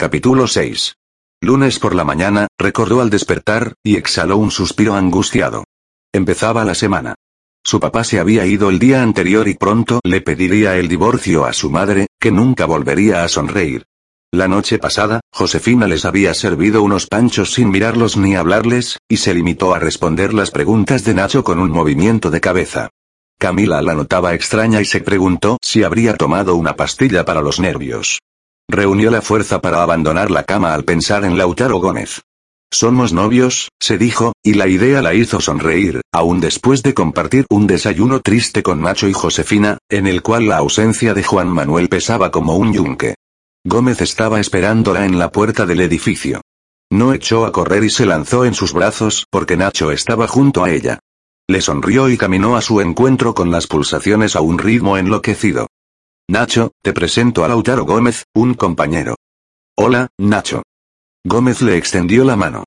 Capítulo 6. Lunes por la mañana, recordó al despertar, y exhaló un suspiro angustiado. Empezaba la semana. Su papá se había ido el día anterior y pronto le pediría el divorcio a su madre, que nunca volvería a sonreír. La noche pasada, Josefina les había servido unos panchos sin mirarlos ni hablarles, y se limitó a responder las preguntas de Nacho con un movimiento de cabeza. Camila la notaba extraña y se preguntó si habría tomado una pastilla para los nervios. Reunió la fuerza para abandonar la cama al pensar en Lautaro Gómez. Somos novios, se dijo, y la idea la hizo sonreír, aún después de compartir un desayuno triste con Nacho y Josefina, en el cual la ausencia de Juan Manuel pesaba como un yunque. Gómez estaba esperándola en la puerta del edificio. No echó a correr y se lanzó en sus brazos porque Nacho estaba junto a ella. Le sonrió y caminó a su encuentro con las pulsaciones a un ritmo enloquecido. Nacho, te presento a Lautaro Gómez, un compañero. Hola, Nacho. Gómez le extendió la mano.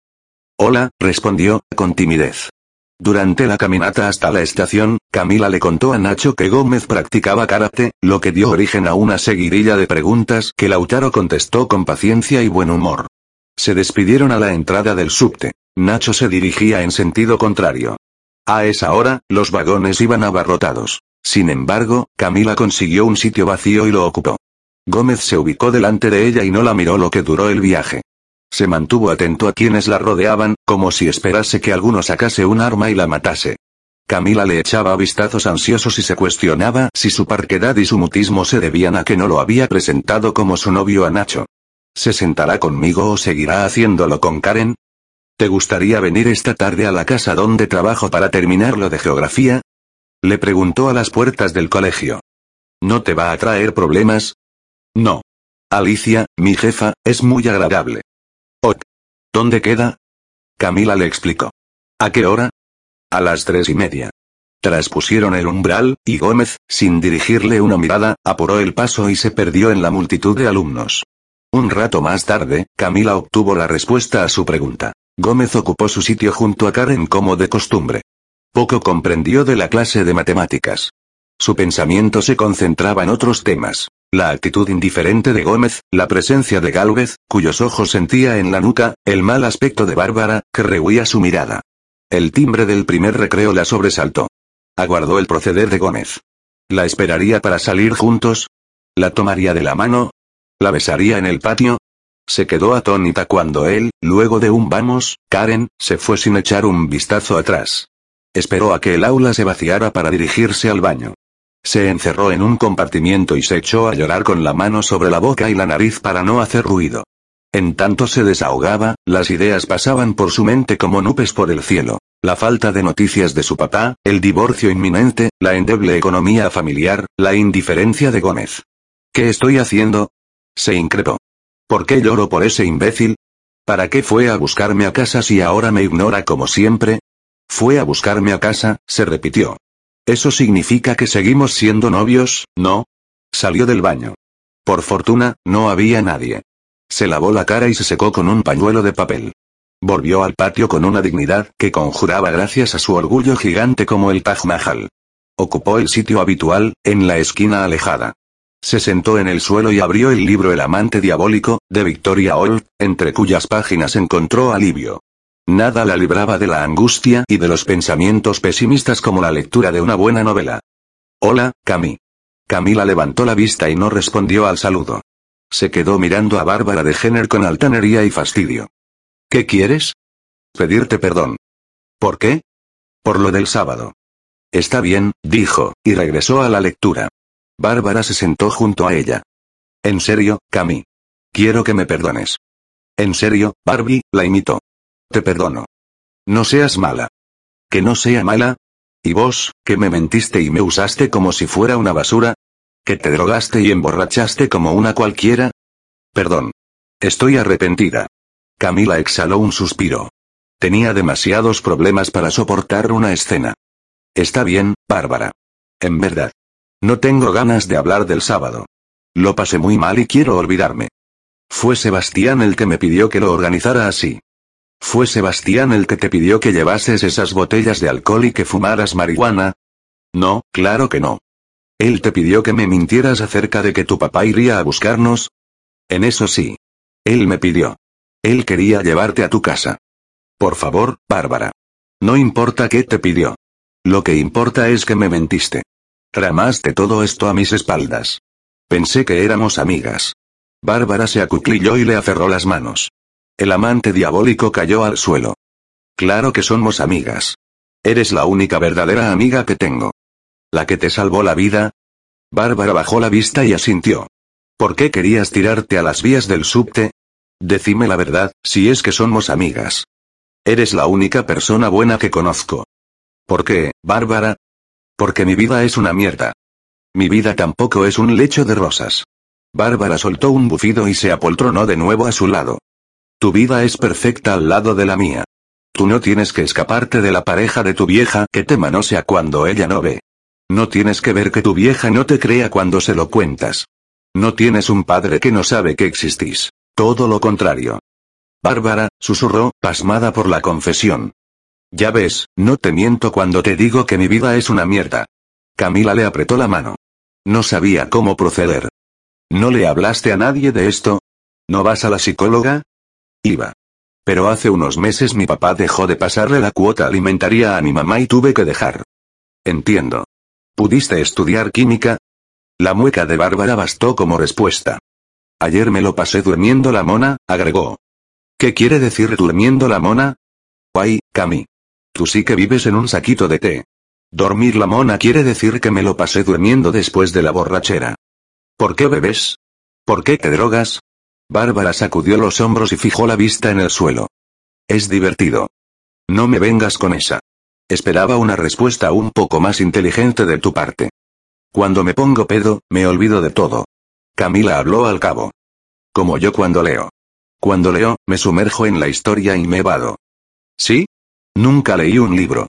Hola, respondió, con timidez. Durante la caminata hasta la estación, Camila le contó a Nacho que Gómez practicaba karate, lo que dio origen a una seguidilla de preguntas que Lautaro contestó con paciencia y buen humor. Se despidieron a la entrada del subte. Nacho se dirigía en sentido contrario. A esa hora, los vagones iban abarrotados. Sin embargo, Camila consiguió un sitio vacío y lo ocupó. Gómez se ubicó delante de ella y no la miró lo que duró el viaje. Se mantuvo atento a quienes la rodeaban, como si esperase que alguno sacase un arma y la matase. Camila le echaba vistazos ansiosos y se cuestionaba si su parquedad y su mutismo se debían a que no lo había presentado como su novio a Nacho. ¿Se sentará conmigo o seguirá haciéndolo con Karen? ¿Te gustaría venir esta tarde a la casa donde trabajo para terminar lo de geografía? Le preguntó a las puertas del colegio. ¿No te va a traer problemas? No. Alicia, mi jefa, es muy agradable. Ok. ¿Dónde queda? Camila le explicó. ¿A qué hora? A las tres y media. Traspusieron el umbral, y Gómez, sin dirigirle una mirada, apuró el paso y se perdió en la multitud de alumnos. Un rato más tarde, Camila obtuvo la respuesta a su pregunta. Gómez ocupó su sitio junto a Karen como de costumbre. Poco comprendió de la clase de matemáticas. Su pensamiento se concentraba en otros temas. La actitud indiferente de Gómez, la presencia de Gálvez, cuyos ojos sentía en la nuca, el mal aspecto de Bárbara, que rehuía su mirada. El timbre del primer recreo la sobresaltó. Aguardó el proceder de Gómez. ¿La esperaría para salir juntos? ¿La tomaría de la mano? ¿La besaría en el patio? Se quedó atónita cuando él, luego de un vamos, Karen, se fue sin echar un vistazo atrás. Esperó a que el aula se vaciara para dirigirse al baño. Se encerró en un compartimiento y se echó a llorar con la mano sobre la boca y la nariz para no hacer ruido. En tanto se desahogaba, las ideas pasaban por su mente como nubes por el cielo. La falta de noticias de su papá, el divorcio inminente, la endeble economía familiar, la indiferencia de Gómez. ¿Qué estoy haciendo? Se increpó. ¿Por qué lloro por ese imbécil? ¿Para qué fue a buscarme a casa si ahora me ignora como siempre? Fue a buscarme a casa, se repitió. ¿Eso significa que seguimos siendo novios, no? Salió del baño. Por fortuna, no había nadie. Se lavó la cara y se secó con un pañuelo de papel. Volvió al patio con una dignidad que conjuraba gracias a su orgullo gigante como el Taj Mahal. Ocupó el sitio habitual, en la esquina alejada. Se sentó en el suelo y abrió el libro El amante diabólico, de Victoria Old, entre cuyas páginas encontró alivio. Nada la libraba de la angustia y de los pensamientos pesimistas como la lectura de una buena novela. Hola, Cami. Camila levantó la vista y no respondió al saludo. Se quedó mirando a Bárbara de Jenner con altanería y fastidio. ¿Qué quieres? Pedirte perdón. ¿Por qué? Por lo del sábado. Está bien, dijo, y regresó a la lectura. Bárbara se sentó junto a ella. En serio, Cami. Quiero que me perdones. En serio, Barbie, la imitó. Te perdono. No seas mala. ¿Que no sea mala? ¿Y vos, que me mentiste y me usaste como si fuera una basura? ¿Que te drogaste y emborrachaste como una cualquiera? Perdón. Estoy arrepentida. Camila exhaló un suspiro. Tenía demasiados problemas para soportar una escena. Está bien, Bárbara. En verdad. No tengo ganas de hablar del sábado. Lo pasé muy mal y quiero olvidarme. Fue Sebastián el que me pidió que lo organizara así. ¿Fue Sebastián el que te pidió que llevases esas botellas de alcohol y que fumaras marihuana? No, claro que no. ¿Él te pidió que me mintieras acerca de que tu papá iría a buscarnos? En eso sí. Él me pidió. Él quería llevarte a tu casa. Por favor, Bárbara. No importa qué te pidió. Lo que importa es que me mentiste. Tramaste todo esto a mis espaldas. Pensé que éramos amigas. Bárbara se acuclilló y le aferró las manos. El amante diabólico cayó al suelo. Claro que somos amigas. Eres la única verdadera amiga que tengo. ¿La que te salvó la vida? Bárbara bajó la vista y asintió. ¿Por qué querías tirarte a las vías del subte? Decime la verdad, si es que somos amigas. Eres la única persona buena que conozco. ¿Por qué, Bárbara? Porque mi vida es una mierda. Mi vida tampoco es un lecho de rosas. Bárbara soltó un bufido y se apoltronó de nuevo a su lado. Tu vida es perfecta al lado de la mía. Tú no tienes que escaparte de la pareja de tu vieja que te manosea cuando ella no ve. No tienes que ver que tu vieja no te crea cuando se lo cuentas. No tienes un padre que no sabe que existís. Todo lo contrario. Bárbara, susurró, pasmada por la confesión. Ya ves, no te miento cuando te digo que mi vida es una mierda. Camila le apretó la mano. No sabía cómo proceder. ¿No le hablaste a nadie de esto? ¿No vas a la psicóloga? Iba. Pero hace unos meses mi papá dejó de pasarle la cuota alimentaria a mi mamá y tuve que dejar. Entiendo. ¿Pudiste estudiar química? La mueca de Bárbara bastó como respuesta. Ayer me lo pasé durmiendo la mona, agregó. ¿Qué quiere decir durmiendo la mona? Ay, Cami. Tú sí que vives en un saquito de té. Dormir la mona quiere decir que me lo pasé durmiendo después de la borrachera. ¿Por qué bebes? ¿Por qué te drogas? Bárbara sacudió los hombros y fijó la vista en el suelo. Es divertido. No me vengas con esa. Esperaba una respuesta un poco más inteligente de tu parte. Cuando me pongo pedo, me olvido de todo. Camila habló al cabo. Como yo cuando leo. Cuando leo, me sumerjo en la historia y me vado. ¿Sí? Nunca leí un libro.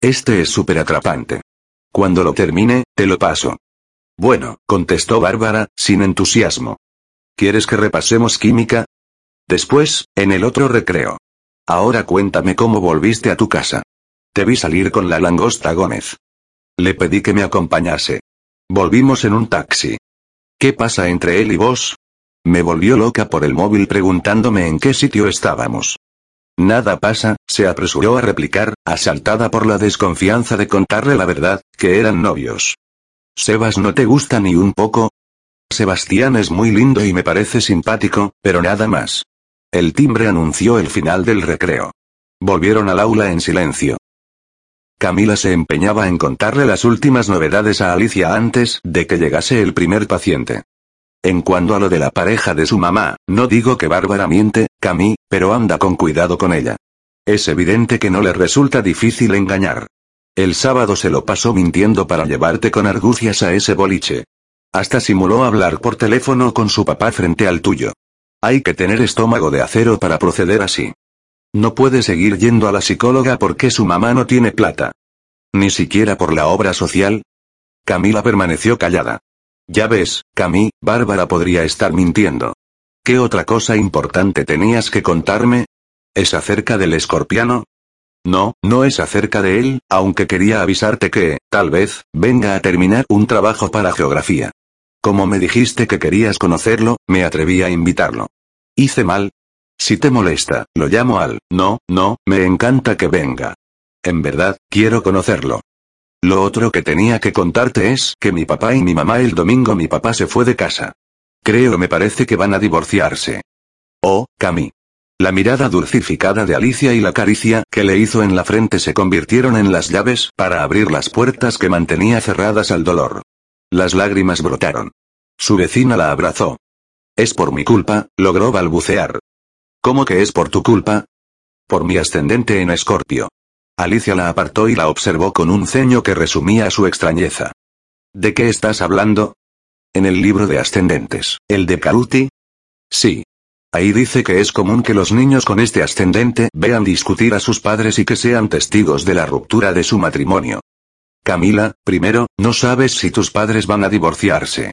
Este es súper atrapante. Cuando lo termine, te lo paso. Bueno, contestó Bárbara, sin entusiasmo. ¿Quieres que repasemos química? Después, en el otro recreo. Ahora cuéntame cómo volviste a tu casa. Te vi salir con la langosta Gómez. Le pedí que me acompañase. Volvimos en un taxi. ¿Qué pasa entre él y vos? Me volvió loca por el móvil preguntándome en qué sitio estábamos. Nada pasa, se apresuró a replicar, asaltada por la desconfianza de contarle la verdad, que eran novios. Sebas no te gusta ni un poco. Sebastián es muy lindo y me parece simpático, pero nada más. El timbre anunció el final del recreo. Volvieron al aula en silencio. Camila se empeñaba en contarle las últimas novedades a Alicia antes de que llegase el primer paciente. En cuanto a lo de la pareja de su mamá, no digo que Bárbara miente, Cami, pero anda con cuidado con ella. Es evidente que no le resulta difícil engañar. El sábado se lo pasó mintiendo para llevarte con argucias a ese boliche. Hasta simuló hablar por teléfono con su papá frente al tuyo. Hay que tener estómago de acero para proceder así. No puede seguir yendo a la psicóloga porque su mamá no tiene plata. Ni siquiera por la obra social. Camila permaneció callada. Ya ves, Cami, Bárbara podría estar mintiendo. ¿Qué otra cosa importante tenías que contarme? ¿Es acerca del escorpiano? No, no es acerca de él, aunque quería avisarte que, tal vez, venga a terminar un trabajo para geografía. Como me dijiste que querías conocerlo, me atreví a invitarlo. ¿Hice mal? Si te molesta, lo llamo al, no, no, me encanta que venga. En verdad, quiero conocerlo. Lo otro que tenía que contarte es que mi papá y mi mamá el domingo mi papá se fue de casa. Creo me parece que van a divorciarse. Oh, Cami. La mirada dulcificada de Alicia y la caricia que le hizo en la frente se convirtieron en las llaves para abrir las puertas que mantenía cerradas al dolor. Las lágrimas brotaron. Su vecina la abrazó. Es por mi culpa, logró balbucear. ¿Cómo que es por tu culpa? Por mi ascendente en Escorpio. Alicia la apartó y la observó con un ceño que resumía su extrañeza. ¿De qué estás hablando? En el libro de ascendentes, ¿el de Caruti? Sí. Ahí dice que es común que los niños con este ascendente vean discutir a sus padres y que sean testigos de la ruptura de su matrimonio. Camila, primero, no sabes si tus padres van a divorciarse.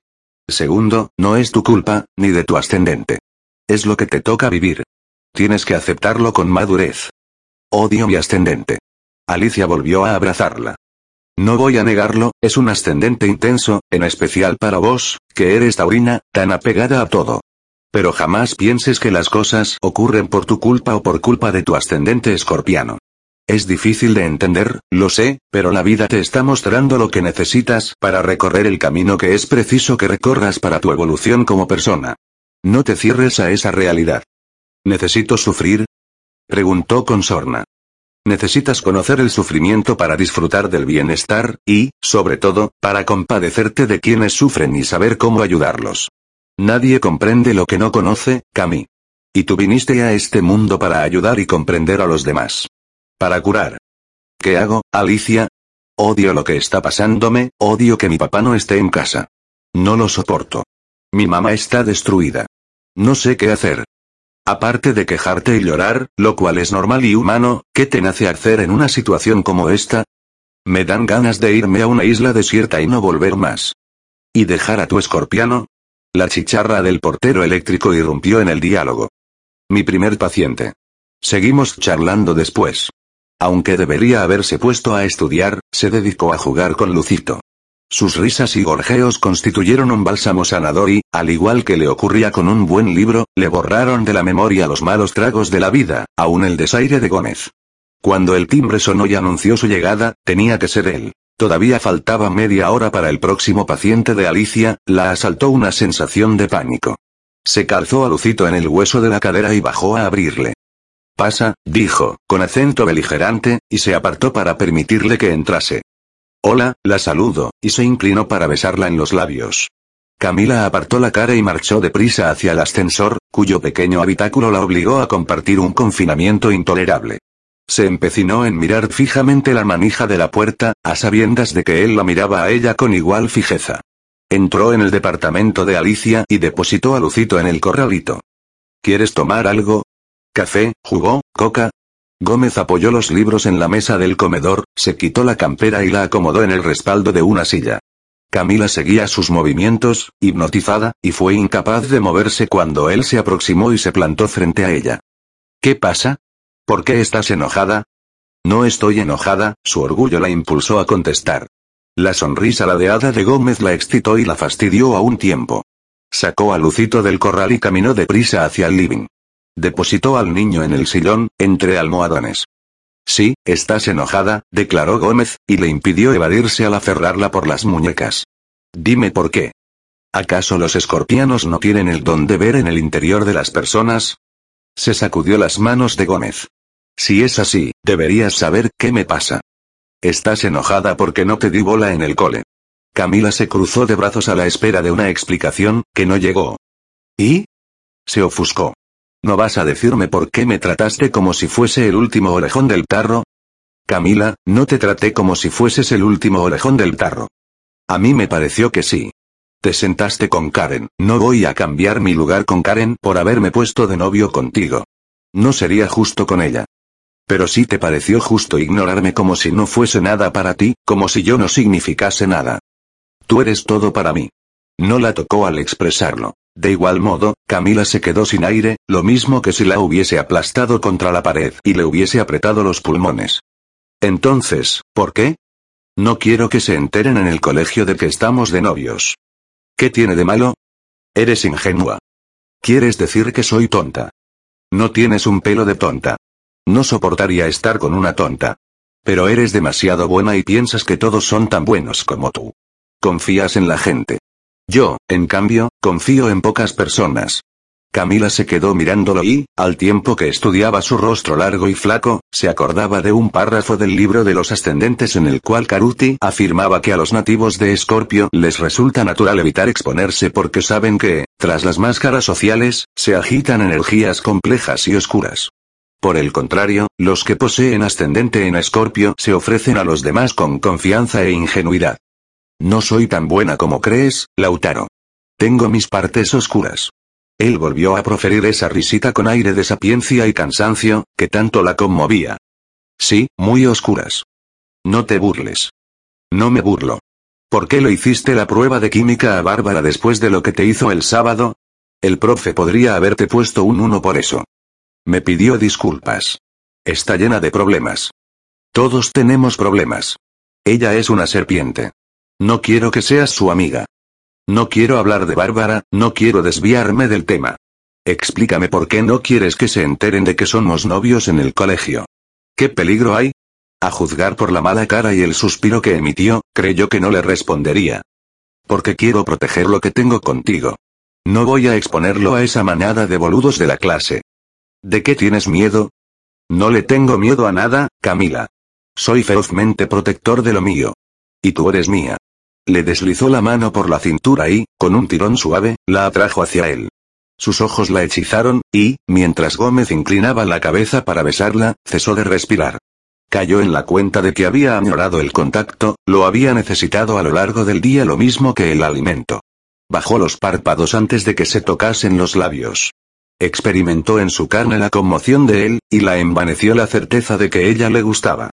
Segundo, no es tu culpa, ni de tu ascendente. Es lo que te toca vivir. Tienes que aceptarlo con madurez. Odio mi ascendente. Alicia volvió a abrazarla. No voy a negarlo, es un ascendente intenso, en especial para vos, que eres taurina, tan apegada a todo. Pero jamás pienses que las cosas ocurren por tu culpa o por culpa de tu ascendente escorpiano. Es difícil de entender, lo sé, pero la vida te está mostrando lo que necesitas para recorrer el camino que es preciso que recorras para tu evolución como persona. No te cierres a esa realidad. ¿Necesito sufrir? Preguntó con sorna. Necesitas conocer el sufrimiento para disfrutar del bienestar, y, sobre todo, para compadecerte de quienes sufren y saber cómo ayudarlos. Nadie comprende lo que no conoce, Cami. Y tú viniste a este mundo para ayudar y comprender a los demás. Para curar. ¿Qué hago, Alicia? Odio lo que está pasándome, odio que mi papá no esté en casa. No lo soporto. Mi mamá está destruida. No sé qué hacer. Aparte de quejarte y llorar, lo cual es normal y humano, ¿qué te nace hacer en una situación como esta? Me dan ganas de irme a una isla desierta y no volver más. ¿Y dejar a tu escorpiano? La chicharra del portero eléctrico irrumpió en el diálogo. Mi primer paciente. Seguimos charlando después. Aunque debería haberse puesto a estudiar, se dedicó a jugar con Lucito. Sus risas y gorjeos constituyeron un bálsamo sanador y, al igual que le ocurría con un buen libro, le borraron de la memoria los malos tragos de la vida, aún el desaire de Gómez. Cuando el timbre sonó y anunció su llegada, tenía que ser él. Todavía faltaba media hora para el próximo paciente de Alicia, la asaltó una sensación de pánico. Se calzó a Lucito en el hueso de la cadera y bajó a abrirle. Pasa, dijo, con acento beligerante, y se apartó para permitirle que entrase. Hola, la saludo, y se inclinó para besarla en los labios. Camila apartó la cara y marchó deprisa hacia el ascensor, cuyo pequeño habitáculo la obligó a compartir un confinamiento intolerable. Se empecinó en mirar fijamente la manija de la puerta, a sabiendas de que él la miraba a ella con igual fijeza. Entró en el departamento de Alicia y depositó a Lucito en el corralito. ¿Quieres tomar algo? ¿Café, jugo, coca? Gómez apoyó los libros en la mesa del comedor, se quitó la campera y la acomodó en el respaldo de una silla. Camila seguía sus movimientos, hipnotizada, y fue incapaz de moverse cuando él se aproximó y se plantó frente a ella. ¿Qué pasa? ¿Por qué estás enojada? No estoy enojada, su orgullo la impulsó a contestar. La sonrisa ladeada de Gómez la excitó y la fastidió a un tiempo. Sacó a Lucito del corral y caminó deprisa hacia el living. Depositó al niño en el sillón, entre almohadones. Sí, estás enojada, declaró Gómez, y le impidió evadirse al aferrarla por las muñecas. Dime por qué. ¿Acaso los escorpianos no tienen el don de ver en el interior de las personas? Se sacudió las manos de Gómez. Si es así, deberías saber qué me pasa. Estás enojada porque no te di bola en el cole. Camila se cruzó de brazos a la espera de una explicación, que no llegó. ¿Y? Se ofuscó. ¿No vas a decirme por qué me trataste como si fuese el último orejón del tarro? Camila, no te traté como si fueses el último orejón del tarro. A mí me pareció que sí. Te sentaste con Karen, no voy a cambiar mi lugar con Karen por haberme puesto de novio contigo. No sería justo con ella. Pero sí te pareció justo ignorarme como si no fuese nada para ti, como si yo no significase nada. Tú eres todo para mí. No la tocó al expresarlo. De igual modo, Camila se quedó sin aire, lo mismo que si la hubiese aplastado contra la pared y le hubiese apretado los pulmones. Entonces, ¿por qué? No quiero que se enteren en el colegio de que estamos de novios. ¿Qué tiene de malo? Eres ingenua. ¿Quieres decir que soy tonta? No tienes un pelo de tonta. No soportaría estar con una tonta. Pero eres demasiado buena y piensas que todos son tan buenos como tú. Confías en la gente. Yo, en cambio, confío en pocas personas. Camila se quedó mirándolo y, al tiempo que estudiaba su rostro largo y flaco, se acordaba de un párrafo del libro de los ascendentes en el cual Karuti afirmaba que a los nativos de Escorpio les resulta natural evitar exponerse porque saben que, tras las máscaras sociales, se agitan energías complejas y oscuras. Por el contrario, los que poseen ascendente en Escorpio se ofrecen a los demás con confianza e ingenuidad. No soy tan buena como crees, Lautaro. Tengo mis partes oscuras. Él volvió a proferir esa risita con aire de sapiencia y cansancio, que tanto la conmovía. Sí, muy oscuras. No te burles. No me burlo. ¿Por qué le hiciste la prueba de química a Bárbara después de lo que te hizo el sábado? El profe podría haberte puesto un uno por eso. Me pidió disculpas. Está llena de problemas. Todos tenemos problemas. Ella es una serpiente. No quiero que seas su amiga. No quiero hablar de Bárbara, no quiero desviarme del tema. Explícame por qué no quieres que se enteren de que somos novios en el colegio. ¿Qué peligro hay? A juzgar por la mala cara y el suspiro que emitió, creyó que no le respondería. Porque quiero proteger lo que tengo contigo. No voy a exponerlo a esa manada de boludos de la clase. ¿De qué tienes miedo? No le tengo miedo a nada, Camila. Soy ferozmente protector de lo mío. Y tú eres mía. Le deslizó la mano por la cintura y, con un tirón suave, la atrajo hacia él. Sus ojos la hechizaron, y, mientras Gómez inclinaba la cabeza para besarla, cesó de respirar. Cayó en la cuenta de que había añorado el contacto, lo había necesitado a lo largo del día lo mismo que el alimento. Bajó los párpados antes de que se tocasen los labios. Experimentó en su carne la conmoción de él, y la envaneció la certeza de que ella le gustaba.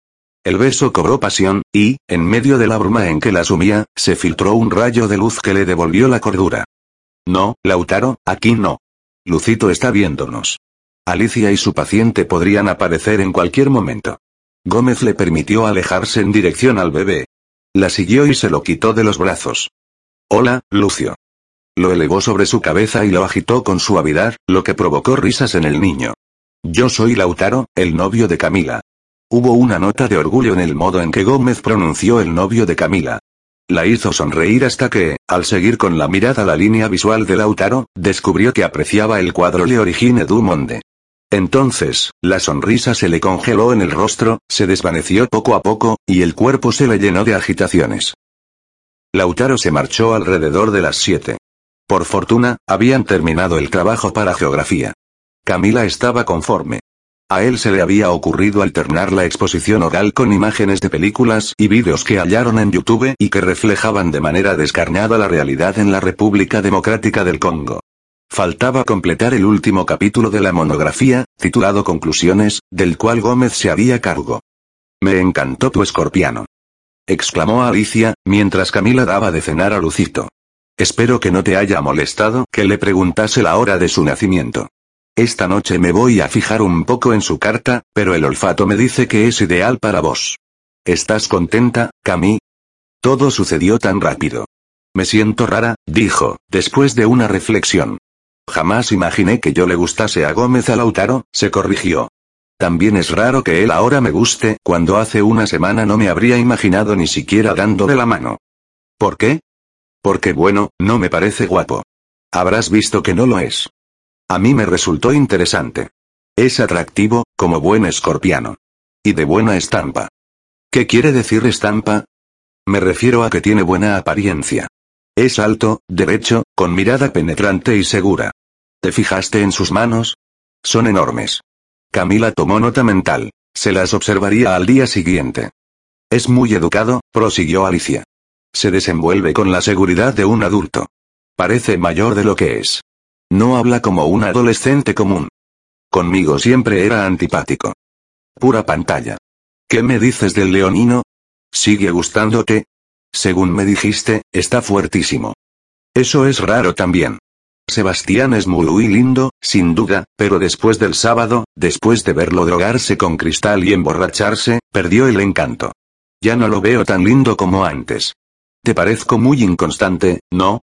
El beso cobró pasión, y, en medio de la bruma en que la sumía, se filtró un rayo de luz que le devolvió la cordura. No, Lautaro, aquí no. Lucito está viéndonos. Alicia y su paciente podrían aparecer en cualquier momento. Gómez le permitió alejarse en dirección al bebé. La siguió y se lo quitó de los brazos. Hola, Lucio. Lo elevó sobre su cabeza y lo agitó con suavidad, lo que provocó risas en el niño. Yo soy Lautaro, el novio de Camila. Hubo una nota de orgullo en el modo en que Gómez pronunció el novio de Camila. La hizo sonreír hasta que, al seguir con la mirada la línea visual de Lautaro, descubrió que apreciaba el cuadro Le Origine du Monde. Entonces, la sonrisa se le congeló en el rostro, se desvaneció poco a poco, y el cuerpo se le llenó de agitaciones. Lautaro se marchó alrededor de las siete. Por fortuna, habían terminado el trabajo para geografía. Camila estaba conforme. A él se le había ocurrido alternar la exposición oral con imágenes de películas y vídeos que hallaron en YouTube y que reflejaban de manera descarnada la realidad en la República Democrática del Congo. Faltaba completar el último capítulo de la monografía, titulado Conclusiones, del cual Gómez se había cargo. Me encantó tu escorpiano. exclamó Alicia, mientras Camila daba de cenar a Lucito. Espero que no te haya molestado que le preguntase la hora de su nacimiento. Esta noche me voy a fijar un poco en su carta, pero el olfato me dice que es ideal para vos. ¿Estás contenta, Cami? Todo sucedió tan rápido. Me siento rara, dijo, después de una reflexión. Jamás imaginé que yo le gustase a Gómez a Lautaro, se corrigió. También es raro que él ahora me guste, cuando hace una semana no me habría imaginado ni siquiera dando de la mano. ¿Por qué? Porque bueno, no me parece guapo. Habrás visto que no lo es. A mí me resultó interesante. Es atractivo, como buen escorpiano. Y de buena estampa. ¿Qué quiere decir estampa? Me refiero a que tiene buena apariencia. Es alto, derecho, con mirada penetrante y segura. ¿Te fijaste en sus manos? Son enormes. Camila tomó nota mental. Se las observaría al día siguiente. Es muy educado, prosiguió Alicia. Se desenvuelve con la seguridad de un adulto. Parece mayor de lo que es. No habla como un adolescente común. Conmigo siempre era antipático. Pura pantalla. ¿Qué me dices del leonino? ¿Sigue gustándote? Según me dijiste, está fuertísimo. Eso es raro también. Sebastián es muy lindo, sin duda, pero después del sábado, después de verlo drogarse con cristal y emborracharse, perdió el encanto. Ya no lo veo tan lindo como antes. Te parezco muy inconstante, ¿no?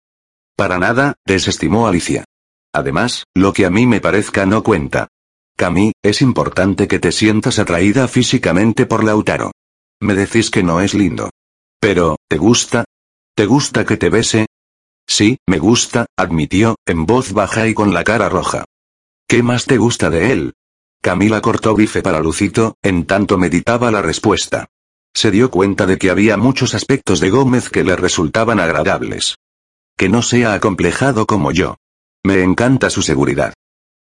Para nada, desestimó Alicia. Además, lo que a mí me parezca no cuenta. Cami, es importante que te sientas atraída físicamente por Lautaro. Me decís que no es lindo. Pero, ¿te gusta? ¿Te gusta que te bese? Sí, me gusta, admitió, en voz baja y con la cara roja. ¿Qué más te gusta de él? Camila cortó bife para Lucito, en tanto meditaba la respuesta. Se dio cuenta de que había muchos aspectos de Gómez que le resultaban agradables. Que no sea acomplejado como yo. Me encanta su seguridad.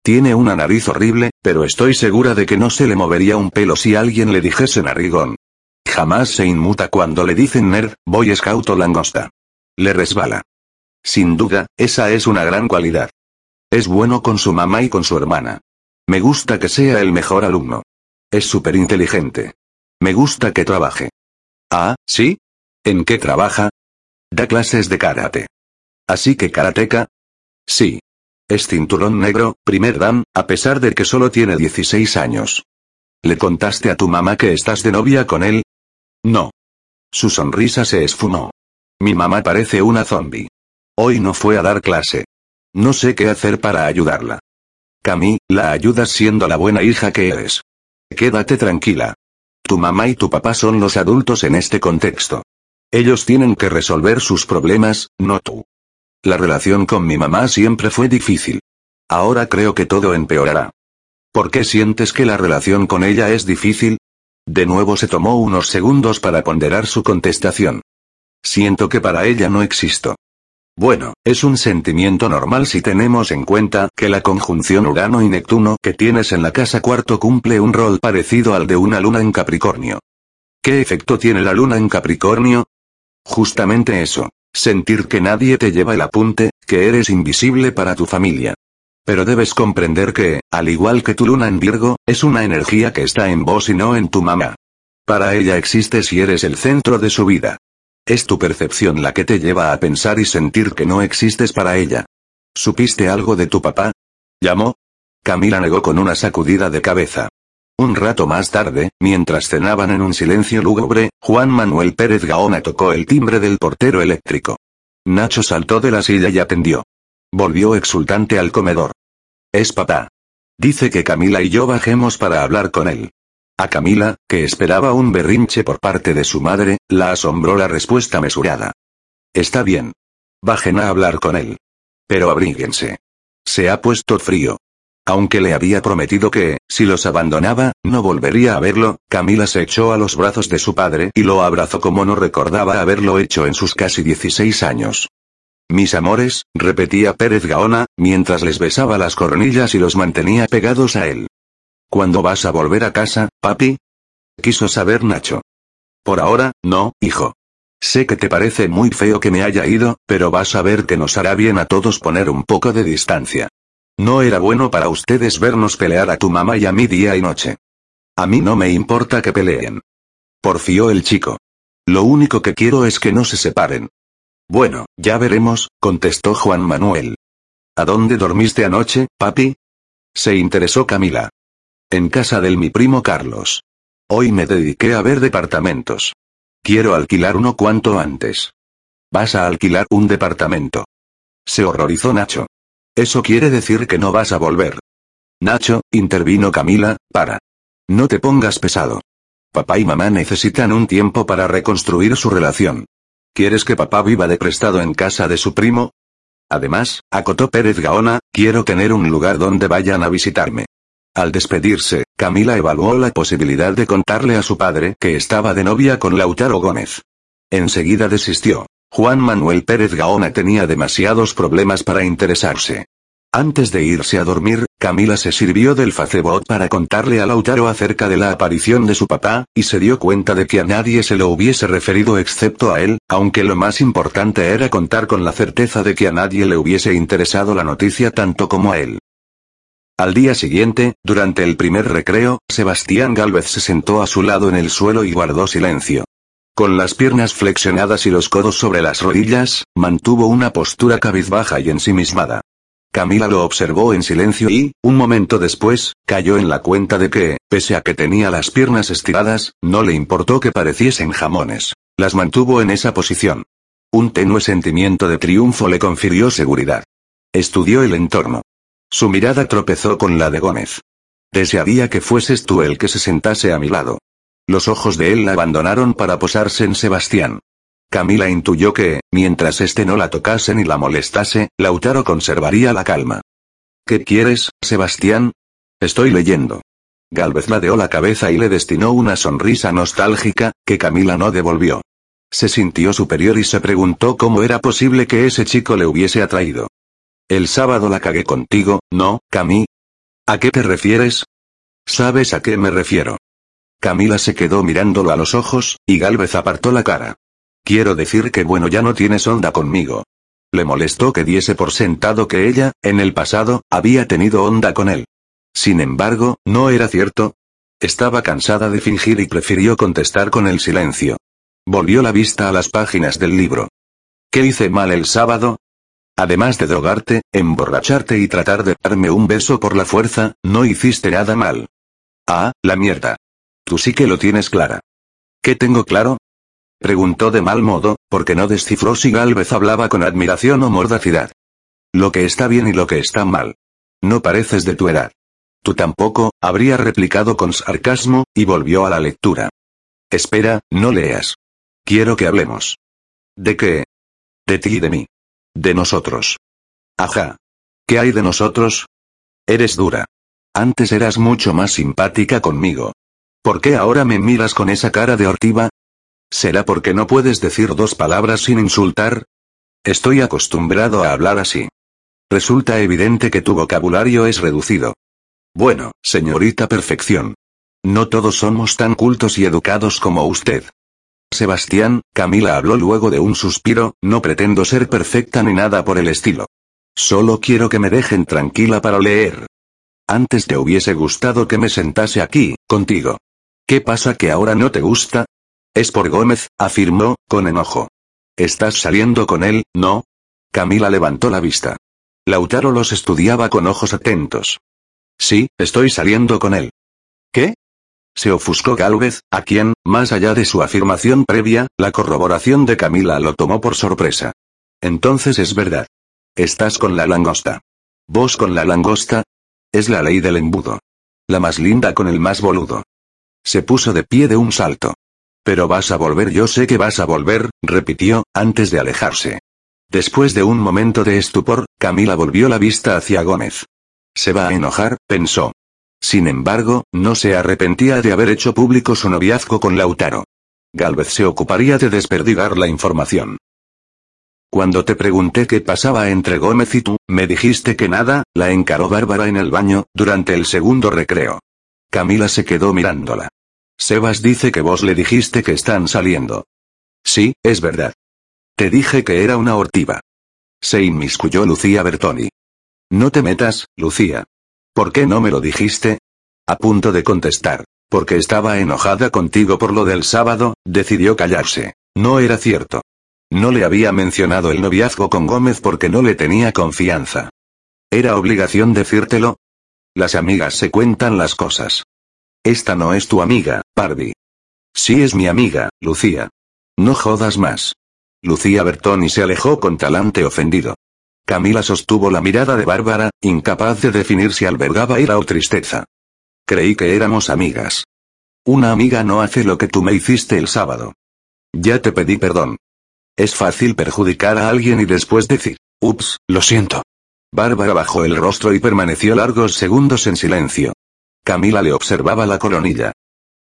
Tiene una nariz horrible, pero estoy segura de que no se le movería un pelo si alguien le dijese narigón. Jamás se inmuta cuando le dicen nerd, boy scout o langosta. Le resbala. Sin duda, esa es una gran cualidad. Es bueno con su mamá y con su hermana. Me gusta que sea el mejor alumno. Es súper inteligente. Me gusta que trabaje. Ah, ¿sí? ¿En qué trabaja? Da clases de karate. Así que karateca. Sí. Es cinturón negro, primer dan, a pesar de que solo tiene 16 años. ¿Le contaste a tu mamá que estás de novia con él? No. Su sonrisa se esfumó. Mi mamá parece una zombie. Hoy no fue a dar clase. No sé qué hacer para ayudarla. Cami, la ayudas siendo la buena hija que eres. Quédate tranquila. Tu mamá y tu papá son los adultos en este contexto. Ellos tienen que resolver sus problemas, no tú. La relación con mi mamá siempre fue difícil. Ahora creo que todo empeorará. ¿Por qué sientes que la relación con ella es difícil? De nuevo se tomó unos segundos para ponderar su contestación. Siento que para ella no existo. Bueno, es un sentimiento normal si tenemos en cuenta que la conjunción Urano y Neptuno que tienes en la casa cuarto cumple un rol parecido al de una luna en Capricornio. ¿Qué efecto tiene la luna en Capricornio? Justamente eso, sentir que nadie te lleva el apunte, que eres invisible para tu familia. Pero debes comprender que, al igual que tu luna en Virgo, es una energía que está en vos y no en tu mamá. Para ella existes y eres el centro de su vida. Es tu percepción la que te lleva a pensar y sentir que no existes para ella. ¿Supiste algo de tu papá? ¿Llamó? Camila negó con una sacudida de cabeza. Un rato más tarde, mientras cenaban en un silencio lúgubre, Juan Manuel Pérez Gaona tocó el timbre del portero eléctrico. Nacho saltó de la silla y atendió. Volvió exultante al comedor. Es papá. Dice que Camila y yo bajemos para hablar con él. A Camila, que esperaba un berrinche por parte de su madre, la asombró la respuesta mesurada. Está bien. Bajen a hablar con él. Pero abríguense. Se ha puesto frío. Aunque le había prometido que, si los abandonaba, no volvería a verlo, Camila se echó a los brazos de su padre y lo abrazó como no recordaba haberlo hecho en sus casi 16 años. Mis amores, repetía Pérez Gaona, mientras les besaba las cornillas y los mantenía pegados a él. ¿Cuándo vas a volver a casa, papi? Quiso saber Nacho. Por ahora, no, hijo. Sé que te parece muy feo que me haya ido, pero vas a ver que nos hará bien a todos poner un poco de distancia. No era bueno para ustedes vernos pelear a tu mamá y a mí día y noche. A mí no me importa que peleen. Porfió el chico. Lo único que quiero es que no se separen. Bueno, ya veremos, contestó Juan Manuel. ¿A dónde dormiste anoche, papi? Se interesó Camila. En casa del mi primo Carlos. Hoy me dediqué a ver departamentos. Quiero alquilar uno cuanto antes. ¿Vas a alquilar un departamento? Se horrorizó Nacho. Eso quiere decir que no vas a volver. Nacho, intervino Camila, para. No te pongas pesado. Papá y mamá necesitan un tiempo para reconstruir su relación. ¿Quieres que papá viva de prestado en casa de su primo? Además, acotó Pérez Gaona, quiero tener un lugar donde vayan a visitarme. Al despedirse, Camila evaluó la posibilidad de contarle a su padre que estaba de novia con Lautaro Gómez. Enseguida desistió. Juan Manuel Pérez Gaona tenía demasiados problemas para interesarse. Antes de irse a dormir, Camila se sirvió del Facebook para contarle a Lautaro acerca de la aparición de su papá, y se dio cuenta de que a nadie se lo hubiese referido excepto a él, aunque lo más importante era contar con la certeza de que a nadie le hubiese interesado la noticia tanto como a él. Al día siguiente, durante el primer recreo, Sebastián Gálvez se sentó a su lado en el suelo y guardó silencio. Con las piernas flexionadas y los codos sobre las rodillas, mantuvo una postura cabizbaja y ensimismada. Camila lo observó en silencio y, un momento después, cayó en la cuenta de que, pese a que tenía las piernas estiradas, no le importó que pareciesen jamones. Las mantuvo en esa posición. Un tenue sentimiento de triunfo le confirió seguridad. Estudió el entorno. Su mirada tropezó con la de Gómez. Desearía que fueses tú el que se sentase a mi lado. Los ojos de él la abandonaron para posarse en Sebastián. Camila intuyó que, mientras éste no la tocase ni la molestase, Lautaro conservaría la calma. ¿Qué quieres, Sebastián? Estoy leyendo. Galvez ladeó la cabeza y le destinó una sonrisa nostálgica, que Camila no devolvió. Se sintió superior y se preguntó cómo era posible que ese chico le hubiese atraído. El sábado la cagué contigo, ¿no, Cami? ¿A qué te refieres? ¿Sabes a qué me refiero? Camila se quedó mirándolo a los ojos, y Galvez apartó la cara. Quiero decir que bueno ya no tienes onda conmigo. Le molestó que diese por sentado que ella, en el pasado, había tenido onda con él. Sin embargo, no era cierto. Estaba cansada de fingir y prefirió contestar con el silencio. Volvió la vista a las páginas del libro. ¿Qué hice mal el sábado? Además de drogarte, emborracharte y tratar de darme un beso por la fuerza, no hiciste nada mal. Ah, la mierda. Tú sí que lo tienes clara. ¿Qué tengo claro? Preguntó de mal modo, porque no descifró si Galvez hablaba con admiración o mordacidad. Lo que está bien y lo que está mal. No pareces de tu edad. Tú tampoco, habría replicado con sarcasmo, y volvió a la lectura. Espera, no leas. Quiero que hablemos. ¿De qué? De ti y de mí. De nosotros. Ajá. ¿Qué hay de nosotros? Eres dura. Antes eras mucho más simpática conmigo. ¿Por qué ahora me miras con esa cara de hortiva? ¿Será porque no puedes decir dos palabras sin insultar? Estoy acostumbrado a hablar así. Resulta evidente que tu vocabulario es reducido. Bueno, señorita perfección. No todos somos tan cultos y educados como usted. Sebastián, Camila habló luego de un suspiro, no pretendo ser perfecta ni nada por el estilo. Solo quiero que me dejen tranquila para leer. Antes te hubiese gustado que me sentase aquí, contigo. ¿Qué pasa que ahora no te gusta? Es por Gómez, afirmó, con enojo. ¿Estás saliendo con él, no? Camila levantó la vista. Lautaro los estudiaba con ojos atentos. Sí, estoy saliendo con él. ¿Qué? Se ofuscó Gálvez, a quien, más allá de su afirmación previa, la corroboración de Camila lo tomó por sorpresa. Entonces es verdad. Estás con la langosta. ¿Vos con la langosta? Es la ley del embudo. La más linda con el más boludo. Se puso de pie de un salto. Pero vas a volver, yo sé que vas a volver, repitió, antes de alejarse. Después de un momento de estupor, Camila volvió la vista hacia Gómez. Se va a enojar, pensó. Sin embargo, no se arrepentía de haber hecho público su noviazgo con Lautaro. Galvez se ocuparía de desperdigar la información. Cuando te pregunté qué pasaba entre Gómez y tú, me dijiste que nada, la encaró Bárbara en el baño, durante el segundo recreo. Camila se quedó mirándola. Sebas dice que vos le dijiste que están saliendo. Sí, es verdad. Te dije que era una hortiva. Se inmiscuyó Lucía Bertoni. No te metas, Lucía. ¿Por qué no me lo dijiste? A punto de contestar. Porque estaba enojada contigo por lo del sábado, decidió callarse. No era cierto. No le había mencionado el noviazgo con Gómez porque no le tenía confianza. ¿Era obligación decírtelo? Las amigas se cuentan las cosas. Esta no es tu amiga, Pardi. Sí es mi amiga, Lucía. No jodas más. Lucía Bertoni se alejó con talante ofendido. Camila sostuvo la mirada de Bárbara, incapaz de definir si albergaba ira o tristeza. Creí que éramos amigas. Una amiga no hace lo que tú me hiciste el sábado. Ya te pedí perdón. Es fácil perjudicar a alguien y después decir, ups, lo siento. Bárbara bajó el rostro y permaneció largos segundos en silencio. Camila le observaba la coronilla.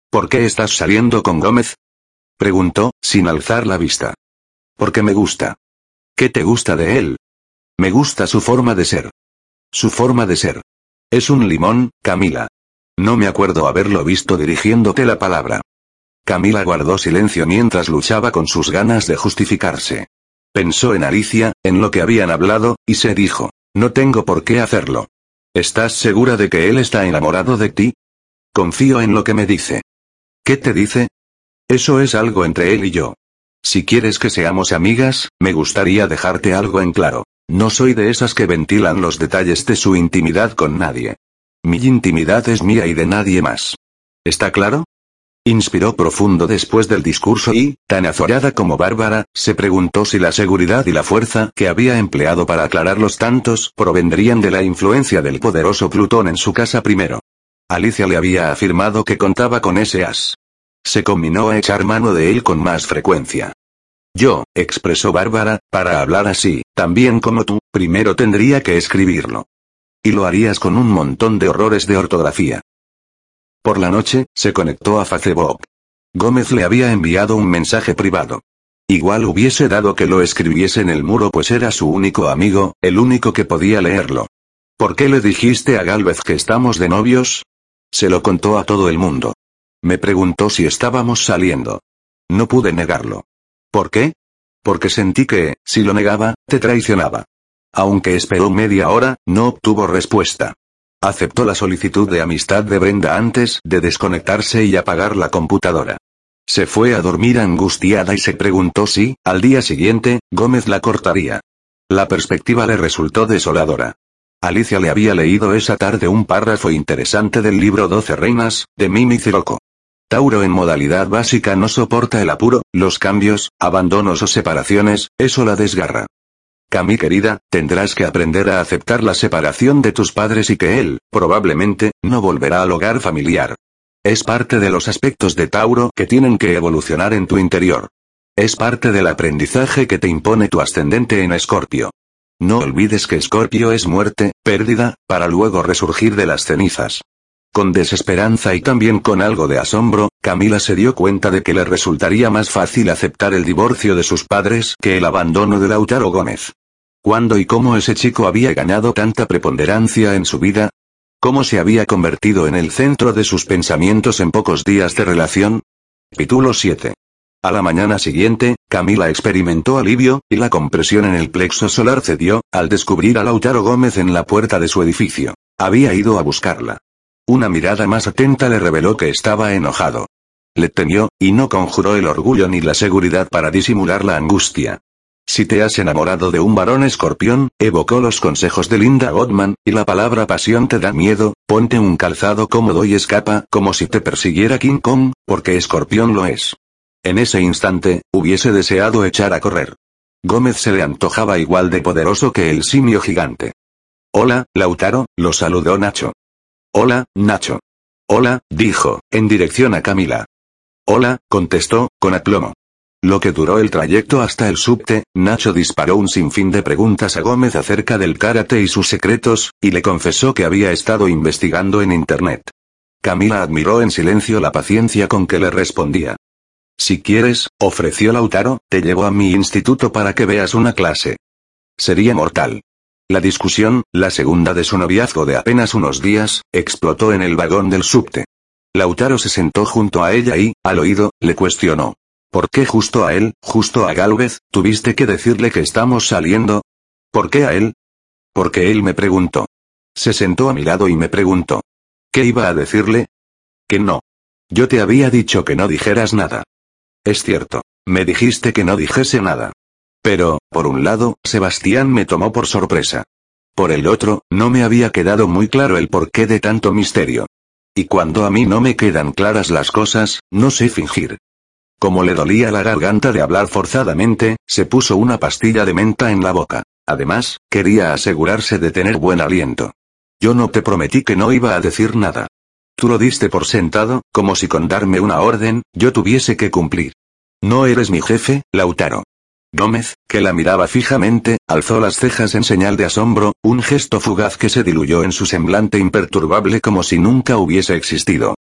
¿Por qué estás saliendo con Gómez? Preguntó, sin alzar la vista. Porque me gusta. ¿Qué te gusta de él? Me gusta su forma de ser. Su forma de ser. Es un limón, Camila. No me acuerdo haberlo visto dirigiéndote la palabra. Camila guardó silencio mientras luchaba con sus ganas de justificarse. Pensó en Alicia, en lo que habían hablado, y se dijo, no tengo por qué hacerlo. ¿Estás segura de que él está enamorado de ti? Confío en lo que me dice. ¿Qué te dice? Eso es algo entre él y yo. Si quieres que seamos amigas, me gustaría dejarte algo en claro. No soy de esas que ventilan los detalles de su intimidad con nadie. Mi intimidad es mía y de nadie más. ¿Está claro? Inspiró profundo después del discurso y, tan azorada como Bárbara, se preguntó si la seguridad y la fuerza que había empleado para aclarar los tantos provendrían de la influencia del poderoso Plutón en su casa primero. Alicia le había afirmado que contaba con ese as. Se combinó a echar mano de él con más frecuencia. Yo, expresó Bárbara, para hablar así, también como tú, primero tendría que escribirlo. Y lo harías con un montón de horrores de ortografía. Por la noche, se conectó a Facebook. Gómez le había enviado un mensaje privado. Igual hubiese dado que lo escribiese en el muro pues era su único amigo, el único que podía leerlo. ¿Por qué le dijiste a Galvez que estamos de novios? Se lo contó a todo el mundo. Me preguntó si estábamos saliendo. No pude negarlo. ¿Por qué? Porque sentí que, si lo negaba, te traicionaba. Aunque esperó media hora, no obtuvo respuesta. Aceptó la solicitud de amistad de Brenda antes de desconectarse y apagar la computadora. Se fue a dormir angustiada y se preguntó si, al día siguiente, Gómez la cortaría. La perspectiva le resultó desoladora. Alicia le había leído esa tarde un párrafo interesante del libro Doce Reinas, de Mimi Ciroco. Tauro en modalidad básica no soporta el apuro, los cambios, abandonos o separaciones, eso la desgarra. Cami querida, tendrás que aprender a aceptar la separación de tus padres y que él, probablemente, no volverá al hogar familiar. Es parte de los aspectos de Tauro que tienen que evolucionar en tu interior. Es parte del aprendizaje que te impone tu ascendente en Escorpio. No olvides que Escorpio es muerte, pérdida, para luego resurgir de las cenizas. Con desesperanza y también con algo de asombro, Camila se dio cuenta de que le resultaría más fácil aceptar el divorcio de sus padres que el abandono de Lautaro Gómez. ¿Cuándo y cómo ese chico había ganado tanta preponderancia en su vida? ¿Cómo se había convertido en el centro de sus pensamientos en pocos días de relación? Capítulo 7. A la mañana siguiente, Camila experimentó alivio, y la compresión en el plexo solar cedió, al descubrir a Lautaro Gómez en la puerta de su edificio. Había ido a buscarla. Una mirada más atenta le reveló que estaba enojado. Le temió, y no conjuró el orgullo ni la seguridad para disimular la angustia. Si te has enamorado de un varón escorpión, evocó los consejos de Linda Godman, y la palabra pasión te da miedo, ponte un calzado cómodo y escapa como si te persiguiera King Kong, porque escorpión lo es. En ese instante, hubiese deseado echar a correr. Gómez se le antojaba igual de poderoso que el simio gigante. Hola, Lautaro, lo saludó Nacho. Hola, Nacho. Hola, dijo, en dirección a Camila. Hola, contestó, con aplomo. Lo que duró el trayecto hasta el subte, Nacho disparó un sinfín de preguntas a Gómez acerca del karate y sus secretos, y le confesó que había estado investigando en Internet. Camila admiró en silencio la paciencia con que le respondía. Si quieres, ofreció Lautaro, te llevo a mi instituto para que veas una clase. Sería mortal. La discusión, la segunda de su noviazgo de apenas unos días, explotó en el vagón del subte. Lautaro se sentó junto a ella y, al oído, le cuestionó. ¿Por qué justo a él, justo a Galvez, tuviste que decirle que estamos saliendo? ¿Por qué a él? Porque él me preguntó. Se sentó a mi lado y me preguntó. ¿Qué iba a decirle? Que no. Yo te había dicho que no dijeras nada. Es cierto. Me dijiste que no dijese nada. Pero, por un lado, Sebastián me tomó por sorpresa. Por el otro, no me había quedado muy claro el porqué de tanto misterio. Y cuando a mí no me quedan claras las cosas, no sé fingir. Como le dolía la garganta de hablar forzadamente, se puso una pastilla de menta en la boca. Además, quería asegurarse de tener buen aliento. Yo no te prometí que no iba a decir nada. Tú lo diste por sentado, como si con darme una orden, yo tuviese que cumplir. No eres mi jefe, Lautaro. Gómez, que la miraba fijamente, alzó las cejas en señal de asombro, un gesto fugaz que se diluyó en su semblante imperturbable como si nunca hubiese existido.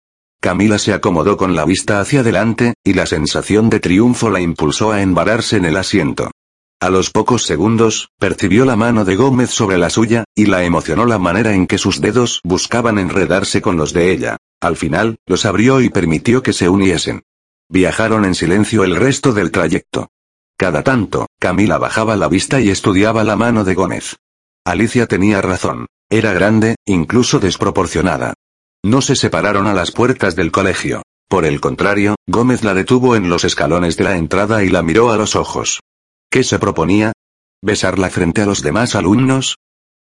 Camila se acomodó con la vista hacia adelante, y la sensación de triunfo la impulsó a embararse en el asiento. A los pocos segundos, percibió la mano de Gómez sobre la suya, y la emocionó la manera en que sus dedos buscaban enredarse con los de ella. Al final, los abrió y permitió que se uniesen. Viajaron en silencio el resto del trayecto. Cada tanto, Camila bajaba la vista y estudiaba la mano de Gómez. Alicia tenía razón. Era grande, incluso desproporcionada. No se separaron a las puertas del colegio. Por el contrario, Gómez la detuvo en los escalones de la entrada y la miró a los ojos. ¿Qué se proponía? ¿Besarla frente a los demás alumnos?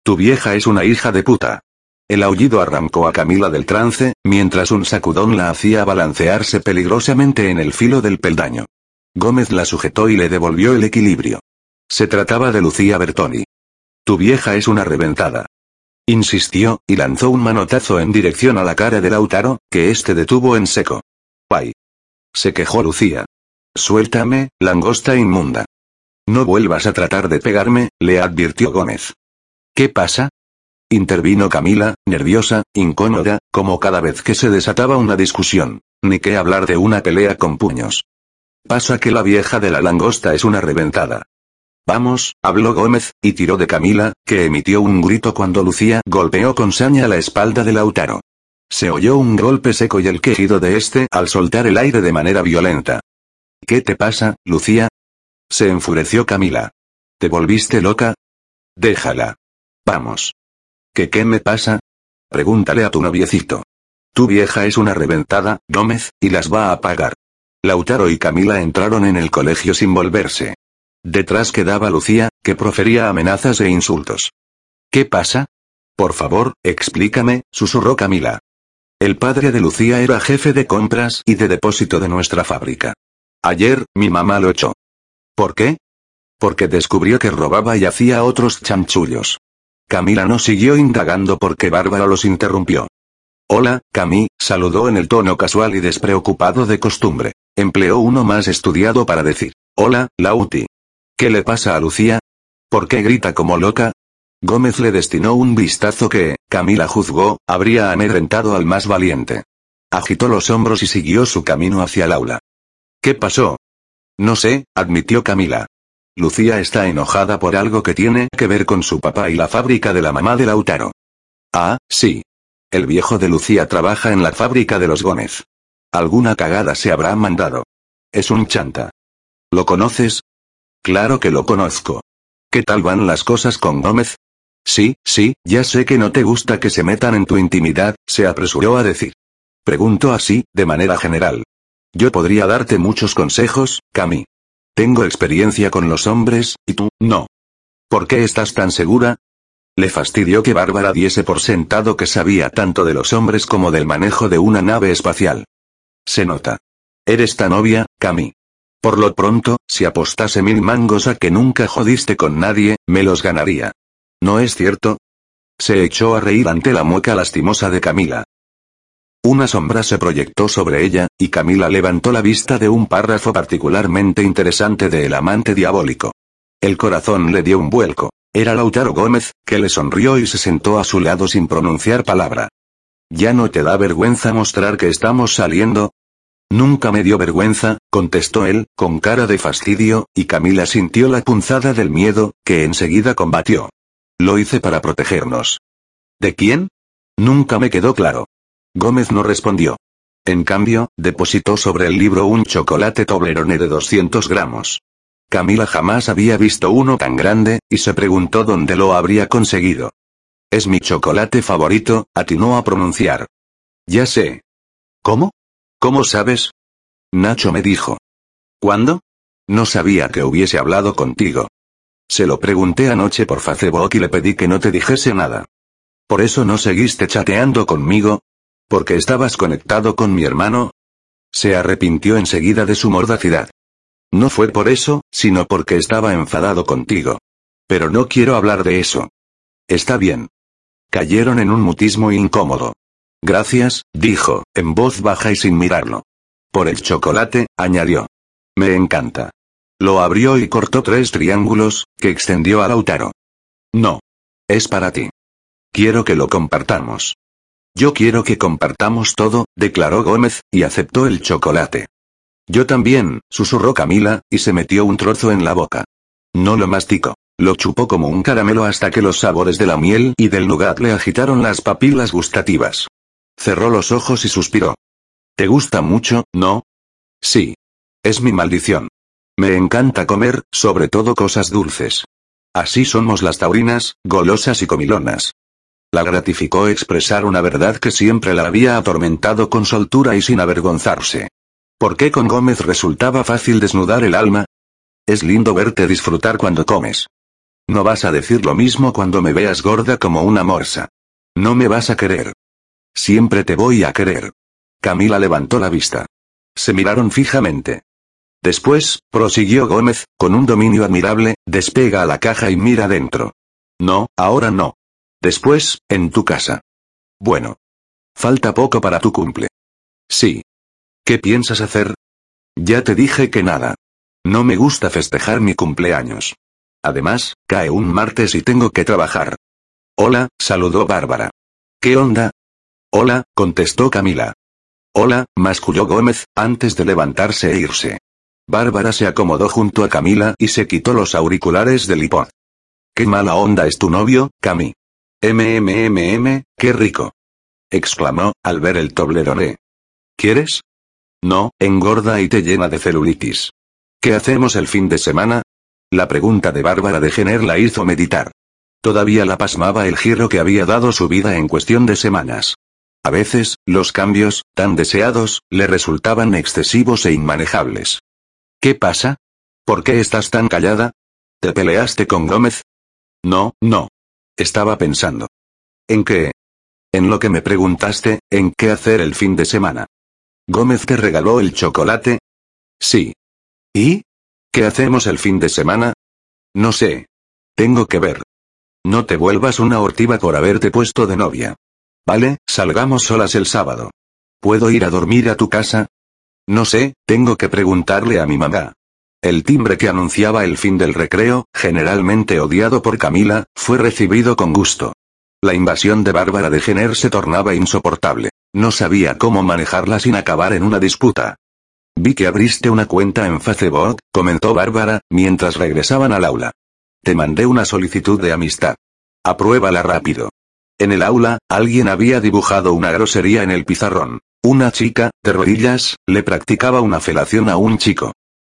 Tu vieja es una hija de puta. El aullido arrancó a Camila del trance, mientras un sacudón la hacía balancearse peligrosamente en el filo del peldaño. Gómez la sujetó y le devolvió el equilibrio. Se trataba de Lucía Bertoni. Tu vieja es una reventada. Insistió, y lanzó un manotazo en dirección a la cara de Lautaro, que éste detuvo en seco. ¡Ay! Se quejó Lucía. Suéltame, langosta inmunda. No vuelvas a tratar de pegarme, le advirtió Gómez. ¿Qué pasa? Intervino Camila, nerviosa, incómoda, como cada vez que se desataba una discusión. Ni que hablar de una pelea con puños. Pasa que la vieja de la langosta es una reventada. Vamos, habló Gómez, y tiró de Camila, que emitió un grito cuando Lucía golpeó con saña la espalda de Lautaro. Se oyó un golpe seco y el quejido de este al soltar el aire de manera violenta. ¿Qué te pasa, Lucía? Se enfureció Camila. ¿Te volviste loca? Déjala. Vamos. ¿Qué qué me pasa? Pregúntale a tu noviecito. Tu vieja es una reventada, Gómez, y las va a pagar. Lautaro y Camila entraron en el colegio sin volverse. Detrás quedaba Lucía, que profería amenazas e insultos. ¿Qué pasa? Por favor, explícame, susurró Camila. El padre de Lucía era jefe de compras y de depósito de nuestra fábrica. Ayer, mi mamá lo echó. ¿Por qué? Porque descubrió que robaba y hacía otros chanchullos. Camila no siguió indagando porque Bárbara los interrumpió. Hola, Cami, saludó en el tono casual y despreocupado de costumbre. Empleó uno más estudiado para decir. Hola, Lauti. ¿Qué le pasa a Lucía? ¿Por qué grita como loca? Gómez le destinó un vistazo que, Camila juzgó, habría amedrentado al más valiente. Agitó los hombros y siguió su camino hacia el aula. ¿Qué pasó? No sé, admitió Camila. Lucía está enojada por algo que tiene que ver con su papá y la fábrica de la mamá de Lautaro. Ah, sí. El viejo de Lucía trabaja en la fábrica de los Gómez. Alguna cagada se habrá mandado. Es un chanta. ¿Lo conoces? Claro que lo conozco. ¿Qué tal van las cosas con Gómez? Sí, sí, ya sé que no te gusta que se metan en tu intimidad, se apresuró a decir. Pregunto así, de manera general. Yo podría darte muchos consejos, Cami. Tengo experiencia con los hombres, y tú, no. ¿Por qué estás tan segura? Le fastidió que Bárbara diese por sentado que sabía tanto de los hombres como del manejo de una nave espacial. Se nota. Eres tan obvia, Cami. Por lo pronto, si apostase mil mangos a que nunca jodiste con nadie, me los ganaría. ¿No es cierto? Se echó a reír ante la mueca lastimosa de Camila. Una sombra se proyectó sobre ella, y Camila levantó la vista de un párrafo particularmente interesante de El amante diabólico. El corazón le dio un vuelco. Era Lautaro Gómez, que le sonrió y se sentó a su lado sin pronunciar palabra. ¿Ya no te da vergüenza mostrar que estamos saliendo? Nunca me dio vergüenza, contestó él, con cara de fastidio, y Camila sintió la punzada del miedo, que enseguida combatió. Lo hice para protegernos. ¿De quién? Nunca me quedó claro. Gómez no respondió. En cambio, depositó sobre el libro un chocolate Toblerone de 200 gramos. Camila jamás había visto uno tan grande, y se preguntó dónde lo habría conseguido. Es mi chocolate favorito, atinó a pronunciar. Ya sé. ¿Cómo? ¿Cómo sabes? Nacho me dijo. ¿Cuándo? No sabía que hubiese hablado contigo. Se lo pregunté anoche por Facebook y le pedí que no te dijese nada. ¿Por eso no seguiste chateando conmigo? ¿Porque estabas conectado con mi hermano? Se arrepintió enseguida de su mordacidad. No fue por eso, sino porque estaba enfadado contigo. Pero no quiero hablar de eso. Está bien. Cayeron en un mutismo incómodo. Gracias, dijo, en voz baja y sin mirarlo. Por el chocolate, añadió. Me encanta. Lo abrió y cortó tres triángulos, que extendió a Lautaro. No. Es para ti. Quiero que lo compartamos. Yo quiero que compartamos todo, declaró Gómez, y aceptó el chocolate. Yo también, susurró Camila, y se metió un trozo en la boca. No lo masticó. Lo chupó como un caramelo hasta que los sabores de la miel y del nougat le agitaron las papilas gustativas. Cerró los ojos y suspiró. ¿Te gusta mucho, no? Sí. Es mi maldición. Me encanta comer, sobre todo cosas dulces. Así somos las taurinas, golosas y comilonas. La gratificó expresar una verdad que siempre la había atormentado con soltura y sin avergonzarse. ¿Por qué con Gómez resultaba fácil desnudar el alma? Es lindo verte disfrutar cuando comes. No vas a decir lo mismo cuando me veas gorda como una morsa. No me vas a querer. Siempre te voy a querer. Camila levantó la vista. Se miraron fijamente. Después, prosiguió Gómez, con un dominio admirable, despega a la caja y mira dentro. No, ahora no. Después, en tu casa. Bueno. Falta poco para tu cumple. Sí. ¿Qué piensas hacer? Ya te dije que nada. No me gusta festejar mi cumpleaños. Además, cae un martes y tengo que trabajar. Hola, saludó Bárbara. ¿Qué onda? Hola, contestó Camila. Hola, masculló Gómez, antes de levantarse e irse. Bárbara se acomodó junto a Camila y se quitó los auriculares del iPod. Qué mala onda es tu novio, Cami. MMMM, qué rico. exclamó, al ver el toblerone. ¿Quieres? No, engorda y te llena de celulitis. ¿Qué hacemos el fin de semana? La pregunta de Bárbara de Jenner la hizo meditar. Todavía la pasmaba el giro que había dado su vida en cuestión de semanas. A veces, los cambios, tan deseados, le resultaban excesivos e inmanejables. ¿Qué pasa? ¿Por qué estás tan callada? ¿Te peleaste con Gómez? No, no. Estaba pensando. ¿En qué? En lo que me preguntaste, ¿en qué hacer el fin de semana? ¿Gómez te regaló el chocolate? Sí. ¿Y? ¿Qué hacemos el fin de semana? No sé. Tengo que ver. No te vuelvas una hortiva por haberte puesto de novia. Vale, salgamos solas el sábado. ¿Puedo ir a dormir a tu casa? No sé, tengo que preguntarle a mi mamá. El timbre que anunciaba el fin del recreo, generalmente odiado por Camila, fue recibido con gusto. La invasión de Bárbara de Jenner se tornaba insoportable. No sabía cómo manejarla sin acabar en una disputa. Vi que abriste una cuenta en Facebook, comentó Bárbara, mientras regresaban al aula. Te mandé una solicitud de amistad. Apruébala rápido. En el aula, alguien había dibujado una grosería en el pizarrón. Una chica, de rodillas, le practicaba una felación a un chico.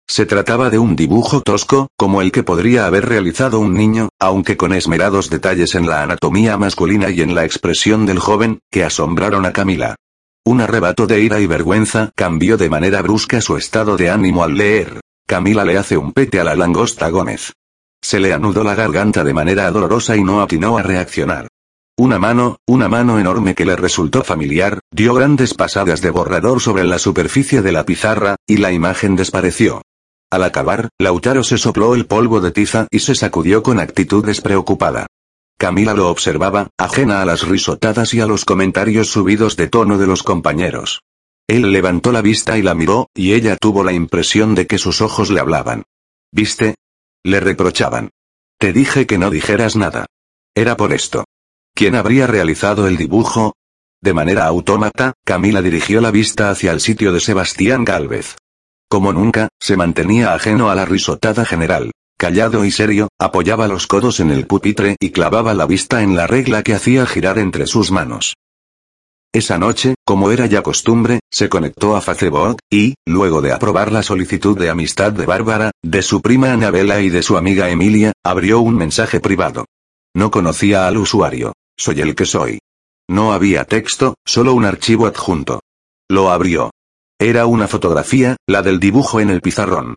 Se trataba de un dibujo tosco, como el que podría haber realizado un niño, aunque con esmerados detalles en la anatomía masculina y en la expresión del joven, que asombraron a Camila. Un arrebato de ira y vergüenza cambió de manera brusca su estado de ánimo al leer. Camila le hace un pete a la langosta Gómez. Se le anudó la garganta de manera dolorosa y no atinó a reaccionar. Una mano, una mano enorme que le resultó familiar, dio grandes pasadas de borrador sobre la superficie de la pizarra, y la imagen desapareció. Al acabar, Lautaro se sopló el polvo de tiza y se sacudió con actitud despreocupada. Camila lo observaba, ajena a las risotadas y a los comentarios subidos de tono de los compañeros. Él levantó la vista y la miró, y ella tuvo la impresión de que sus ojos le hablaban. ¿Viste? Le reprochaban. Te dije que no dijeras nada. Era por esto. ¿Quién habría realizado el dibujo? De manera autómata, Camila dirigió la vista hacia el sitio de Sebastián Gálvez. Como nunca, se mantenía ajeno a la risotada general. Callado y serio, apoyaba los codos en el pupitre y clavaba la vista en la regla que hacía girar entre sus manos. Esa noche, como era ya costumbre, se conectó a Facebook, y, luego de aprobar la solicitud de amistad de Bárbara, de su prima Anabela y de su amiga Emilia, abrió un mensaje privado. No conocía al usuario. Soy el que soy. No había texto, solo un archivo adjunto. Lo abrió. Era una fotografía, la del dibujo en el pizarrón.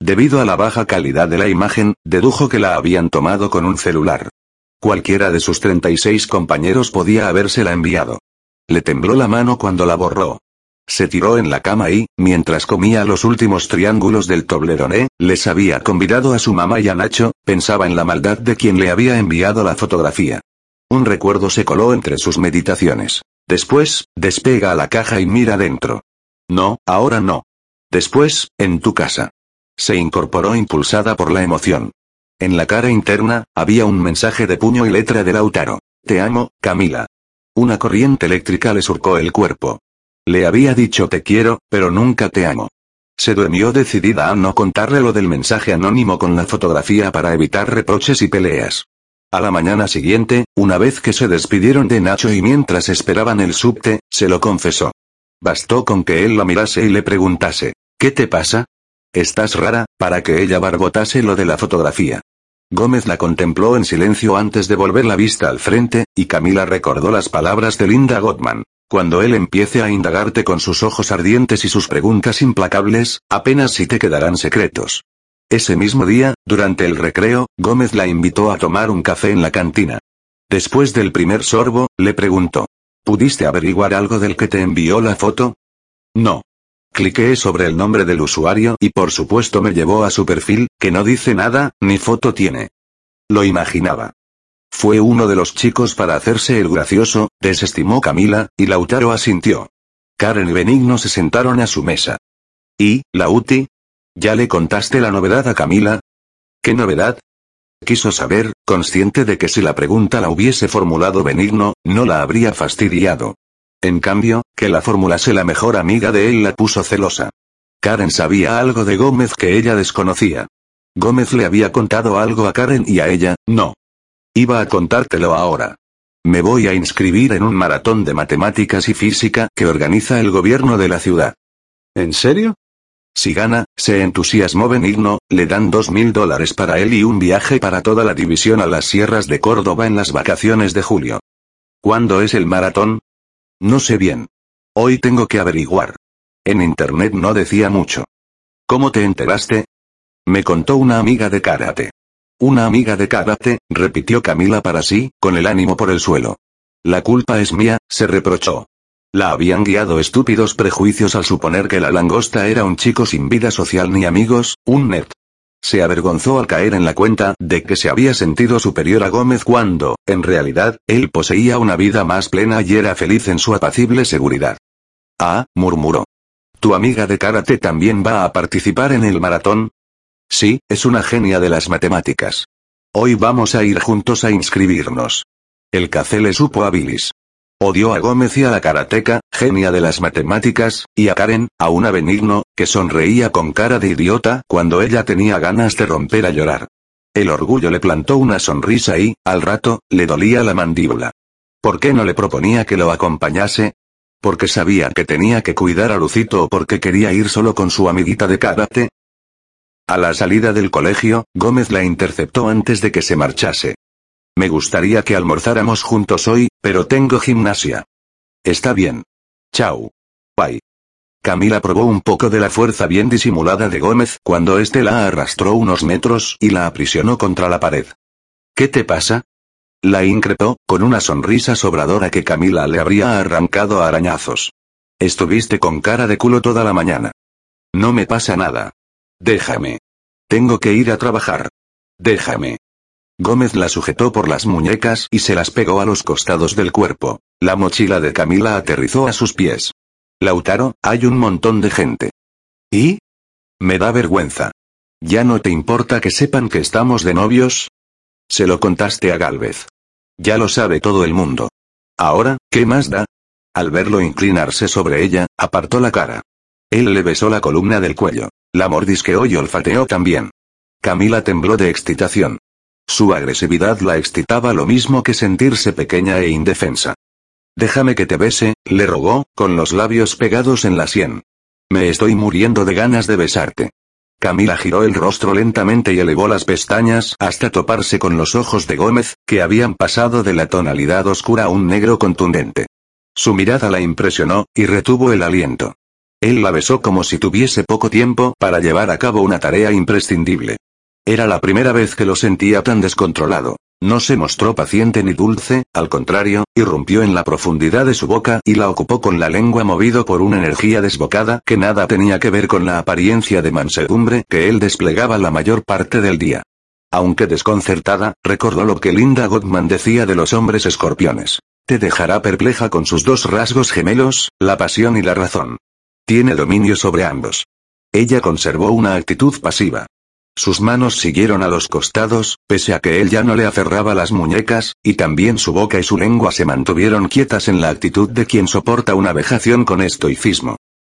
Debido a la baja calidad de la imagen, dedujo que la habían tomado con un celular. Cualquiera de sus 36 compañeros podía habérsela enviado. Le tembló la mano cuando la borró. Se tiró en la cama y, mientras comía los últimos triángulos del toblerone, les había convidado a su mamá y a Nacho, pensaba en la maldad de quien le había enviado la fotografía. Un recuerdo se coló entre sus meditaciones. Después, despega a la caja y mira dentro. No, ahora no. Después, en tu casa. Se incorporó impulsada por la emoción. En la cara interna, había un mensaje de puño y letra de Lautaro. Te amo, Camila. Una corriente eléctrica le surcó el cuerpo. Le había dicho te quiero, pero nunca te amo. Se durmió decidida a no contarle lo del mensaje anónimo con la fotografía para evitar reproches y peleas. A la mañana siguiente, una vez que se despidieron de Nacho y mientras esperaban el subte, se lo confesó. Bastó con que él la mirase y le preguntase, ¿qué te pasa? Estás rara, para que ella barbotase lo de la fotografía. Gómez la contempló en silencio antes de volver la vista al frente, y Camila recordó las palabras de Linda Gottman. Cuando él empiece a indagarte con sus ojos ardientes y sus preguntas implacables, apenas si te quedarán secretos. Ese mismo día, durante el recreo, Gómez la invitó a tomar un café en la cantina. Después del primer sorbo, le preguntó. ¿Pudiste averiguar algo del que te envió la foto? No. Cliqué sobre el nombre del usuario y por supuesto me llevó a su perfil, que no dice nada, ni foto tiene. Lo imaginaba. Fue uno de los chicos para hacerse el gracioso, desestimó Camila, y Lautaro asintió. Karen y Benigno se sentaron a su mesa. ¿Y, Lauti? ¿Ya le contaste la novedad a Camila? ¿Qué novedad? Quiso saber, consciente de que si la pregunta la hubiese formulado Benigno, no la habría fastidiado. En cambio, que la formulase la mejor amiga de él la puso celosa. Karen sabía algo de Gómez que ella desconocía. Gómez le había contado algo a Karen y a ella, no. Iba a contártelo ahora. Me voy a inscribir en un maratón de matemáticas y física que organiza el gobierno de la ciudad. ¿En serio? Si gana, se entusiasmó Benigno, le dan dos mil dólares para él y un viaje para toda la división a las sierras de Córdoba en las vacaciones de julio. ¿Cuándo es el maratón? No sé bien. Hoy tengo que averiguar. En internet no decía mucho. ¿Cómo te enteraste? Me contó una amiga de karate. Una amiga de karate, repitió Camila para sí, con el ánimo por el suelo. La culpa es mía, se reprochó. La habían guiado estúpidos prejuicios al suponer que la langosta era un chico sin vida social ni amigos, un net. Se avergonzó al caer en la cuenta de que se había sentido superior a Gómez cuando, en realidad, él poseía una vida más plena y era feliz en su apacible seguridad. Ah, murmuró. ¿Tu amiga de karate también va a participar en el maratón? Sí, es una genia de las matemáticas. Hoy vamos a ir juntos a inscribirnos. El café le supo a. Odió a Gómez y a la karateca, genia de las matemáticas, y a Karen, a una benigno, que sonreía con cara de idiota cuando ella tenía ganas de romper a llorar. El orgullo le plantó una sonrisa y, al rato, le dolía la mandíbula. ¿Por qué no le proponía que lo acompañase? ¿Porque sabía que tenía que cuidar a Lucito o porque quería ir solo con su amiguita de karate? A la salida del colegio, Gómez la interceptó antes de que se marchase. Me gustaría que almorzáramos juntos hoy, pero tengo gimnasia. Está bien. Chao. Bye. Camila probó un poco de la fuerza bien disimulada de Gómez cuando éste la arrastró unos metros y la aprisionó contra la pared. ¿Qué te pasa? La increpó, con una sonrisa sobradora que Camila le habría arrancado a arañazos. Estuviste con cara de culo toda la mañana. No me pasa nada. Déjame. Tengo que ir a trabajar. Déjame. Gómez la sujetó por las muñecas y se las pegó a los costados del cuerpo. La mochila de Camila aterrizó a sus pies. Lautaro, hay un montón de gente. ¿Y? Me da vergüenza. ¿Ya no te importa que sepan que estamos de novios? Se lo contaste a Galvez. Ya lo sabe todo el mundo. Ahora, ¿qué más da? Al verlo inclinarse sobre ella, apartó la cara. Él le besó la columna del cuello. La mordisqueó y olfateó también. Camila tembló de excitación. Su agresividad la excitaba lo mismo que sentirse pequeña e indefensa. Déjame que te bese, le rogó, con los labios pegados en la sien. Me estoy muriendo de ganas de besarte. Camila giró el rostro lentamente y elevó las pestañas hasta toparse con los ojos de Gómez, que habían pasado de la tonalidad oscura a un negro contundente. Su mirada la impresionó, y retuvo el aliento. Él la besó como si tuviese poco tiempo para llevar a cabo una tarea imprescindible. Era la primera vez que lo sentía tan descontrolado. No se mostró paciente ni dulce, al contrario, irrumpió en la profundidad de su boca y la ocupó con la lengua movido por una energía desbocada que nada tenía que ver con la apariencia de mansedumbre que él desplegaba la mayor parte del día. Aunque desconcertada, recordó lo que Linda Gottman decía de los hombres escorpiones. Te dejará perpleja con sus dos rasgos gemelos, la pasión y la razón. Tiene dominio sobre ambos. Ella conservó una actitud pasiva. Sus manos siguieron a los costados, pese a que él ya no le aferraba las muñecas, y también su boca y su lengua se mantuvieron quietas en la actitud de quien soporta una vejación con estoicismo.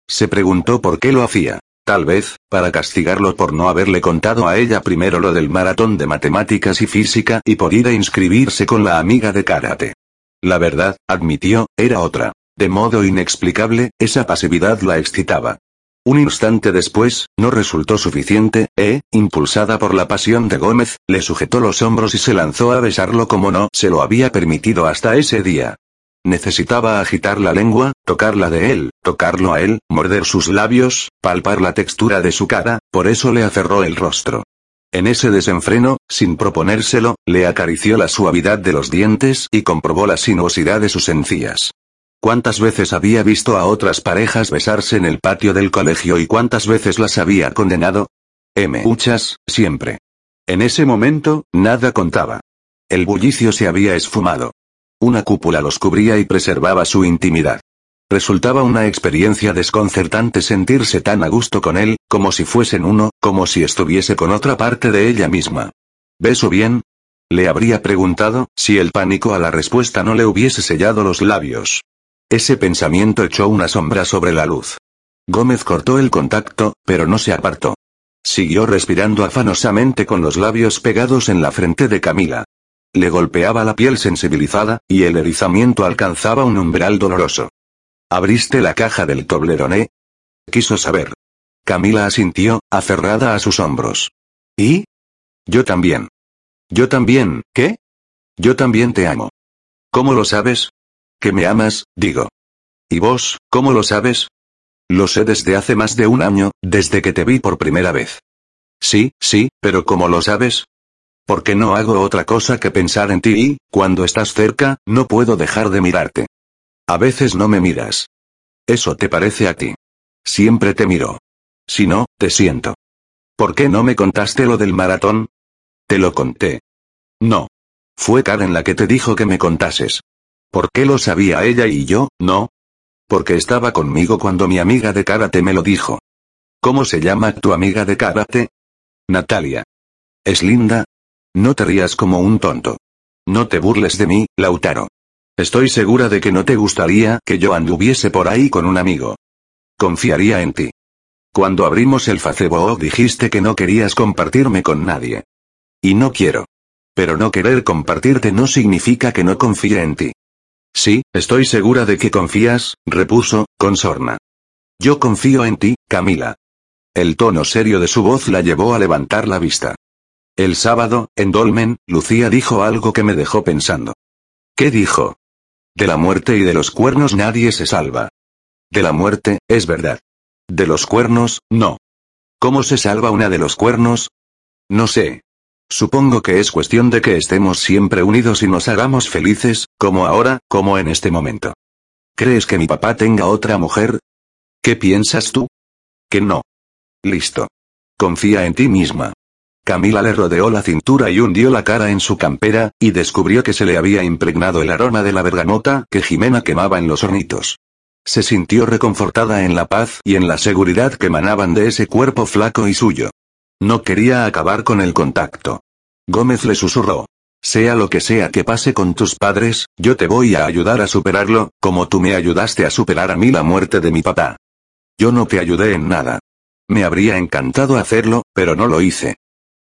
Se preguntó por qué lo hacía. Tal vez, para castigarlo por no haberle contado a ella primero lo del maratón de matemáticas y física y por ir a inscribirse con la amiga de karate. La verdad, admitió, era otra. De modo inexplicable, esa pasividad la excitaba. Un instante después, no resultó suficiente, e, impulsada por la pasión de Gómez, le sujetó los hombros y se lanzó a besarlo como no se lo había permitido hasta ese día. Necesitaba agitar la lengua, tocarla de él, tocarlo a él, morder sus labios, palpar la textura de su cara, por eso le aferró el rostro. En ese desenfreno, sin proponérselo, le acarició la suavidad de los dientes y comprobó la sinuosidad de sus encías. ¿Cuántas veces había visto a otras parejas besarse en el patio del colegio y cuántas veces las había condenado? M. Muchas, siempre. En ese momento, nada contaba. El bullicio se había esfumado. Una cúpula los cubría y preservaba su intimidad. Resultaba una experiencia desconcertante sentirse tan a gusto con él, como si fuesen uno, como si estuviese con otra parte de ella misma. ¿Beso bien? Le habría preguntado, si el pánico a la respuesta no le hubiese sellado los labios. Ese pensamiento echó una sombra sobre la luz. Gómez cortó el contacto, pero no se apartó. Siguió respirando afanosamente con los labios pegados en la frente de Camila. Le golpeaba la piel sensibilizada, y el erizamiento alcanzaba un umbral doloroso. ¿Abriste la caja del Toblerone? Quiso saber. Camila asintió, aferrada a sus hombros. ¿Y? Yo también. Yo también, ¿qué? Yo también te amo. ¿Cómo lo sabes? Que me amas, digo. ¿Y vos, cómo lo sabes? Lo sé desde hace más de un año, desde que te vi por primera vez. Sí, sí, pero ¿cómo lo sabes? Porque no hago otra cosa que pensar en ti y, cuando estás cerca, no puedo dejar de mirarte. A veces no me miras. Eso te parece a ti. Siempre te miro. Si no, te siento. ¿Por qué no me contaste lo del maratón? Te lo conté. No. Fue Karen la que te dijo que me contases. ¿Por qué lo sabía ella y yo, no? Porque estaba conmigo cuando mi amiga de karate me lo dijo. ¿Cómo se llama tu amiga de karate? Natalia. ¿Es linda? No te rías como un tonto. No te burles de mí, Lautaro. Estoy segura de que no te gustaría que yo anduviese por ahí con un amigo. Confiaría en ti. Cuando abrimos el Facebook dijiste que no querías compartirme con nadie. Y no quiero. Pero no querer compartirte no significa que no confíe en ti. Sí, estoy segura de que confías, repuso, con sorna. Yo confío en ti, Camila. El tono serio de su voz la llevó a levantar la vista. El sábado, en Dolmen, Lucía dijo algo que me dejó pensando. ¿Qué dijo? De la muerte y de los cuernos nadie se salva. De la muerte, es verdad. De los cuernos, no. ¿Cómo se salva una de los cuernos? No sé. Supongo que es cuestión de que estemos siempre unidos y nos hagamos felices, como ahora, como en este momento. ¿Crees que mi papá tenga otra mujer? ¿Qué piensas tú? Que no. Listo. Confía en ti misma. Camila le rodeó la cintura y hundió la cara en su campera, y descubrió que se le había impregnado el aroma de la bergamota que Jimena quemaba en los hornitos. Se sintió reconfortada en la paz y en la seguridad que emanaban de ese cuerpo flaco y suyo. No quería acabar con el contacto. Gómez le susurró. Sea lo que sea que pase con tus padres, yo te voy a ayudar a superarlo, como tú me ayudaste a superar a mí la muerte de mi papá. Yo no te ayudé en nada. Me habría encantado hacerlo, pero no lo hice.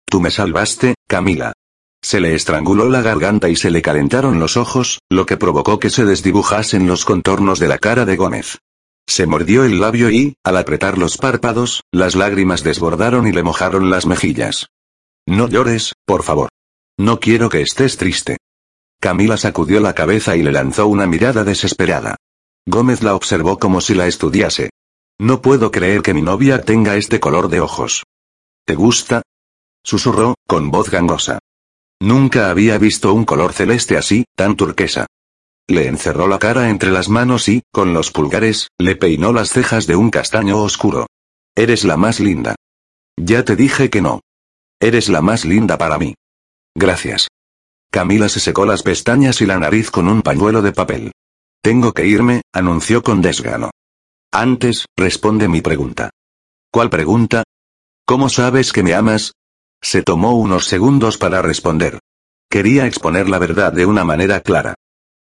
Tú me salvaste, Camila. Se le estranguló la garganta y se le calentaron los ojos, lo que provocó que se desdibujasen los contornos de la cara de Gómez. Se mordió el labio y, al apretar los párpados, las lágrimas desbordaron y le mojaron las mejillas. No llores, por favor. No quiero que estés triste. Camila sacudió la cabeza y le lanzó una mirada desesperada. Gómez la observó como si la estudiase. No puedo creer que mi novia tenga este color de ojos. ¿Te gusta? Susurró, con voz gangosa. Nunca había visto un color celeste así, tan turquesa. Le encerró la cara entre las manos y, con los pulgares, le peinó las cejas de un castaño oscuro. Eres la más linda. Ya te dije que no. Eres la más linda para mí. Gracias. Camila se secó las pestañas y la nariz con un pañuelo de papel. Tengo que irme, anunció con desgano. Antes, responde mi pregunta. ¿Cuál pregunta? ¿Cómo sabes que me amas? Se tomó unos segundos para responder. Quería exponer la verdad de una manera clara.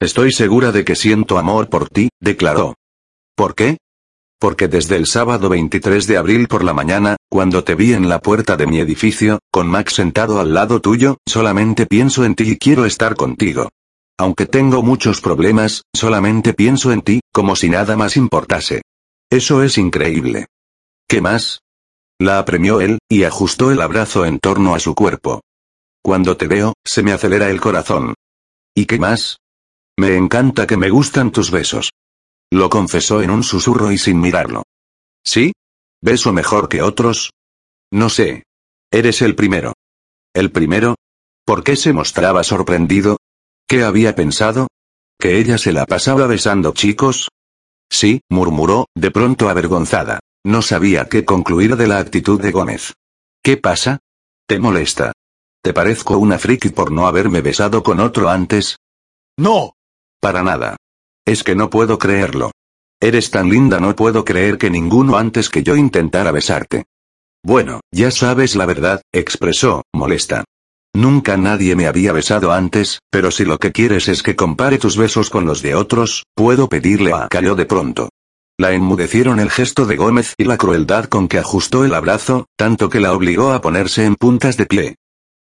Estoy segura de que siento amor por ti, declaró. ¿Por qué? Porque desde el sábado 23 de abril por la mañana, cuando te vi en la puerta de mi edificio, con Max sentado al lado tuyo, solamente pienso en ti y quiero estar contigo. Aunque tengo muchos problemas, solamente pienso en ti, como si nada más importase. Eso es increíble. ¿Qué más? La apremió él, y ajustó el abrazo en torno a su cuerpo. Cuando te veo, se me acelera el corazón. ¿Y qué más? Me encanta que me gustan tus besos. Lo confesó en un susurro y sin mirarlo. ¿Sí? ¿Beso mejor que otros? No sé. Eres el primero. ¿El primero? ¿Por qué se mostraba sorprendido? ¿Qué había pensado? ¿Que ella se la pasaba besando chicos? Sí, murmuró, de pronto avergonzada. No sabía qué concluir de la actitud de Gómez. ¿Qué pasa? ¿Te molesta? ¿Te parezco una friki por no haberme besado con otro antes? No. Para nada. Es que no puedo creerlo. Eres tan linda, no puedo creer que ninguno antes que yo intentara besarte. Bueno, ya sabes la verdad, expresó, molesta. Nunca nadie me había besado antes, pero si lo que quieres es que compare tus besos con los de otros, puedo pedirle a cayó de pronto. La enmudecieron el gesto de Gómez y la crueldad con que ajustó el abrazo, tanto que la obligó a ponerse en puntas de pie.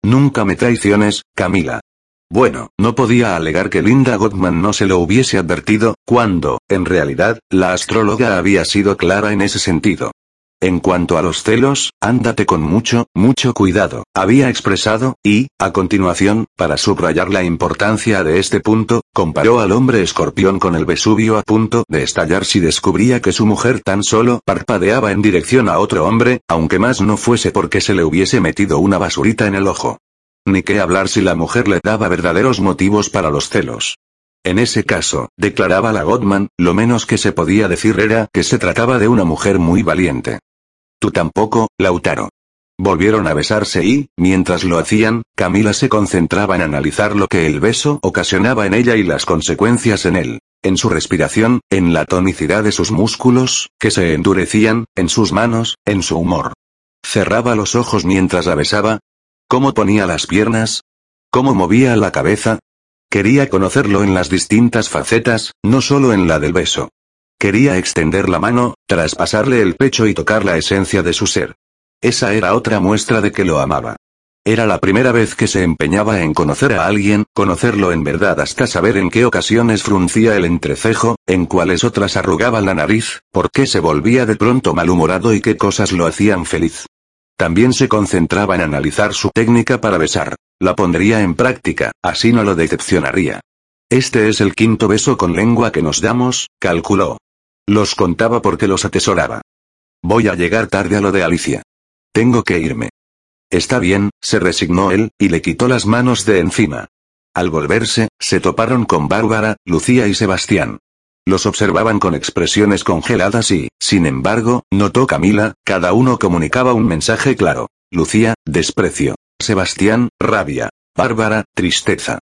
Nunca me traiciones, Camila. Bueno, no podía alegar que Linda Gottman no se lo hubiese advertido, cuando, en realidad, la astróloga había sido clara en ese sentido. En cuanto a los celos, ándate con mucho, mucho cuidado, había expresado, y, a continuación, para subrayar la importancia de este punto, comparó al hombre escorpión con el Vesubio a punto de estallar si descubría que su mujer tan solo parpadeaba en dirección a otro hombre, aunque más no fuese porque se le hubiese metido una basurita en el ojo. Ni qué hablar si la mujer le daba verdaderos motivos para los celos. En ese caso, declaraba la Godman, lo menos que se podía decir era que se trataba de una mujer muy valiente. Tú tampoco, Lautaro. Volvieron a besarse y, mientras lo hacían, Camila se concentraba en analizar lo que el beso ocasionaba en ella y las consecuencias en él. En su respiración, en la tonicidad de sus músculos, que se endurecían, en sus manos, en su humor. Cerraba los ojos mientras la besaba. ¿Cómo ponía las piernas? ¿Cómo movía la cabeza? Quería conocerlo en las distintas facetas, no solo en la del beso. Quería extender la mano, traspasarle el pecho y tocar la esencia de su ser. Esa era otra muestra de que lo amaba. Era la primera vez que se empeñaba en conocer a alguien, conocerlo en verdad hasta saber en qué ocasiones fruncía el entrecejo, en cuáles otras arrugaba la nariz, por qué se volvía de pronto malhumorado y qué cosas lo hacían feliz. También se concentraba en analizar su técnica para besar. La pondría en práctica, así no lo decepcionaría. Este es el quinto beso con lengua que nos damos, calculó. Los contaba porque los atesoraba. Voy a llegar tarde a lo de Alicia. Tengo que irme. Está bien, se resignó él, y le quitó las manos de encima. Al volverse, se toparon con Bárbara, Lucía y Sebastián. Los observaban con expresiones congeladas y, sin embargo, notó Camila, cada uno comunicaba un mensaje claro. Lucía, desprecio. Sebastián, rabia. Bárbara, tristeza.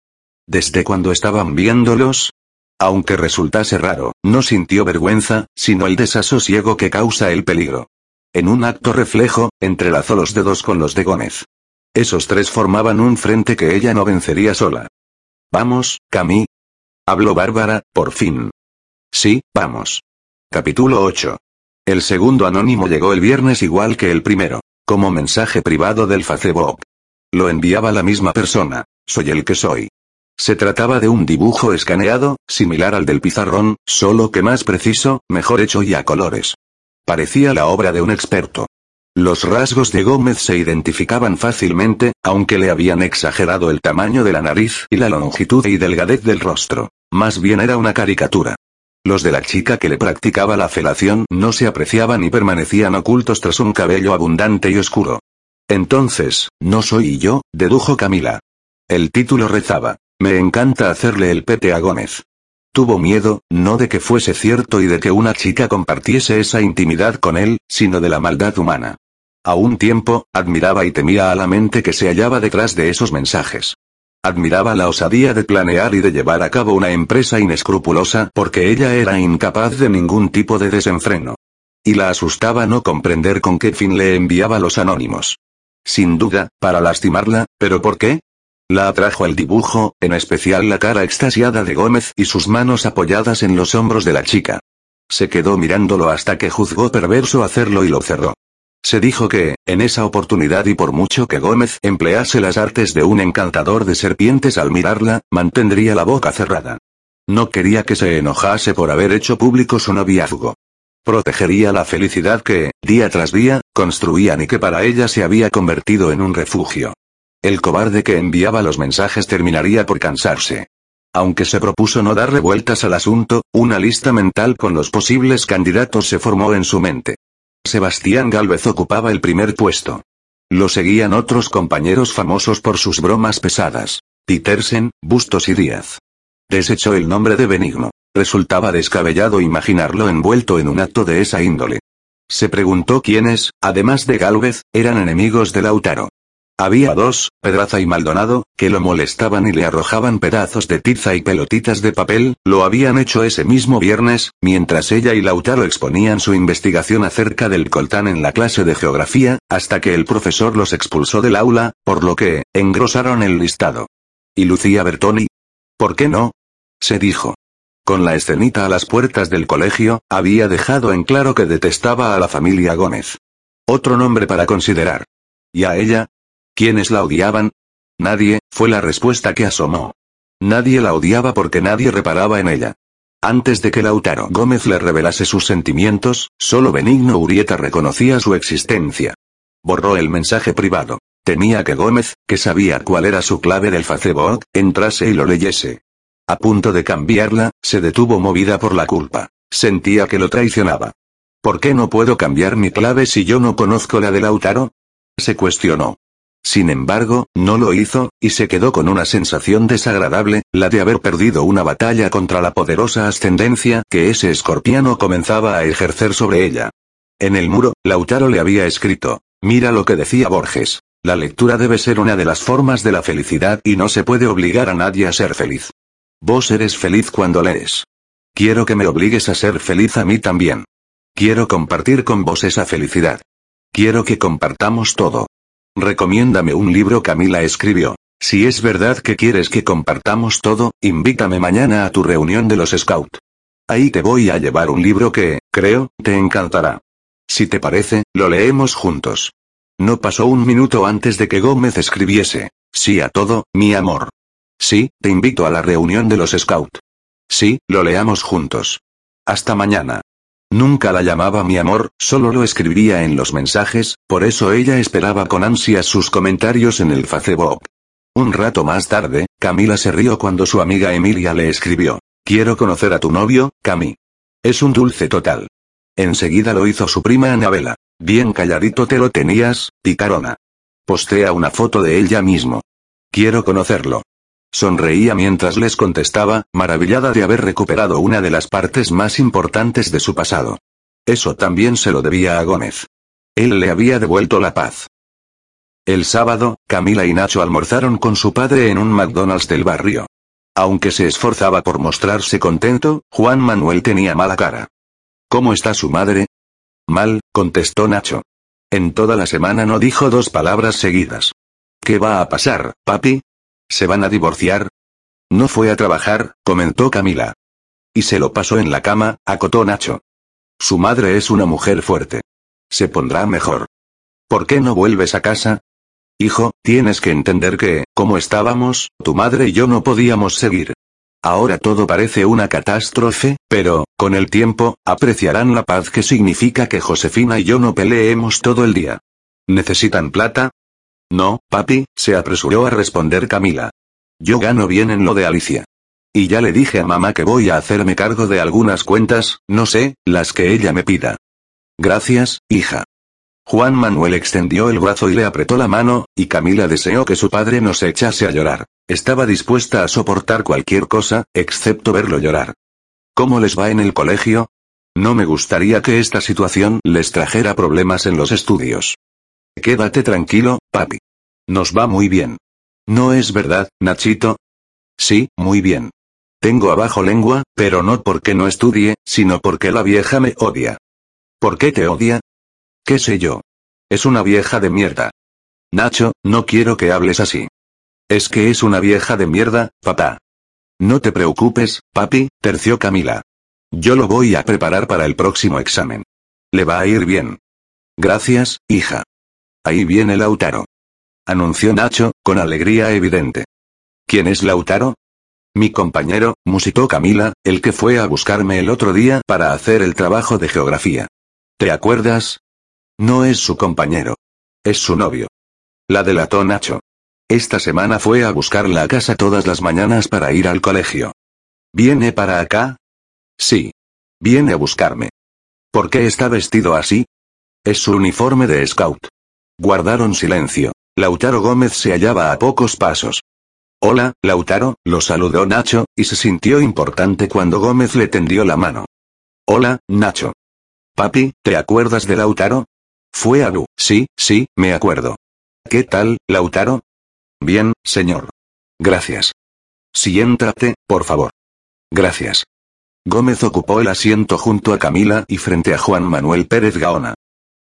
¿Desde cuando estaban viéndolos? Aunque resultase raro, no sintió vergüenza, sino el desasosiego que causa el peligro. En un acto reflejo, entrelazó los dedos con los de Gómez. Esos tres formaban un frente que ella no vencería sola. Vamos, Camí. Habló Bárbara, por fin. Sí, vamos. Capítulo 8. El segundo anónimo llegó el viernes igual que el primero, como mensaje privado del Facebook. Lo enviaba la misma persona. Soy el que soy. Se trataba de un dibujo escaneado, similar al del pizarrón, solo que más preciso, mejor hecho y a colores. Parecía la obra de un experto. Los rasgos de Gómez se identificaban fácilmente, aunque le habían exagerado el tamaño de la nariz y la longitud y delgadez del rostro. Más bien era una caricatura. Los de la chica que le practicaba la felación no se apreciaban y permanecían ocultos tras un cabello abundante y oscuro. Entonces, no soy yo, dedujo Camila. El título rezaba, me encanta hacerle el pete a Gómez. Tuvo miedo, no de que fuese cierto y de que una chica compartiese esa intimidad con él, sino de la maldad humana. A un tiempo, admiraba y temía a la mente que se hallaba detrás de esos mensajes. Admiraba la osadía de planear y de llevar a cabo una empresa inescrupulosa porque ella era incapaz de ningún tipo de desenfreno. Y la asustaba no comprender con qué fin le enviaba los anónimos. Sin duda, para lastimarla, pero ¿por qué? La atrajo el dibujo, en especial la cara extasiada de Gómez y sus manos apoyadas en los hombros de la chica. Se quedó mirándolo hasta que juzgó perverso hacerlo y lo cerró. Se dijo que, en esa oportunidad y por mucho que Gómez emplease las artes de un encantador de serpientes al mirarla, mantendría la boca cerrada. No quería que se enojase por haber hecho público su noviazgo. Protegería la felicidad que, día tras día, construían y que para ella se había convertido en un refugio. El cobarde que enviaba los mensajes terminaría por cansarse. Aunque se propuso no darle vueltas al asunto, una lista mental con los posibles candidatos se formó en su mente. Sebastián Galvez ocupaba el primer puesto. Lo seguían otros compañeros famosos por sus bromas pesadas. Petersen, Bustos y Díaz. Desechó el nombre de Benigno. Resultaba descabellado imaginarlo envuelto en un acto de esa índole. Se preguntó quiénes, además de Galvez, eran enemigos de Lautaro. Había dos, Pedraza y Maldonado, que lo molestaban y le arrojaban pedazos de tiza y pelotitas de papel, lo habían hecho ese mismo viernes, mientras ella y Lautaro exponían su investigación acerca del coltán en la clase de geografía, hasta que el profesor los expulsó del aula, por lo que, engrosaron el listado. ¿Y Lucía Bertoni? ¿Por qué no? Se dijo. Con la escenita a las puertas del colegio, había dejado en claro que detestaba a la familia Gómez. Otro nombre para considerar. ¿Y a ella? ¿Quiénes la odiaban? Nadie, fue la respuesta que asomó. Nadie la odiaba porque nadie reparaba en ella. Antes de que Lautaro Gómez le revelase sus sentimientos, solo Benigno Urieta reconocía su existencia. Borró el mensaje privado. Temía que Gómez, que sabía cuál era su clave del Facebook, entrase y lo leyese. A punto de cambiarla, se detuvo movida por la culpa. Sentía que lo traicionaba. ¿Por qué no puedo cambiar mi clave si yo no conozco la de Lautaro? Se cuestionó. Sin embargo, no lo hizo, y se quedó con una sensación desagradable, la de haber perdido una batalla contra la poderosa ascendencia que ese escorpiano comenzaba a ejercer sobre ella. En el muro, Lautaro le había escrito, Mira lo que decía Borges. La lectura debe ser una de las formas de la felicidad y no se puede obligar a nadie a ser feliz. Vos eres feliz cuando lees. Quiero que me obligues a ser feliz a mí también. Quiero compartir con vos esa felicidad. Quiero que compartamos todo. Recomiéndame un libro Camila escribió. Si es verdad que quieres que compartamos todo, invítame mañana a tu reunión de los Scout. Ahí te voy a llevar un libro que, creo, te encantará. Si te parece, lo leemos juntos. No pasó un minuto antes de que Gómez escribiese. Sí a todo, mi amor. Sí, te invito a la reunión de los Scout. Sí, lo leamos juntos. Hasta mañana. Nunca la llamaba mi amor, solo lo escribía en los mensajes, por eso ella esperaba con ansias sus comentarios en el Facebook. Un rato más tarde, Camila se rió cuando su amiga Emilia le escribió. Quiero conocer a tu novio, Cami. Es un dulce total. Enseguida lo hizo su prima Anabela. Bien calladito te lo tenías, picarona. Postea una foto de él ya mismo. Quiero conocerlo. Sonreía mientras les contestaba, maravillada de haber recuperado una de las partes más importantes de su pasado. Eso también se lo debía a Gómez. Él le había devuelto la paz. El sábado, Camila y Nacho almorzaron con su padre en un McDonald's del barrio. Aunque se esforzaba por mostrarse contento, Juan Manuel tenía mala cara. ¿Cómo está su madre? Mal, contestó Nacho. En toda la semana no dijo dos palabras seguidas. ¿Qué va a pasar, papi? ¿Se van a divorciar? No fue a trabajar, comentó Camila. Y se lo pasó en la cama, acotó Nacho. Su madre es una mujer fuerte. Se pondrá mejor. ¿Por qué no vuelves a casa? Hijo, tienes que entender que, como estábamos, tu madre y yo no podíamos seguir. Ahora todo parece una catástrofe, pero, con el tiempo, apreciarán la paz que significa que Josefina y yo no peleemos todo el día. ¿Necesitan plata? No, papi, se apresuró a responder Camila. Yo gano bien en lo de Alicia. Y ya le dije a mamá que voy a hacerme cargo de algunas cuentas, no sé, las que ella me pida. Gracias, hija. Juan Manuel extendió el brazo y le apretó la mano, y Camila deseó que su padre no se echase a llorar. Estaba dispuesta a soportar cualquier cosa, excepto verlo llorar. ¿Cómo les va en el colegio? No me gustaría que esta situación les trajera problemas en los estudios. Quédate tranquilo, papi. Nos va muy bien. ¿No es verdad, Nachito? Sí, muy bien. Tengo abajo lengua, pero no porque no estudie, sino porque la vieja me odia. ¿Por qué te odia? ¿Qué sé yo? Es una vieja de mierda. Nacho, no quiero que hables así. Es que es una vieja de mierda, papá. No te preocupes, papi, terció Camila. Yo lo voy a preparar para el próximo examen. Le va a ir bien. Gracias, hija. Ahí viene Lautaro. Anunció Nacho, con alegría evidente. ¿Quién es Lautaro? Mi compañero, musitó Camila, el que fue a buscarme el otro día para hacer el trabajo de geografía. ¿Te acuerdas? No es su compañero. Es su novio. La delató Nacho. Esta semana fue a buscarla a casa todas las mañanas para ir al colegio. ¿Viene para acá? Sí. Viene a buscarme. ¿Por qué está vestido así? Es su uniforme de scout. Guardaron silencio. Lautaro Gómez se hallaba a pocos pasos. Hola, Lautaro, lo saludó Nacho, y se sintió importante cuando Gómez le tendió la mano. Hola, Nacho. Papi, ¿te acuerdas de Lautaro? Fue a Lu. Sí, sí, me acuerdo. ¿Qué tal, Lautaro? Bien, señor. Gracias. Siéntate, por favor. Gracias. Gómez ocupó el asiento junto a Camila y frente a Juan Manuel Pérez Gaona.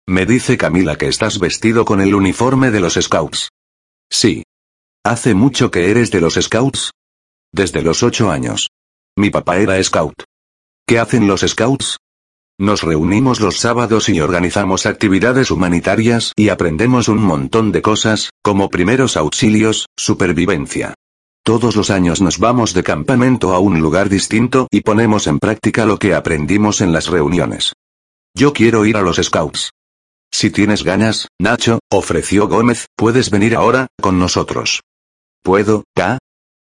Me dice Camila que estás vestido con el uniforme de los Scouts. Sí. ¿Hace mucho que eres de los Scouts? Desde los ocho años. Mi papá era Scout. ¿Qué hacen los Scouts? Nos reunimos los sábados y organizamos actividades humanitarias y aprendemos un montón de cosas, como primeros auxilios, supervivencia. Todos los años nos vamos de campamento a un lugar distinto y ponemos en práctica lo que aprendimos en las reuniones. Yo quiero ir a los Scouts. Si tienes ganas, Nacho, ofreció Gómez, puedes venir ahora, con nosotros. ¿Puedo, K?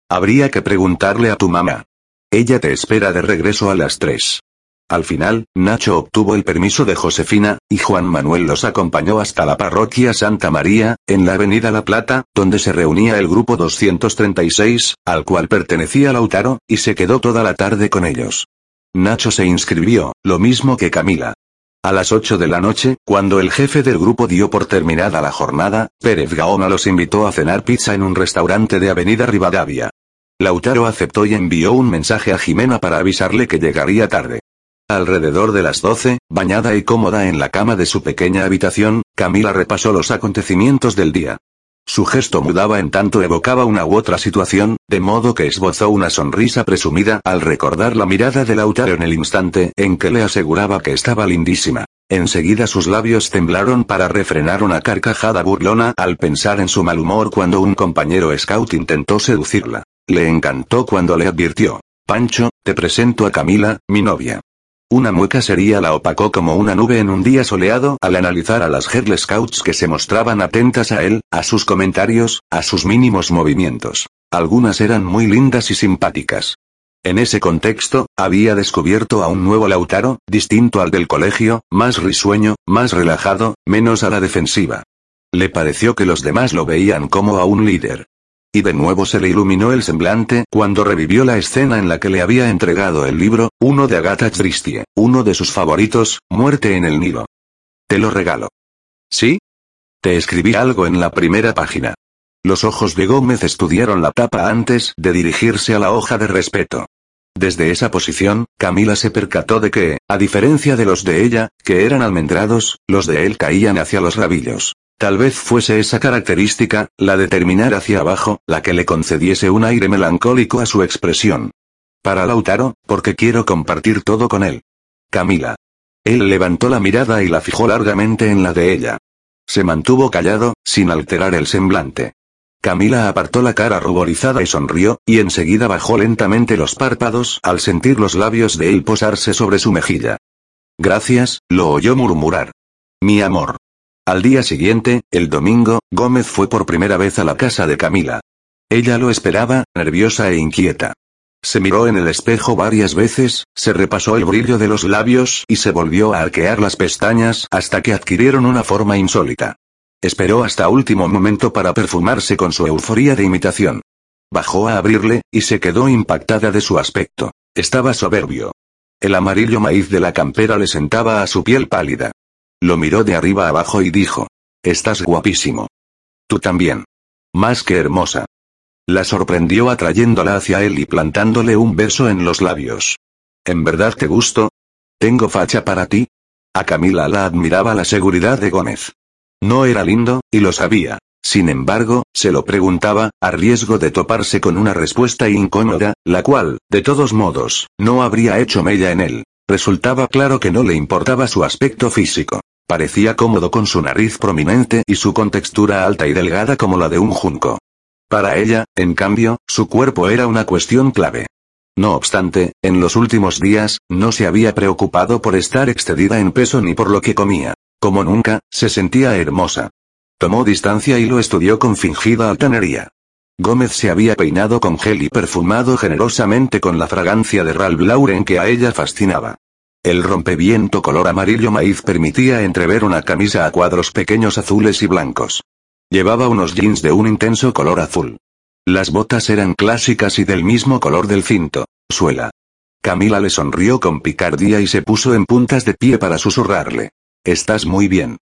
Habría que preguntarle a tu mamá. Ella te espera de regreso a las tres. Al final, Nacho obtuvo el permiso de Josefina, y Juan Manuel los acompañó hasta la parroquia Santa María, en la avenida La Plata, donde se reunía el grupo 236, al cual pertenecía Lautaro, y se quedó toda la tarde con ellos. Nacho se inscribió, lo mismo que Camila. A las 8 de la noche, cuando el jefe del grupo dio por terminada la jornada, Pérez Gaona los invitó a cenar pizza en un restaurante de Avenida Rivadavia. Lautaro aceptó y envió un mensaje a Jimena para avisarle que llegaría tarde. Alrededor de las 12, bañada y cómoda en la cama de su pequeña habitación, Camila repasó los acontecimientos del día. Su gesto mudaba en tanto evocaba una u otra situación, de modo que esbozó una sonrisa presumida al recordar la mirada de Lautaro en el instante en que le aseguraba que estaba lindísima. Enseguida sus labios temblaron para refrenar una carcajada burlona al pensar en su mal humor cuando un compañero scout intentó seducirla. Le encantó cuando le advirtió. Pancho, te presento a Camila, mi novia. Una mueca sería la opacó como una nube en un día soleado al analizar a las Girl Scouts que se mostraban atentas a él, a sus comentarios, a sus mínimos movimientos. Algunas eran muy lindas y simpáticas. En ese contexto, había descubierto a un nuevo Lautaro, distinto al del colegio, más risueño, más relajado, menos a la defensiva. Le pareció que los demás lo veían como a un líder. Y de nuevo se le iluminó el semblante cuando revivió la escena en la que le había entregado el libro, uno de Agatha Christie, uno de sus favoritos, Muerte en el Nilo. Te lo regalo. ¿Sí? Te escribí algo en la primera página. Los ojos de Gómez estudiaron la tapa antes de dirigirse a la hoja de respeto. Desde esa posición, Camila se percató de que, a diferencia de los de ella, que eran almendrados, los de él caían hacia los rabillos. Tal vez fuese esa característica, la de terminar hacia abajo, la que le concediese un aire melancólico a su expresión. Para Lautaro, porque quiero compartir todo con él. Camila. Él levantó la mirada y la fijó largamente en la de ella. Se mantuvo callado, sin alterar el semblante. Camila apartó la cara ruborizada y sonrió, y enseguida bajó lentamente los párpados al sentir los labios de él posarse sobre su mejilla. Gracias, lo oyó murmurar. Mi amor. Al día siguiente, el domingo, Gómez fue por primera vez a la casa de Camila. Ella lo esperaba, nerviosa e inquieta. Se miró en el espejo varias veces, se repasó el brillo de los labios y se volvió a arquear las pestañas hasta que adquirieron una forma insólita. Esperó hasta último momento para perfumarse con su euforía de imitación. Bajó a abrirle, y se quedó impactada de su aspecto. Estaba soberbio. El amarillo maíz de la campera le sentaba a su piel pálida. Lo miró de arriba abajo y dijo. Estás guapísimo. Tú también. Más que hermosa. La sorprendió atrayéndola hacia él y plantándole un beso en los labios. ¿En verdad te gusto? ¿Tengo facha para ti? A Camila la admiraba la seguridad de Gómez. No era lindo, y lo sabía. Sin embargo, se lo preguntaba, a riesgo de toparse con una respuesta incómoda, la cual, de todos modos, no habría hecho mella en él. Resultaba claro que no le importaba su aspecto físico. Parecía cómodo con su nariz prominente y su contextura alta y delgada como la de un junco. Para ella, en cambio, su cuerpo era una cuestión clave. No obstante, en los últimos días, no se había preocupado por estar excedida en peso ni por lo que comía. Como nunca, se sentía hermosa. Tomó distancia y lo estudió con fingida altanería. Gómez se había peinado con gel y perfumado generosamente con la fragancia de Ralph Lauren que a ella fascinaba. El rompeviento color amarillo maíz permitía entrever una camisa a cuadros pequeños azules y blancos. Llevaba unos jeans de un intenso color azul. Las botas eran clásicas y del mismo color del cinto, suela. Camila le sonrió con picardía y se puso en puntas de pie para susurrarle. Estás muy bien.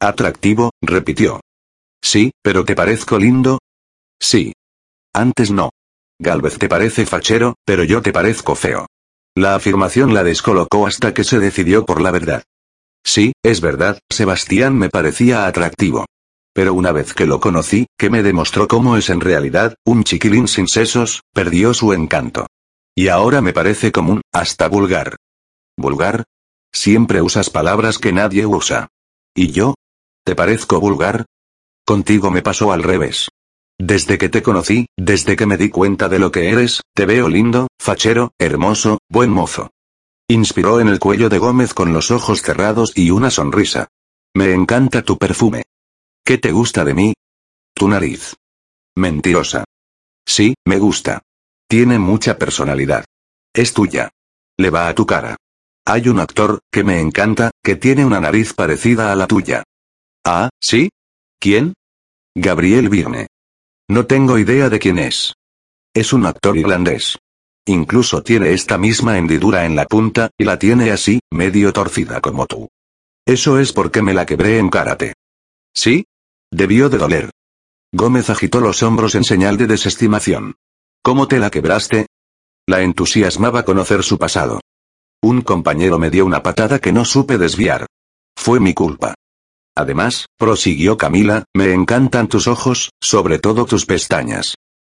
Atractivo, repitió. Sí, pero ¿te parezco lindo? Sí. Antes no. Galvez te parece fachero, pero yo te parezco feo. La afirmación la descolocó hasta que se decidió por la verdad. Sí, es verdad, Sebastián me parecía atractivo. Pero una vez que lo conocí, que me demostró cómo es en realidad, un chiquilín sin sesos, perdió su encanto. Y ahora me parece común, hasta vulgar. ¿Vulgar? Siempre usas palabras que nadie usa. ¿Y yo? ¿Te parezco vulgar? Contigo me pasó al revés. Desde que te conocí, desde que me di cuenta de lo que eres, te veo lindo, fachero, hermoso, buen mozo. Inspiró en el cuello de Gómez con los ojos cerrados y una sonrisa. Me encanta tu perfume. ¿Qué te gusta de mí? Tu nariz. Mentirosa. Sí, me gusta. Tiene mucha personalidad. Es tuya. Le va a tu cara. Hay un actor, que me encanta, que tiene una nariz parecida a la tuya. Ah, ¿sí? ¿Quién? Gabriel Byrne. No tengo idea de quién es. Es un actor irlandés. Incluso tiene esta misma hendidura en la punta, y la tiene así, medio torcida como tú. Eso es porque me la quebré en karate. ¿Sí? Debió de doler. Gómez agitó los hombros en señal de desestimación. ¿Cómo te la quebraste? La entusiasmaba conocer su pasado. Un compañero me dio una patada que no supe desviar. Fue mi culpa. Además, prosiguió Camila, me encantan tus ojos, sobre todo tus pestañas.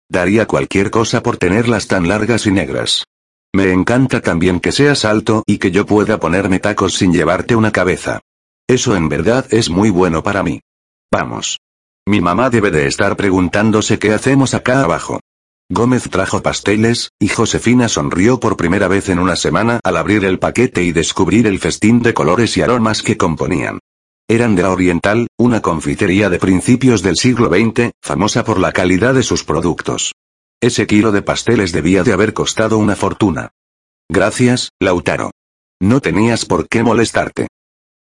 Daría cualquier cosa por tenerlas tan largas y negras. Me encanta también que seas alto y que yo pueda ponerme tacos sin llevarte una cabeza. Eso en verdad es muy bueno para mí. Vamos. Mi mamá debe de estar preguntándose qué hacemos acá abajo. Gómez trajo pasteles, y Josefina sonrió por primera vez en una semana al abrir el paquete y descubrir el festín de colores y aromas que componían. Eran de la Oriental, una confitería de principios del siglo XX, famosa por la calidad de sus productos. Ese kilo de pasteles debía de haber costado una fortuna. Gracias, Lautaro. No tenías por qué molestarte.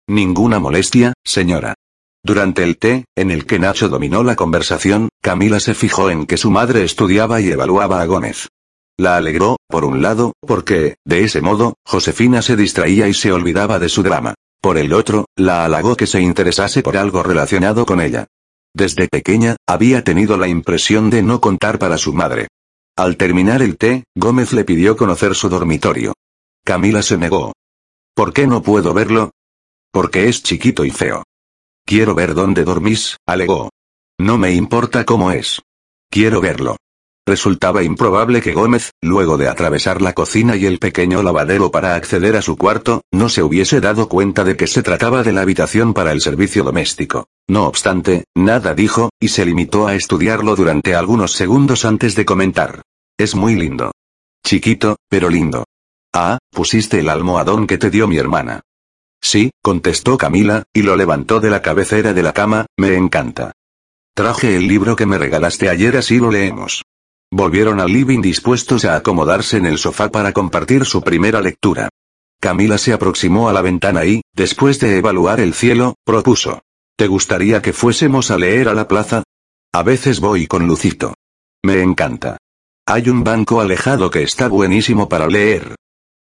Ninguna molestia, señora. Durante el té, en el que Nacho dominó la conversación, Camila se fijó en que su madre estudiaba y evaluaba a Gómez. La alegró, por un lado, porque, de ese modo, Josefina se distraía y se olvidaba de su drama. Por el otro, la halagó que se interesase por algo relacionado con ella. Desde pequeña, había tenido la impresión de no contar para su madre. Al terminar el té, Gómez le pidió conocer su dormitorio. Camila se negó. ¿Por qué no puedo verlo? Porque es chiquito y feo. Quiero ver dónde dormís, alegó. No me importa cómo es. Quiero verlo. Resultaba improbable que Gómez, luego de atravesar la cocina y el pequeño lavadero para acceder a su cuarto, no se hubiese dado cuenta de que se trataba de la habitación para el servicio doméstico. No obstante, nada dijo, y se limitó a estudiarlo durante algunos segundos antes de comentar. Es muy lindo. Chiquito, pero lindo. Ah, pusiste el almohadón que te dio mi hermana. Sí, contestó Camila, y lo levantó de la cabecera de la cama, me encanta. Traje el libro que me regalaste ayer así lo leemos. Volvieron al living dispuestos a acomodarse en el sofá para compartir su primera lectura. Camila se aproximó a la ventana y, después de evaluar el cielo, propuso. ¿Te gustaría que fuésemos a leer a la plaza? A veces voy con Lucito. Me encanta. Hay un banco alejado que está buenísimo para leer.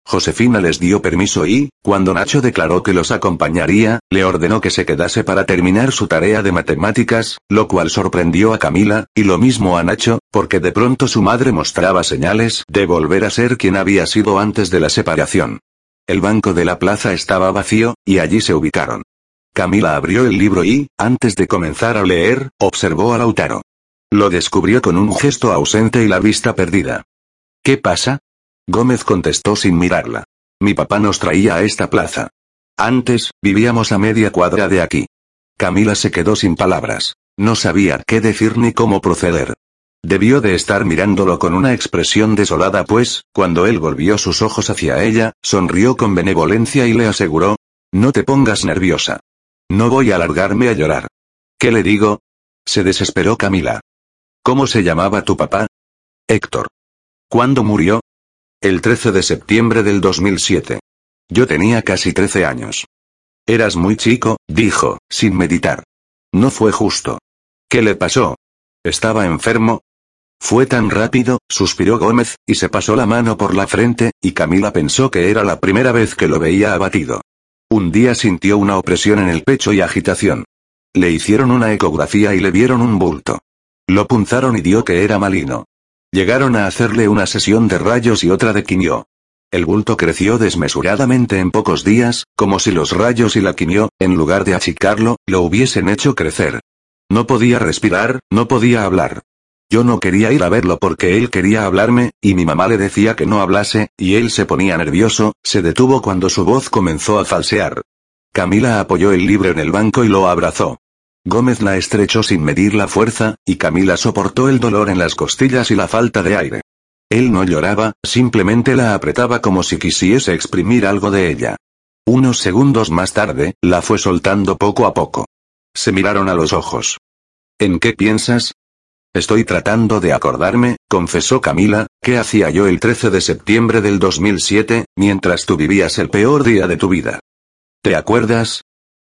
Josefina les dio permiso y, cuando Nacho declaró que los acompañaría, le ordenó que se quedase para terminar su tarea de matemáticas, lo cual sorprendió a Camila, y lo mismo a Nacho, porque de pronto su madre mostraba señales de volver a ser quien había sido antes de la separación. El banco de la plaza estaba vacío, y allí se ubicaron. Camila abrió el libro y, antes de comenzar a leer, observó a Lautaro. Lo descubrió con un gesto ausente y la vista perdida. ¿Qué pasa? Gómez contestó sin mirarla. Mi papá nos traía a esta plaza. Antes, vivíamos a media cuadra de aquí. Camila se quedó sin palabras. No sabía qué decir ni cómo proceder. Debió de estar mirándolo con una expresión desolada pues, cuando él volvió sus ojos hacia ella, sonrió con benevolencia y le aseguró, No te pongas nerviosa. No voy a largarme a llorar. ¿Qué le digo? Se desesperó Camila. ¿Cómo se llamaba tu papá? Héctor. ¿Cuándo murió? El 13 de septiembre del 2007. Yo tenía casi 13 años. Eras muy chico, dijo, sin meditar. No fue justo. ¿Qué le pasó? ¿Estaba enfermo? Fue tan rápido, suspiró Gómez, y se pasó la mano por la frente, y Camila pensó que era la primera vez que lo veía abatido. Un día sintió una opresión en el pecho y agitación. Le hicieron una ecografía y le vieron un bulto. Lo punzaron y dio que era malino. Llegaron a hacerle una sesión de rayos y otra de quimio. El bulto creció desmesuradamente en pocos días, como si los rayos y la quimio, en lugar de achicarlo, lo hubiesen hecho crecer. No podía respirar, no podía hablar. Yo no quería ir a verlo porque él quería hablarme, y mi mamá le decía que no hablase, y él se ponía nervioso, se detuvo cuando su voz comenzó a falsear. Camila apoyó el libro en el banco y lo abrazó. Gómez la estrechó sin medir la fuerza, y Camila soportó el dolor en las costillas y la falta de aire. Él no lloraba, simplemente la apretaba como si quisiese exprimir algo de ella. Unos segundos más tarde, la fue soltando poco a poco. Se miraron a los ojos. ¿En qué piensas? Estoy tratando de acordarme, confesó Camila, ¿qué hacía yo el 13 de septiembre del 2007, mientras tú vivías el peor día de tu vida? ¿Te acuerdas?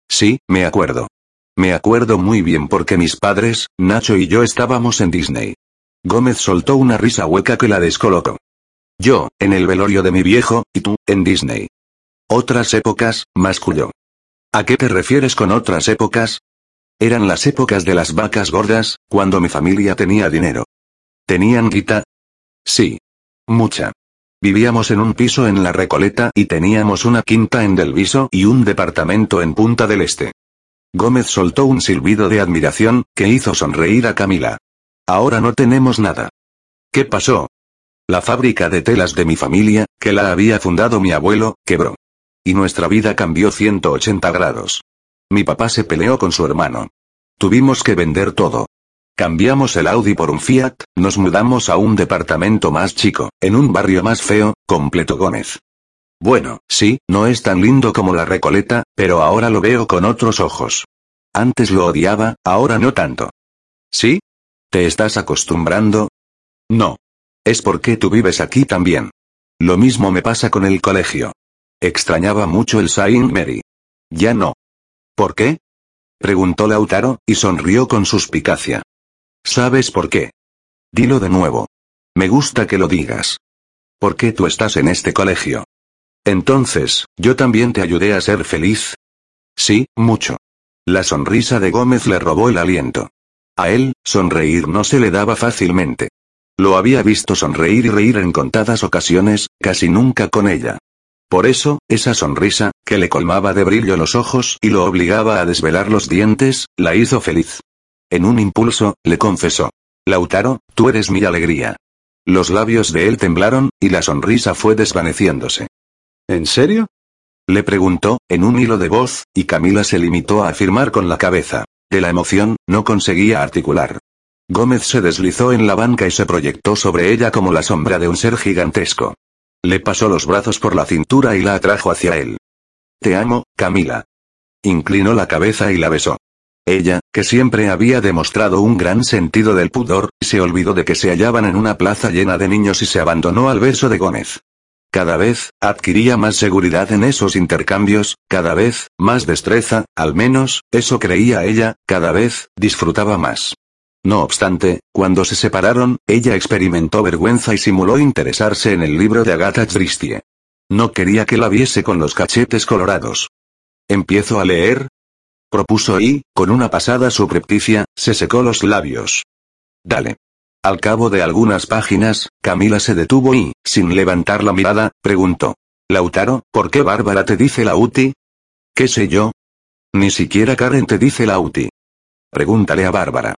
Sí, me acuerdo. Me acuerdo muy bien porque mis padres, Nacho y yo estábamos en Disney. Gómez soltó una risa hueca que la descolocó. Yo, en el velorio de mi viejo, y tú, en Disney. Otras épocas, masculló. ¿A qué te refieres con otras épocas? Eran las épocas de las vacas gordas, cuando mi familia tenía dinero. ¿Tenían guita? Sí. Mucha. Vivíamos en un piso en la Recoleta y teníamos una quinta en Del Viso y un departamento en Punta del Este. Gómez soltó un silbido de admiración, que hizo sonreír a Camila. Ahora no tenemos nada. ¿Qué pasó? La fábrica de telas de mi familia, que la había fundado mi abuelo, quebró. Y nuestra vida cambió 180 grados. Mi papá se peleó con su hermano. Tuvimos que vender todo. Cambiamos el Audi por un Fiat, nos mudamos a un departamento más chico, en un barrio más feo, completo Gómez. Bueno, sí, no es tan lindo como la Recoleta, pero ahora lo veo con otros ojos. Antes lo odiaba, ahora no tanto. ¿Sí? ¿Te estás acostumbrando? No. Es porque tú vives aquí también. Lo mismo me pasa con el colegio. Extrañaba mucho el Saint Mary. Ya no. ¿Por qué? Preguntó Lautaro, y sonrió con suspicacia. ¿Sabes por qué? Dilo de nuevo. Me gusta que lo digas. ¿Por qué tú estás en este colegio? Entonces, ¿yo también te ayudé a ser feliz? Sí, mucho. La sonrisa de Gómez le robó el aliento. A él, sonreír no se le daba fácilmente. Lo había visto sonreír y reír en contadas ocasiones, casi nunca con ella. Por eso, esa sonrisa, que le colmaba de brillo los ojos y lo obligaba a desvelar los dientes, la hizo feliz. En un impulso, le confesó. Lautaro, tú eres mi alegría. Los labios de él temblaron, y la sonrisa fue desvaneciéndose. ¿En serio? Le preguntó, en un hilo de voz, y Camila se limitó a afirmar con la cabeza. De la emoción, no conseguía articular. Gómez se deslizó en la banca y se proyectó sobre ella como la sombra de un ser gigantesco. Le pasó los brazos por la cintura y la atrajo hacia él. Te amo, Camila. Inclinó la cabeza y la besó. Ella, que siempre había demostrado un gran sentido del pudor, se olvidó de que se hallaban en una plaza llena de niños y se abandonó al beso de Gómez. Cada vez, adquiría más seguridad en esos intercambios, cada vez, más destreza, al menos, eso creía ella, cada vez, disfrutaba más. No obstante, cuando se separaron, ella experimentó vergüenza y simuló interesarse en el libro de Agatha Christie. No quería que la viese con los cachetes colorados. ¿Empiezo a leer? Propuso y, con una pasada subrepticia, se secó los labios. Dale. Al cabo de algunas páginas, Camila se detuvo y, sin levantar la mirada, preguntó. Lautaro, ¿por qué Bárbara te dice la UTI? ¿Qué sé yo? Ni siquiera Karen te dice la UTI. Pregúntale a Bárbara.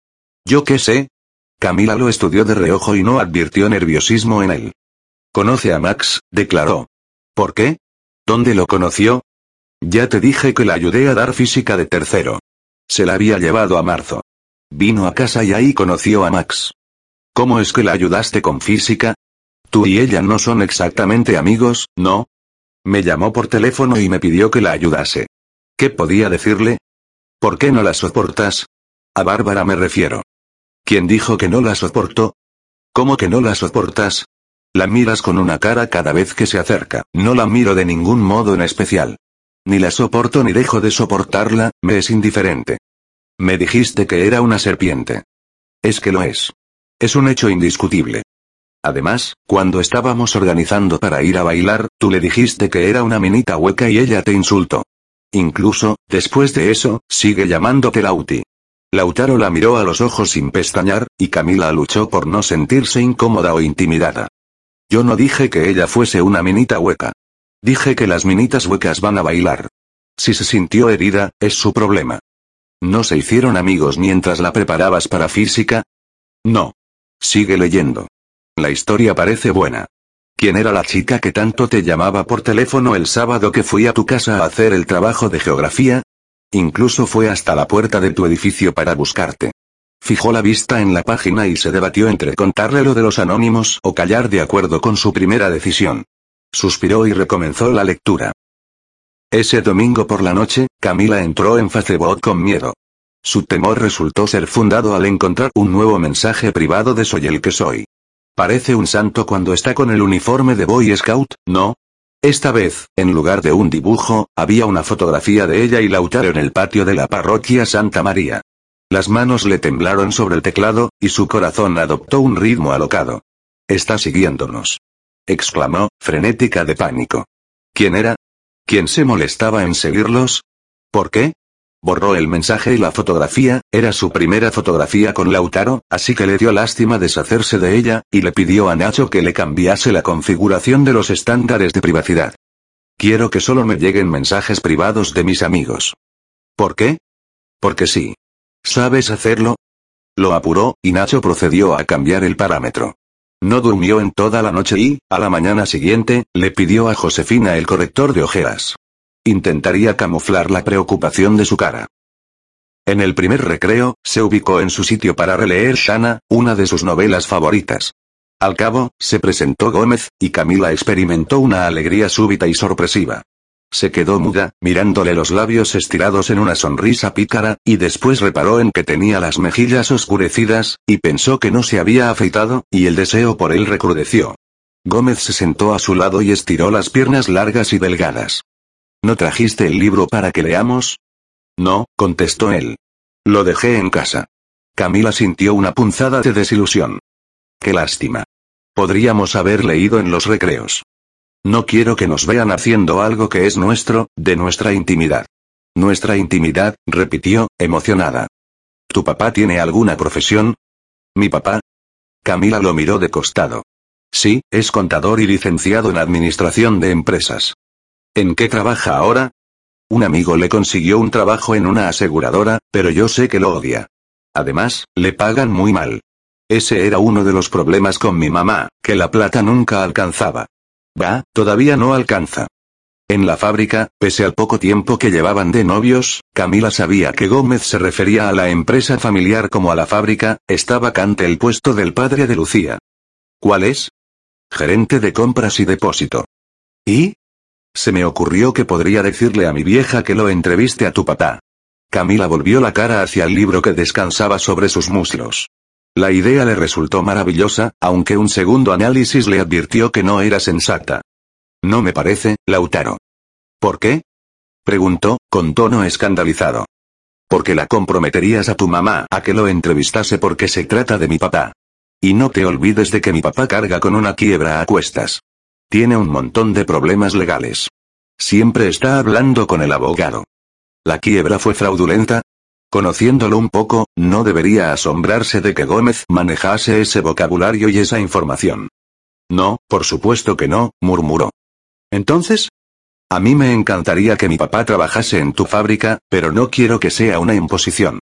Yo qué sé. Camila lo estudió de reojo y no advirtió nerviosismo en él. Conoce a Max, declaró. ¿Por qué? ¿Dónde lo conoció? Ya te dije que la ayudé a dar física de tercero. Se la había llevado a marzo. Vino a casa y ahí conoció a Max. ¿Cómo es que la ayudaste con física? Tú y ella no son exactamente amigos, ¿no? Me llamó por teléfono y me pidió que la ayudase. ¿Qué podía decirle? ¿Por qué no la soportas? A Bárbara me refiero. ¿Quién dijo que no la soportó? ¿Cómo que no la soportas? La miras con una cara cada vez que se acerca. No la miro de ningún modo en especial. Ni la soporto ni dejo de soportarla, me es indiferente. Me dijiste que era una serpiente. Es que lo es. Es un hecho indiscutible. Además, cuando estábamos organizando para ir a bailar, tú le dijiste que era una minita hueca y ella te insultó. Incluso, después de eso, sigue llamándote Lauti. Lautaro la miró a los ojos sin pestañear, y Camila luchó por no sentirse incómoda o intimidada. Yo no dije que ella fuese una minita hueca. Dije que las minitas huecas van a bailar. Si se sintió herida, es su problema. ¿No se hicieron amigos mientras la preparabas para física? No. Sigue leyendo. La historia parece buena. ¿Quién era la chica que tanto te llamaba por teléfono el sábado que fui a tu casa a hacer el trabajo de geografía? Incluso fue hasta la puerta de tu edificio para buscarte. Fijó la vista en la página y se debatió entre contarle lo de los anónimos o callar de acuerdo con su primera decisión. Suspiró y recomenzó la lectura. Ese domingo por la noche, Camila entró en Facebook con miedo. Su temor resultó ser fundado al encontrar un nuevo mensaje privado de Soy el que soy. Parece un santo cuando está con el uniforme de Boy Scout, ¿no? Esta vez, en lugar de un dibujo, había una fotografía de ella y Lautaro en el patio de la parroquia Santa María. Las manos le temblaron sobre el teclado, y su corazón adoptó un ritmo alocado. Está siguiéndonos. exclamó, frenética de pánico. ¿Quién era? ¿Quién se molestaba en seguirlos? ¿Por qué? Borró el mensaje y la fotografía, era su primera fotografía con Lautaro, así que le dio lástima deshacerse de ella, y le pidió a Nacho que le cambiase la configuración de los estándares de privacidad. Quiero que solo me lleguen mensajes privados de mis amigos. ¿Por qué? Porque sí. ¿Sabes hacerlo? Lo apuró, y Nacho procedió a cambiar el parámetro. No durmió en toda la noche y, a la mañana siguiente, le pidió a Josefina el corrector de ojeras. Intentaría camuflar la preocupación de su cara. En el primer recreo, se ubicó en su sitio para releer Shana, una de sus novelas favoritas. Al cabo, se presentó Gómez, y Camila experimentó una alegría súbita y sorpresiva. Se quedó muda, mirándole los labios estirados en una sonrisa pícara, y después reparó en que tenía las mejillas oscurecidas, y pensó que no se había afeitado, y el deseo por él recrudeció. Gómez se sentó a su lado y estiró las piernas largas y delgadas. ¿No trajiste el libro para que leamos? No, contestó él. Lo dejé en casa. Camila sintió una punzada de desilusión. Qué lástima. Podríamos haber leído en los recreos. No quiero que nos vean haciendo algo que es nuestro, de nuestra intimidad. Nuestra intimidad, repitió, emocionada. ¿Tu papá tiene alguna profesión? ¿Mi papá? Camila lo miró de costado. Sí, es contador y licenciado en administración de empresas. ¿En qué trabaja ahora? Un amigo le consiguió un trabajo en una aseguradora, pero yo sé que lo odia. Además, le pagan muy mal. Ese era uno de los problemas con mi mamá, que la plata nunca alcanzaba. Va, todavía no alcanza. En la fábrica, pese al poco tiempo que llevaban de novios, Camila sabía que Gómez se refería a la empresa familiar como a la fábrica, está vacante el puesto del padre de Lucía. ¿Cuál es? Gerente de compras y depósito. ¿Y? Se me ocurrió que podría decirle a mi vieja que lo entreviste a tu papá. Camila volvió la cara hacia el libro que descansaba sobre sus muslos. La idea le resultó maravillosa, aunque un segundo análisis le advirtió que no era sensata. No me parece, Lautaro. ¿Por qué? preguntó, con tono escandalizado. Porque la comprometerías a tu mamá a que lo entrevistase porque se trata de mi papá. Y no te olvides de que mi papá carga con una quiebra a cuestas. Tiene un montón de problemas legales. Siempre está hablando con el abogado. ¿La quiebra fue fraudulenta? Conociéndolo un poco, no debería asombrarse de que Gómez manejase ese vocabulario y esa información. No, por supuesto que no, murmuró. Entonces, a mí me encantaría que mi papá trabajase en tu fábrica, pero no quiero que sea una imposición.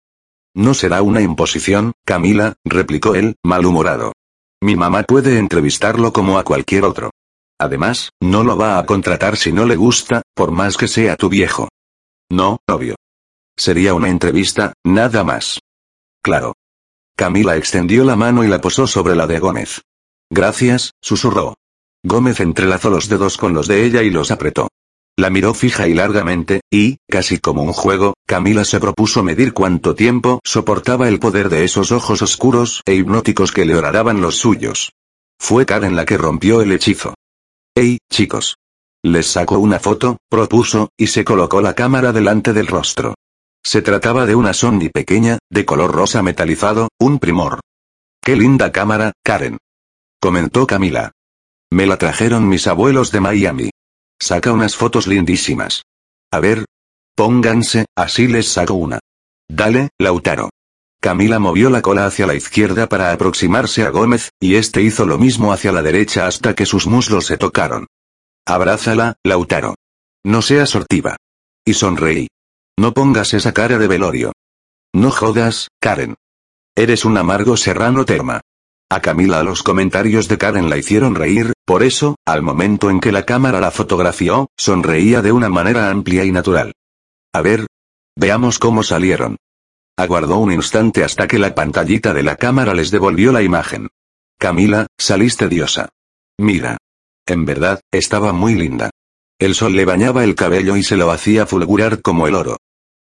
No será una imposición, Camila, replicó él, malhumorado. Mi mamá puede entrevistarlo como a cualquier otro. Además, no lo va a contratar si no le gusta, por más que sea tu viejo. No, obvio. Sería una entrevista, nada más. Claro. Camila extendió la mano y la posó sobre la de Gómez. Gracias, susurró. Gómez entrelazó los dedos con los de ella y los apretó. La miró fija y largamente, y, casi como un juego, Camila se propuso medir cuánto tiempo soportaba el poder de esos ojos oscuros e hipnóticos que le horaraban los suyos. Fue Karen la que rompió el hechizo. Hey, chicos. Les sacó una foto, propuso, y se colocó la cámara delante del rostro. Se trataba de una Sony pequeña, de color rosa metalizado, un primor. Qué linda cámara, Karen. Comentó Camila. Me la trajeron mis abuelos de Miami. Saca unas fotos lindísimas. A ver. Pónganse, así les saco una. Dale, Lautaro. Camila movió la cola hacia la izquierda para aproximarse a Gómez, y este hizo lo mismo hacia la derecha hasta que sus muslos se tocaron. Abrázala, Lautaro. No seas sortiva. Y sonreí. No pongas esa cara de velorio. No jodas, Karen. Eres un amargo serrano terma. A Camila los comentarios de Karen la hicieron reír, por eso, al momento en que la cámara la fotografió, sonreía de una manera amplia y natural. A ver. Veamos cómo salieron. Aguardó un instante hasta que la pantallita de la cámara les devolvió la imagen. Camila, saliste diosa. Mira. En verdad, estaba muy linda. El sol le bañaba el cabello y se lo hacía fulgurar como el oro.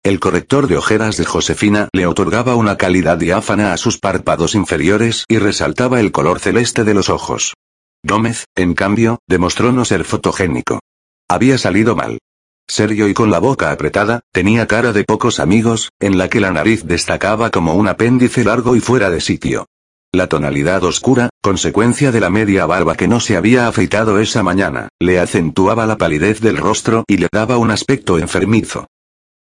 El corrector de ojeras de Josefina le otorgaba una calidad diáfana a sus párpados inferiores y resaltaba el color celeste de los ojos. Gómez, en cambio, demostró no ser fotogénico. Había salido mal. Serio y con la boca apretada, tenía cara de pocos amigos, en la que la nariz destacaba como un apéndice largo y fuera de sitio. La tonalidad oscura, consecuencia de la media barba que no se había afeitado esa mañana, le acentuaba la palidez del rostro y le daba un aspecto enfermizo.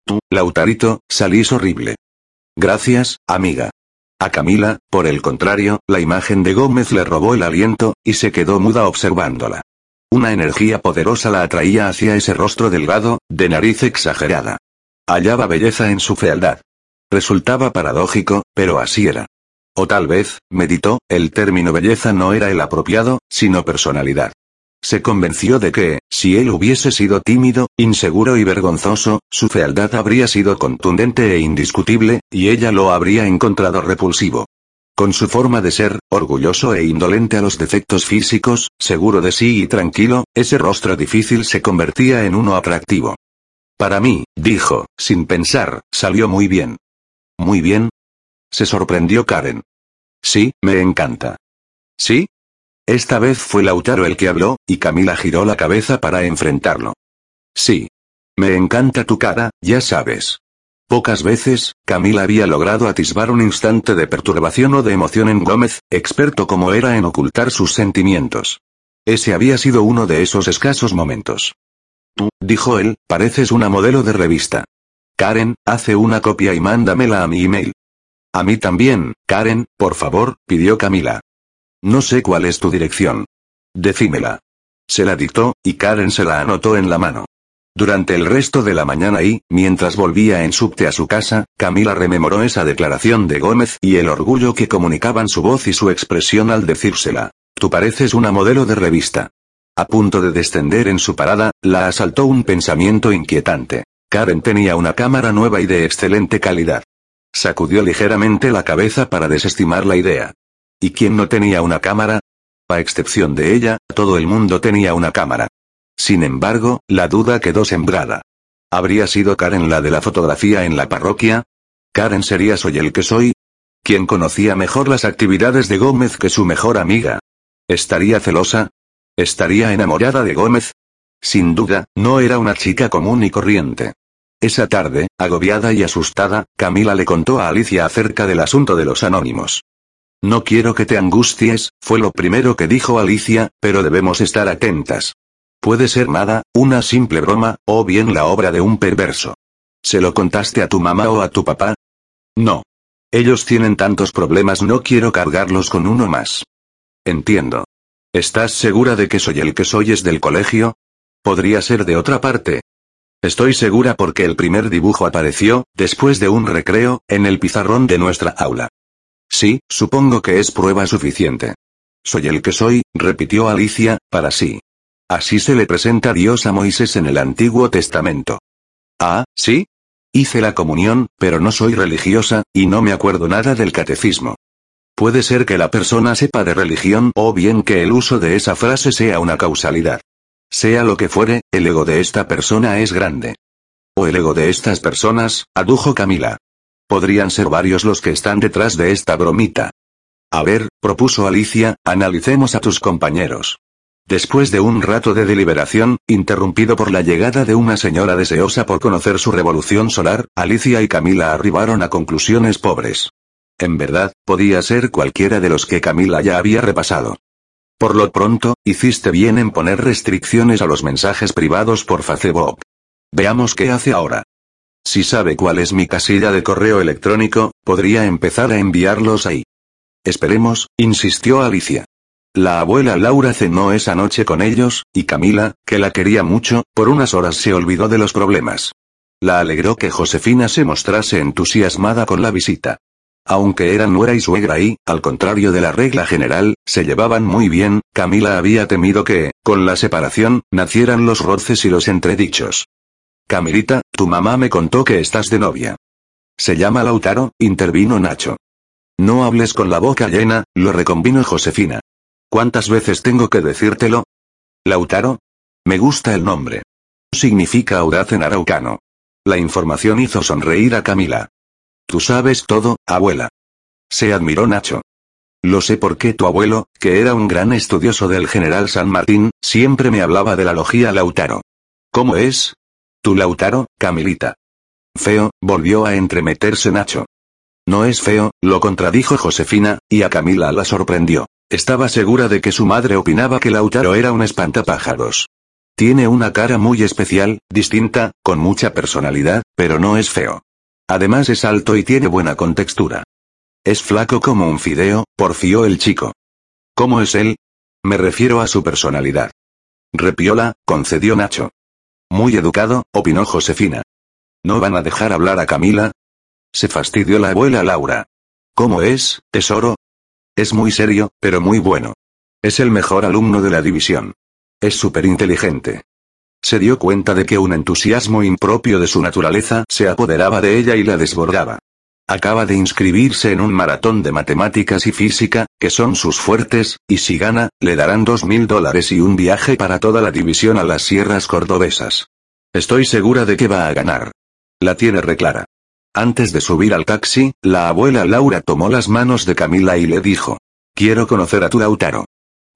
Tú, Lautarito, salís horrible. Gracias, amiga. A Camila, por el contrario, la imagen de Gómez le robó el aliento, y se quedó muda observándola. Una energía poderosa la atraía hacia ese rostro delgado, de nariz exagerada. Hallaba belleza en su fealdad. Resultaba paradójico, pero así era. O tal vez, meditó, el término belleza no era el apropiado, sino personalidad. Se convenció de que, si él hubiese sido tímido, inseguro y vergonzoso, su fealdad habría sido contundente e indiscutible, y ella lo habría encontrado repulsivo. Con su forma de ser, orgulloso e indolente a los defectos físicos, seguro de sí y tranquilo, ese rostro difícil se convertía en uno atractivo. Para mí, dijo, sin pensar, salió muy bien. ¿Muy bien? Se sorprendió Karen. Sí, me encanta. ¿Sí? Esta vez fue Lautaro el que habló, y Camila giró la cabeza para enfrentarlo. Sí. Me encanta tu cara, ya sabes. Pocas veces, Camila había logrado atisbar un instante de perturbación o de emoción en Gómez, experto como era en ocultar sus sentimientos. Ese había sido uno de esos escasos momentos. Tú, dijo él, pareces una modelo de revista. Karen, hace una copia y mándamela a mi email. A mí también, Karen, por favor, pidió Camila. No sé cuál es tu dirección. Decímela. Se la dictó, y Karen se la anotó en la mano. Durante el resto de la mañana y, mientras volvía en subte a su casa, Camila rememoró esa declaración de Gómez y el orgullo que comunicaban su voz y su expresión al decírsela. Tú pareces una modelo de revista. A punto de descender en su parada, la asaltó un pensamiento inquietante. Karen tenía una cámara nueva y de excelente calidad. Sacudió ligeramente la cabeza para desestimar la idea. ¿Y quién no tenía una cámara? A excepción de ella, todo el mundo tenía una cámara. Sin embargo, la duda quedó sembrada. ¿Habría sido Karen la de la fotografía en la parroquia? ¿Karen sería soy el que soy? ¿Quién conocía mejor las actividades de Gómez que su mejor amiga? ¿Estaría celosa? ¿Estaría enamorada de Gómez? Sin duda, no era una chica común y corriente. Esa tarde, agobiada y asustada, Camila le contó a Alicia acerca del asunto de los anónimos. No quiero que te angusties, fue lo primero que dijo Alicia, pero debemos estar atentas. Puede ser nada, una simple broma, o bien la obra de un perverso. ¿Se lo contaste a tu mamá o a tu papá? No. Ellos tienen tantos problemas, no quiero cargarlos con uno más. Entiendo. ¿Estás segura de que soy el que soy es del colegio? Podría ser de otra parte. Estoy segura porque el primer dibujo apareció, después de un recreo, en el pizarrón de nuestra aula. Sí, supongo que es prueba suficiente. Soy el que soy, repitió Alicia, para sí. Así se le presenta Dios a Moisés en el Antiguo Testamento. Ah, ¿sí? Hice la comunión, pero no soy religiosa, y no me acuerdo nada del catecismo. Puede ser que la persona sepa de religión o bien que el uso de esa frase sea una causalidad. Sea lo que fuere, el ego de esta persona es grande. O el ego de estas personas, adujo Camila. Podrían ser varios los que están detrás de esta bromita. A ver, propuso Alicia, analicemos a tus compañeros. Después de un rato de deliberación, interrumpido por la llegada de una señora deseosa por conocer su revolución solar, Alicia y Camila arribaron a conclusiones pobres. En verdad, podía ser cualquiera de los que Camila ya había repasado. Por lo pronto, hiciste bien en poner restricciones a los mensajes privados por Facebook. Veamos qué hace ahora. Si sabe cuál es mi casilla de correo electrónico, podría empezar a enviarlos ahí. Esperemos, insistió Alicia. La abuela Laura cenó esa noche con ellos, y Camila, que la quería mucho, por unas horas se olvidó de los problemas. La alegró que Josefina se mostrase entusiasmada con la visita. Aunque eran nuera y suegra y, al contrario de la regla general, se llevaban muy bien, Camila había temido que, con la separación, nacieran los roces y los entredichos. Camilita, tu mamá me contó que estás de novia. Se llama Lautaro, intervino Nacho. No hables con la boca llena, lo reconvino Josefina. ¿Cuántas veces tengo que decírtelo? Lautaro. Me gusta el nombre. Significa audaz en araucano. La información hizo sonreír a Camila. Tú sabes todo, abuela. Se admiró Nacho. Lo sé porque tu abuelo, que era un gran estudioso del general San Martín, siempre me hablaba de la logía Lautaro. ¿Cómo es? ¿Tu Lautaro, Camilita? Feo, volvió a entremeterse Nacho. No es feo, lo contradijo Josefina, y a Camila la sorprendió. Estaba segura de que su madre opinaba que Lautaro era un espantapájaros. Tiene una cara muy especial, distinta, con mucha personalidad, pero no es feo. Además es alto y tiene buena contextura. Es flaco como un fideo, porfió el chico. ¿Cómo es él? Me refiero a su personalidad. Repiola, concedió Nacho. Muy educado, opinó Josefina. ¿No van a dejar hablar a Camila? Se fastidió la abuela Laura. ¿Cómo es, tesoro? Es muy serio, pero muy bueno. Es el mejor alumno de la división. Es súper inteligente. Se dio cuenta de que un entusiasmo impropio de su naturaleza se apoderaba de ella y la desbordaba. Acaba de inscribirse en un maratón de matemáticas y física, que son sus fuertes, y si gana, le darán dos mil dólares y un viaje para toda la división a las sierras cordobesas. Estoy segura de que va a ganar. La tiene reclara. Antes de subir al taxi, la abuela Laura tomó las manos de Camila y le dijo. Quiero conocer a tu Lautaro.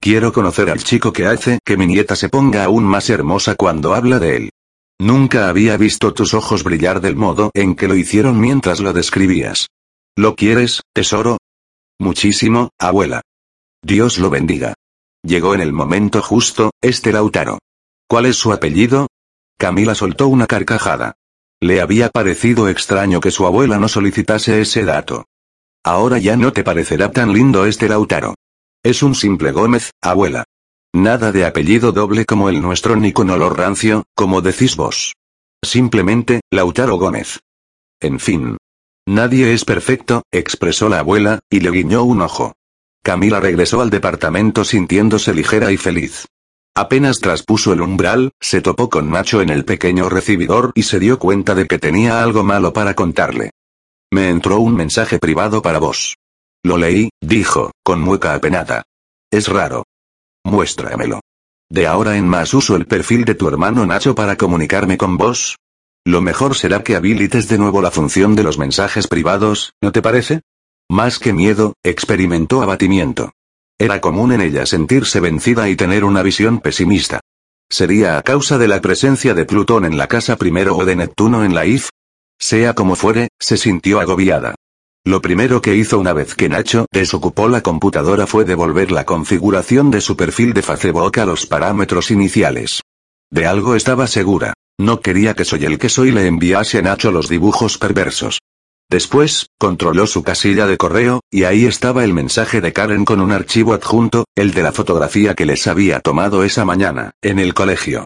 Quiero conocer al chico que hace que mi nieta se ponga aún más hermosa cuando habla de él. Nunca había visto tus ojos brillar del modo en que lo hicieron mientras lo describías. ¿Lo quieres, tesoro? Muchísimo, abuela. Dios lo bendiga. Llegó en el momento justo, este Lautaro. ¿Cuál es su apellido? Camila soltó una carcajada. Le había parecido extraño que su abuela no solicitase ese dato. Ahora ya no te parecerá tan lindo este Lautaro. Es un simple Gómez, abuela. Nada de apellido doble como el nuestro ni con olor rancio, como decís vos. Simplemente, Lautaro Gómez. En fin. Nadie es perfecto, expresó la abuela, y le guiñó un ojo. Camila regresó al departamento sintiéndose ligera y feliz. Apenas traspuso el umbral, se topó con Nacho en el pequeño recibidor y se dio cuenta de que tenía algo malo para contarle. Me entró un mensaje privado para vos. Lo leí, dijo, con mueca apenada. Es raro. Muéstramelo. De ahora en más uso el perfil de tu hermano Nacho para comunicarme con vos. Lo mejor será que habilites de nuevo la función de los mensajes privados, ¿no te parece? Más que miedo, experimentó abatimiento. Era común en ella sentirse vencida y tener una visión pesimista. ¿Sería a causa de la presencia de Plutón en la casa primero o de Neptuno en la IF? Sea como fuere, se sintió agobiada. Lo primero que hizo una vez que Nacho desocupó la computadora fue devolver la configuración de su perfil de Facebook a los parámetros iniciales. De algo estaba segura. No quería que Soy el que soy le enviase a Nacho los dibujos perversos. Después, controló su casilla de correo, y ahí estaba el mensaje de Karen con un archivo adjunto, el de la fotografía que les había tomado esa mañana, en el colegio.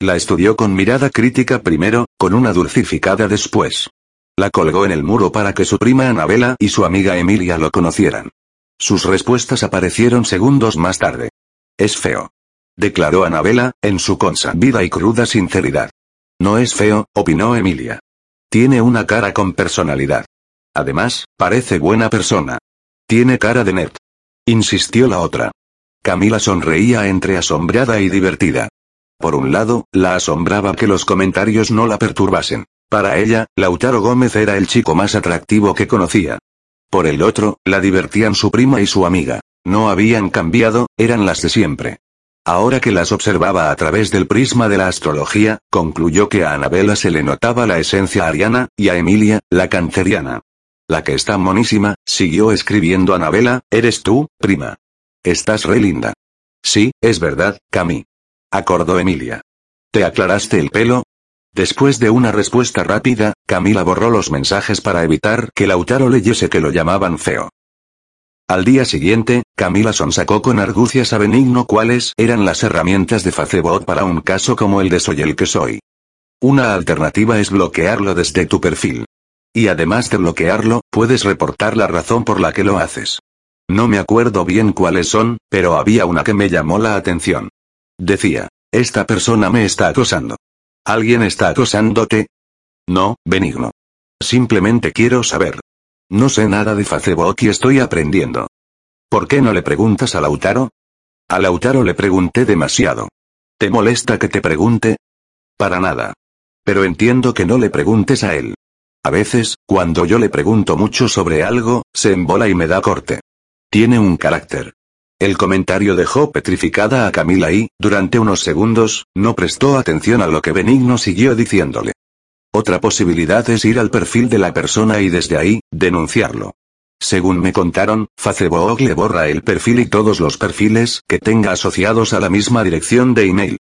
La estudió con mirada crítica primero, con una dulcificada después. La colgó en el muro para que su prima Anabela y su amiga Emilia lo conocieran. Sus respuestas aparecieron segundos más tarde. Es feo. Declaró Anabela, en su consabida y cruda sinceridad. No es feo, opinó Emilia. Tiene una cara con personalidad. Además, parece buena persona. Tiene cara de net. Insistió la otra. Camila sonreía entre asombrada y divertida. Por un lado, la asombraba que los comentarios no la perturbasen. Para ella, Lautaro Gómez era el chico más atractivo que conocía. Por el otro, la divertían su prima y su amiga. No habían cambiado, eran las de siempre. Ahora que las observaba a través del prisma de la astrología, concluyó que a Anabela se le notaba la esencia ariana, y a Emilia, la canceriana. La que está monísima, siguió escribiendo Anabela, eres tú, prima. Estás re linda. Sí, es verdad, Cami. Acordó Emilia. ¿Te aclaraste el pelo? Después de una respuesta rápida, Camila borró los mensajes para evitar que Lautaro leyese que lo llamaban feo. Al día siguiente, Camila sonsacó con argucias a Benigno cuáles eran las herramientas de Facebook para un caso como el de Soy el que soy. Una alternativa es bloquearlo desde tu perfil. Y además de bloquearlo, puedes reportar la razón por la que lo haces. No me acuerdo bien cuáles son, pero había una que me llamó la atención. Decía, esta persona me está acosando. ¿Alguien está acosándote? No, Benigno. Simplemente quiero saber. No sé nada de Facebook y estoy aprendiendo. ¿Por qué no le preguntas a Lautaro? A Lautaro le pregunté demasiado. ¿Te molesta que te pregunte? Para nada. Pero entiendo que no le preguntes a él. A veces, cuando yo le pregunto mucho sobre algo, se embola y me da corte. Tiene un carácter. El comentario dejó petrificada a Camila y, durante unos segundos, no prestó atención a lo que Benigno siguió diciéndole. Otra posibilidad es ir al perfil de la persona y desde ahí, denunciarlo. Según me contaron, Facebook le borra el perfil y todos los perfiles que tenga asociados a la misma dirección de email.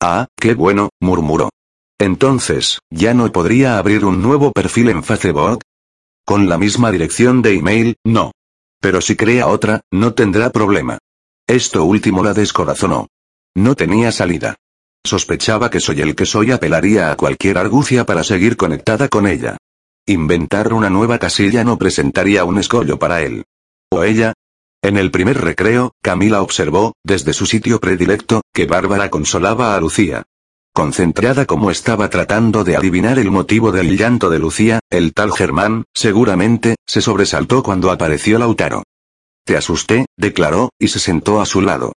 Ah, qué bueno, murmuró. Entonces, ¿ya no podría abrir un nuevo perfil en Facebook? Con la misma dirección de email, no. Pero si crea otra, no tendrá problema. Esto último la descorazonó. No tenía salida. Sospechaba que soy el que soy apelaría a cualquier argucia para seguir conectada con ella. Inventar una nueva casilla no presentaría un escollo para él. ¿O ella? En el primer recreo, Camila observó, desde su sitio predilecto, que Bárbara consolaba a Lucía. Concentrada como estaba tratando de adivinar el motivo del llanto de Lucía, el tal Germán, seguramente, se sobresaltó cuando apareció Lautaro. Te asusté, declaró, y se sentó a su lado.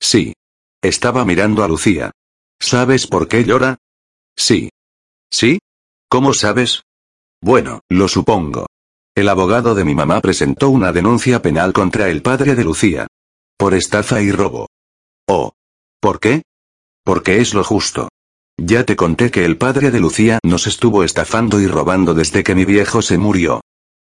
Sí. Estaba mirando a Lucía. ¿Sabes por qué llora? Sí. ¿Sí? ¿Cómo sabes? Bueno, lo supongo. El abogado de mi mamá presentó una denuncia penal contra el padre de Lucía. Por estafa y robo. Oh. ¿Por qué? Porque es lo justo. Ya te conté que el padre de Lucía nos estuvo estafando y robando desde que mi viejo se murió.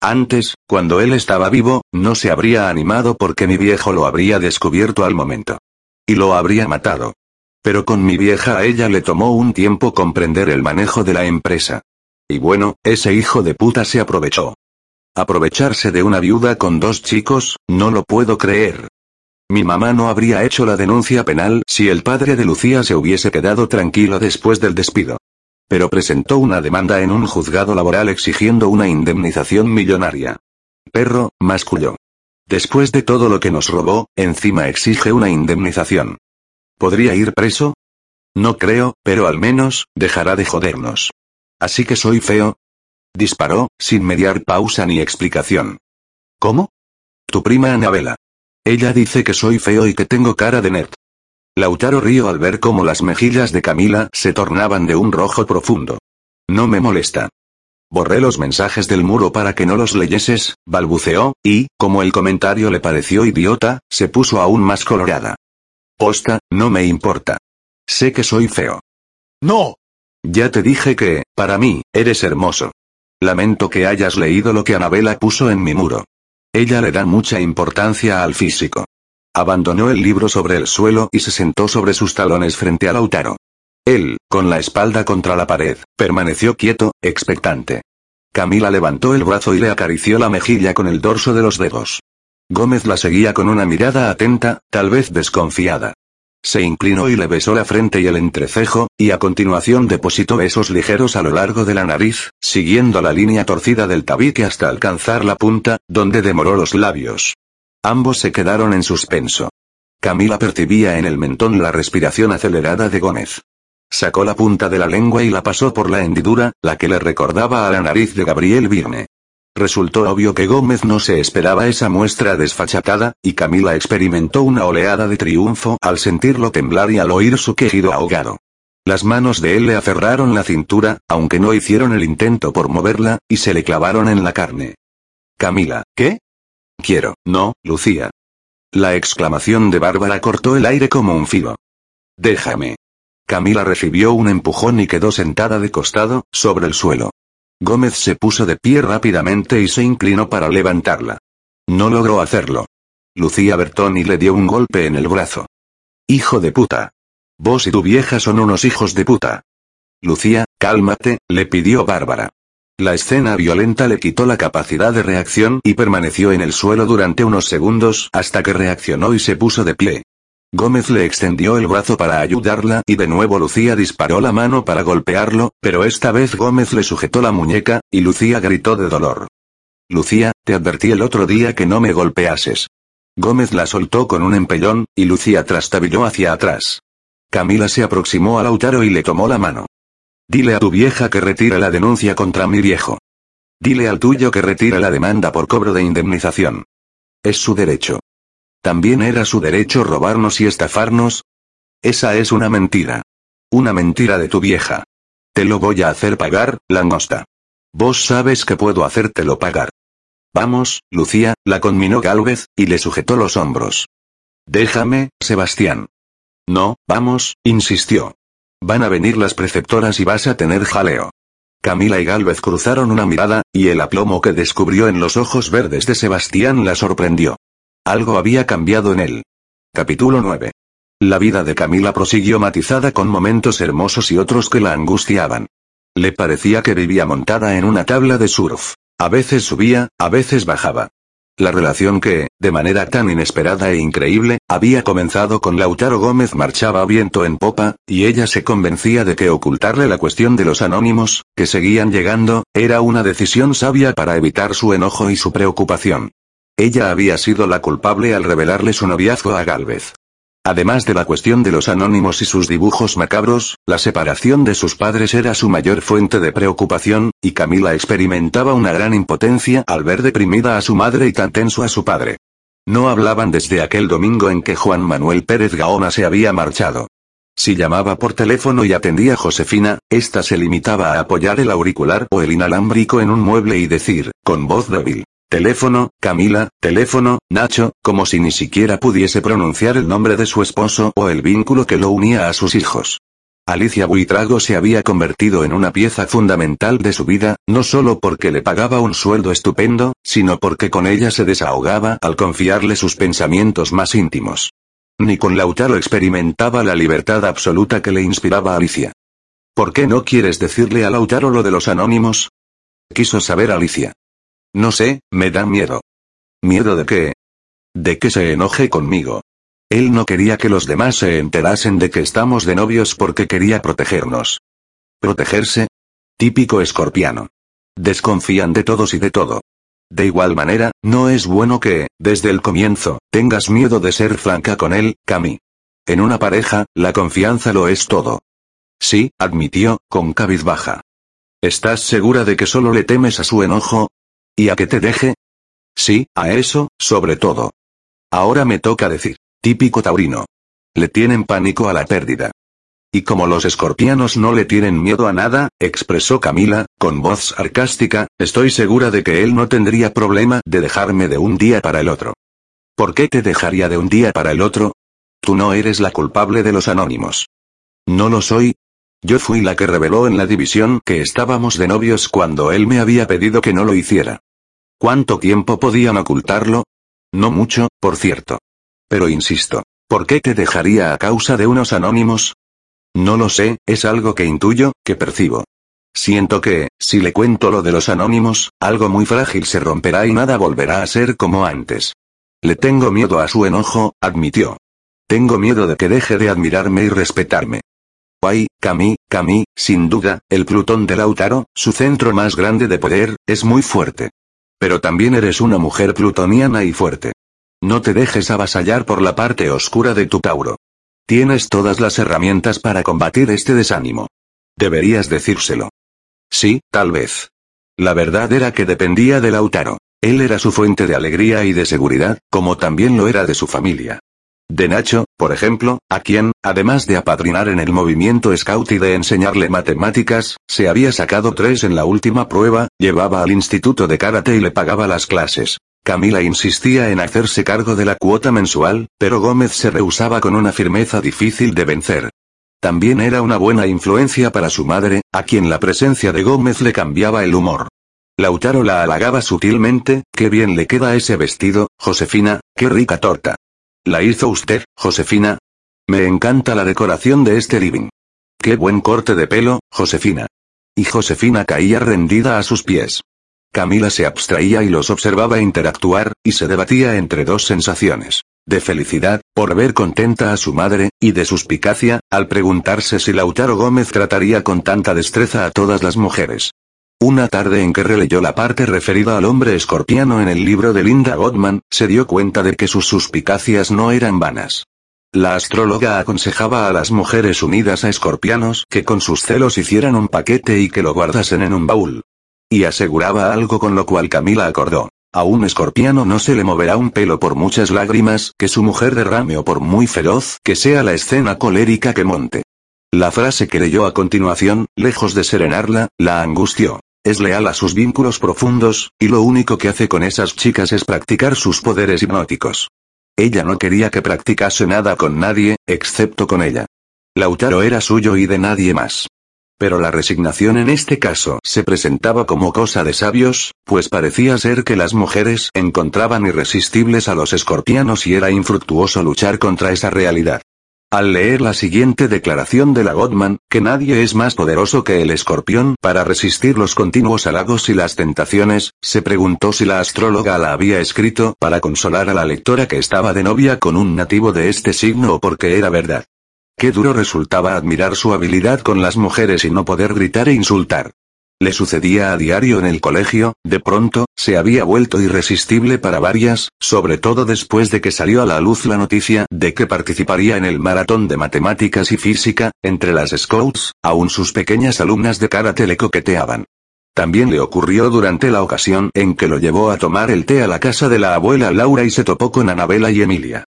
Antes, cuando él estaba vivo, no se habría animado porque mi viejo lo habría descubierto al momento. Y lo habría matado. Pero con mi vieja a ella le tomó un tiempo comprender el manejo de la empresa. Y bueno, ese hijo de puta se aprovechó. Aprovecharse de una viuda con dos chicos, no lo puedo creer. Mi mamá no habría hecho la denuncia penal si el padre de Lucía se hubiese quedado tranquilo después del despido. Pero presentó una demanda en un juzgado laboral exigiendo una indemnización millonaria. Perro, masculló. Después de todo lo que nos robó, encima exige una indemnización. ¿Podría ir preso? No creo, pero al menos, dejará de jodernos. Así que soy feo. Disparó, sin mediar pausa ni explicación. ¿Cómo? Tu prima Anabela. Ella dice que soy feo y que tengo cara de net. Lautaro rió al ver cómo las mejillas de Camila se tornaban de un rojo profundo. No me molesta. Borré los mensajes del muro para que no los leyeses, balbuceó, y, como el comentario le pareció idiota, se puso aún más colorada. Posta, no me importa. Sé que soy feo. No. Ya te dije que, para mí, eres hermoso. Lamento que hayas leído lo que Anabela puso en mi muro. Ella le da mucha importancia al físico. Abandonó el libro sobre el suelo y se sentó sobre sus talones frente a Lautaro. Él, con la espalda contra la pared, permaneció quieto, expectante. Camila levantó el brazo y le acarició la mejilla con el dorso de los dedos. Gómez la seguía con una mirada atenta, tal vez desconfiada. Se inclinó y le besó la frente y el entrecejo, y a continuación depositó besos ligeros a lo largo de la nariz, siguiendo la línea torcida del tabique hasta alcanzar la punta, donde demoró los labios. Ambos se quedaron en suspenso. Camila percibía en el mentón la respiración acelerada de Gómez. Sacó la punta de la lengua y la pasó por la hendidura, la que le recordaba a la nariz de Gabriel Virne. Resultó obvio que Gómez no se esperaba esa muestra desfachatada, y Camila experimentó una oleada de triunfo al sentirlo temblar y al oír su quejido ahogado. Las manos de él le aferraron la cintura, aunque no hicieron el intento por moverla, y se le clavaron en la carne. Camila, ¿qué? Quiero, no, Lucía. La exclamación de Bárbara cortó el aire como un filo. Déjame. Camila recibió un empujón y quedó sentada de costado, sobre el suelo. Gómez se puso de pie rápidamente y se inclinó para levantarla. No logró hacerlo. Lucía Bertoni le dio un golpe en el brazo. Hijo de puta. Vos y tu vieja son unos hijos de puta. Lucía, cálmate, le pidió Bárbara. La escena violenta le quitó la capacidad de reacción y permaneció en el suelo durante unos segundos hasta que reaccionó y se puso de pie. Gómez le extendió el brazo para ayudarla y de nuevo Lucía disparó la mano para golpearlo, pero esta vez Gómez le sujetó la muñeca, y Lucía gritó de dolor. Lucía, te advertí el otro día que no me golpeases. Gómez la soltó con un empellón, y Lucía trastabilló hacia atrás. Camila se aproximó a Lautaro y le tomó la mano. Dile a tu vieja que retire la denuncia contra mi viejo. Dile al tuyo que retire la demanda por cobro de indemnización. Es su derecho. ¿También era su derecho robarnos y estafarnos? Esa es una mentira. Una mentira de tu vieja. Te lo voy a hacer pagar, langosta. Vos sabes que puedo hacértelo pagar. Vamos, Lucía, la conminó Gálvez, y le sujetó los hombros. Déjame, Sebastián. No, vamos, insistió. Van a venir las preceptoras y vas a tener jaleo. Camila y Gálvez cruzaron una mirada, y el aplomo que descubrió en los ojos verdes de Sebastián la sorprendió. Algo había cambiado en él. Capítulo 9. La vida de Camila prosiguió matizada con momentos hermosos y otros que la angustiaban. Le parecía que vivía montada en una tabla de surf. A veces subía, a veces bajaba. La relación que, de manera tan inesperada e increíble, había comenzado con Lautaro Gómez marchaba viento en popa, y ella se convencía de que ocultarle la cuestión de los anónimos, que seguían llegando, era una decisión sabia para evitar su enojo y su preocupación. Ella había sido la culpable al revelarle su noviazgo a Galvez. Además de la cuestión de los anónimos y sus dibujos macabros, la separación de sus padres era su mayor fuente de preocupación, y Camila experimentaba una gran impotencia al ver deprimida a su madre y tan tenso a su padre. No hablaban desde aquel domingo en que Juan Manuel Pérez Gaona se había marchado. Si llamaba por teléfono y atendía Josefina, ésta se limitaba a apoyar el auricular o el inalámbrico en un mueble y decir, con voz débil, Teléfono, Camila, teléfono, Nacho, como si ni siquiera pudiese pronunciar el nombre de su esposo o el vínculo que lo unía a sus hijos. Alicia Buitrago se había convertido en una pieza fundamental de su vida, no solo porque le pagaba un sueldo estupendo, sino porque con ella se desahogaba al confiarle sus pensamientos más íntimos. Ni con Lautaro experimentaba la libertad absoluta que le inspiraba Alicia. ¿Por qué no quieres decirle a Lautaro lo de los anónimos? Quiso saber Alicia. No sé, me da miedo. ¿Miedo de qué? De que se enoje conmigo. Él no quería que los demás se enterasen de que estamos de novios porque quería protegernos. ¿Protegerse? Típico escorpiano. Desconfían de todos y de todo. De igual manera, no es bueno que, desde el comienzo, tengas miedo de ser franca con él, Cami. En una pareja, la confianza lo es todo. Sí, admitió, con cabizbaja. ¿Estás segura de que solo le temes a su enojo? ¿Y a que te deje? Sí, a eso, sobre todo. Ahora me toca decir, típico taurino. Le tienen pánico a la pérdida. Y como los escorpianos no le tienen miedo a nada, expresó Camila, con voz sarcástica, estoy segura de que él no tendría problema de dejarme de un día para el otro. ¿Por qué te dejaría de un día para el otro? Tú no eres la culpable de los anónimos. No lo soy, yo fui la que reveló en la división que estábamos de novios cuando él me había pedido que no lo hiciera. ¿Cuánto tiempo podían ocultarlo? No mucho, por cierto. Pero insisto, ¿por qué te dejaría a causa de unos anónimos? No lo sé, es algo que intuyo, que percibo. Siento que, si le cuento lo de los anónimos, algo muy frágil se romperá y nada volverá a ser como antes. Le tengo miedo a su enojo, admitió. Tengo miedo de que deje de admirarme y respetarme. Ay, Cami, Cami, sin duda, el Plutón de Lautaro, su centro más grande de poder, es muy fuerte. Pero también eres una mujer plutoniana y fuerte. No te dejes avasallar por la parte oscura de tu Tauro. Tienes todas las herramientas para combatir este desánimo. Deberías decírselo. Sí, tal vez. La verdad era que dependía de Lautaro. Él era su fuente de alegría y de seguridad, como también lo era de su familia. De Nacho, por ejemplo, a quien, además de apadrinar en el movimiento scout y de enseñarle matemáticas, se había sacado tres en la última prueba, llevaba al instituto de karate y le pagaba las clases. Camila insistía en hacerse cargo de la cuota mensual, pero Gómez se rehusaba con una firmeza difícil de vencer. También era una buena influencia para su madre, a quien la presencia de Gómez le cambiaba el humor. Lautaro la halagaba sutilmente, qué bien le queda ese vestido, Josefina, qué rica torta. ¿La hizo usted, Josefina? Me encanta la decoración de este living. Qué buen corte de pelo, Josefina. Y Josefina caía rendida a sus pies. Camila se abstraía y los observaba interactuar, y se debatía entre dos sensaciones. De felicidad, por ver contenta a su madre, y de suspicacia, al preguntarse si Lautaro Gómez trataría con tanta destreza a todas las mujeres. Una tarde en que releyó la parte referida al hombre escorpiano en el libro de Linda Gottman, se dio cuenta de que sus suspicacias no eran vanas. La astróloga aconsejaba a las mujeres unidas a escorpianos que con sus celos hicieran un paquete y que lo guardasen en un baúl. Y aseguraba algo con lo cual Camila acordó. A un escorpiano no se le moverá un pelo por muchas lágrimas que su mujer derrame o por muy feroz que sea la escena colérica que monte. La frase que leyó a continuación, lejos de serenarla, la angustió. Es leal a sus vínculos profundos, y lo único que hace con esas chicas es practicar sus poderes hipnóticos. Ella no quería que practicase nada con nadie, excepto con ella. Lautaro era suyo y de nadie más. Pero la resignación en este caso se presentaba como cosa de sabios, pues parecía ser que las mujeres encontraban irresistibles a los escorpianos y era infructuoso luchar contra esa realidad. Al leer la siguiente declaración de la Godman, que nadie es más poderoso que el escorpión para resistir los continuos halagos y las tentaciones, se preguntó si la astróloga la había escrito para consolar a la lectora que estaba de novia con un nativo de este signo o porque era verdad. Qué duro resultaba admirar su habilidad con las mujeres y no poder gritar e insultar. Le sucedía a diario en el colegio, de pronto, se había vuelto irresistible para varias, sobre todo después de que salió a la luz la noticia de que participaría en el maratón de matemáticas y física, entre las scouts, aún sus pequeñas alumnas de karate le coqueteaban. También le ocurrió durante la ocasión en que lo llevó a tomar el té a la casa de la abuela Laura y se topó con Anabela y Emilia.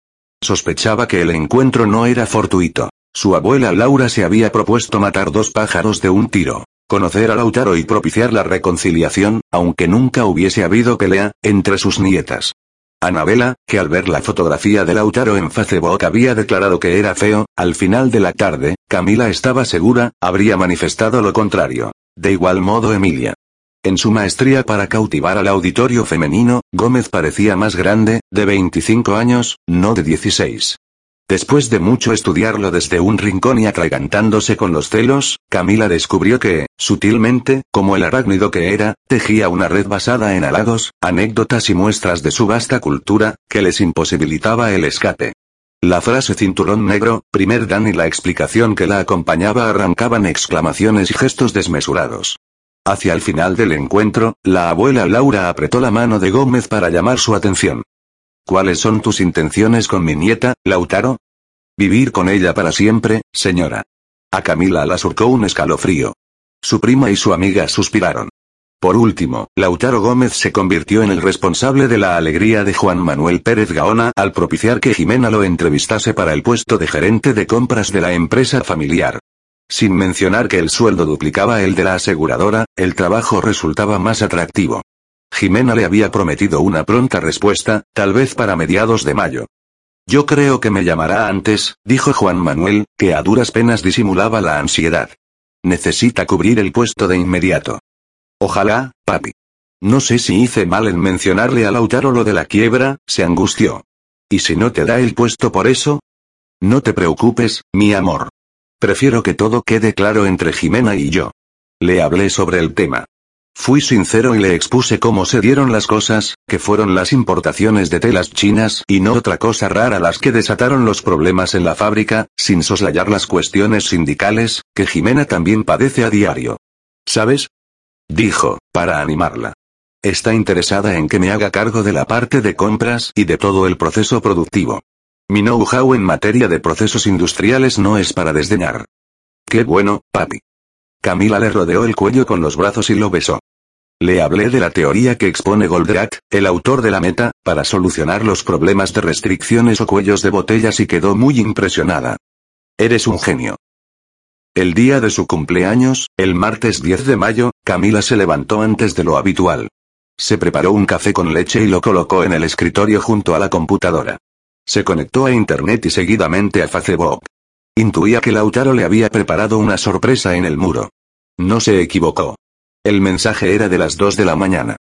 Sospechaba que el encuentro no era fortuito. Su abuela Laura se había propuesto matar dos pájaros de un tiro conocer a Lautaro y propiciar la reconciliación, aunque nunca hubiese habido pelea, entre sus nietas. Anabela, que al ver la fotografía de Lautaro en Facebook había declarado que era feo, al final de la tarde, Camila estaba segura, habría manifestado lo contrario. De igual modo Emilia. En su maestría para cautivar al auditorio femenino, Gómez parecía más grande, de 25 años, no de 16. Después de mucho estudiarlo desde un rincón y atragantándose con los celos, Camila descubrió que, sutilmente, como el arácnido que era, tejía una red basada en halagos, anécdotas y muestras de su vasta cultura, que les imposibilitaba el escape. La frase cinturón negro, primer dan y la explicación que la acompañaba arrancaban exclamaciones y gestos desmesurados. Hacia el final del encuentro, la abuela Laura apretó la mano de Gómez para llamar su atención. ¿Cuáles son tus intenciones con mi nieta, Lautaro? Vivir con ella para siempre, señora. A Camila la surcó un escalofrío. Su prima y su amiga suspiraron. Por último, Lautaro Gómez se convirtió en el responsable de la alegría de Juan Manuel Pérez Gaona al propiciar que Jimena lo entrevistase para el puesto de gerente de compras de la empresa familiar. Sin mencionar que el sueldo duplicaba el de la aseguradora, el trabajo resultaba más atractivo. Jimena le había prometido una pronta respuesta, tal vez para mediados de mayo. Yo creo que me llamará antes, dijo Juan Manuel, que a duras penas disimulaba la ansiedad. Necesita cubrir el puesto de inmediato. Ojalá, papi. No sé si hice mal en mencionarle a Lautaro lo de la quiebra, se angustió. ¿Y si no te da el puesto por eso? No te preocupes, mi amor. Prefiero que todo quede claro entre Jimena y yo. Le hablé sobre el tema. Fui sincero y le expuse cómo se dieron las cosas, que fueron las importaciones de telas chinas y no otra cosa rara las que desataron los problemas en la fábrica, sin soslayar las cuestiones sindicales, que Jimena también padece a diario. ¿Sabes? Dijo, para animarla. Está interesada en que me haga cargo de la parte de compras y de todo el proceso productivo. Mi know-how en materia de procesos industriales no es para desdeñar. Qué bueno, papi. Camila le rodeó el cuello con los brazos y lo besó. Le hablé de la teoría que expone Goldratt, el autor de la meta, para solucionar los problemas de restricciones o cuellos de botellas y quedó muy impresionada. Eres un genio. El día de su cumpleaños, el martes 10 de mayo, Camila se levantó antes de lo habitual. Se preparó un café con leche y lo colocó en el escritorio junto a la computadora. Se conectó a internet y seguidamente a Facebook. Intuía que Lautaro le había preparado una sorpresa en el muro. No se equivocó. El mensaje era de las dos de la mañana.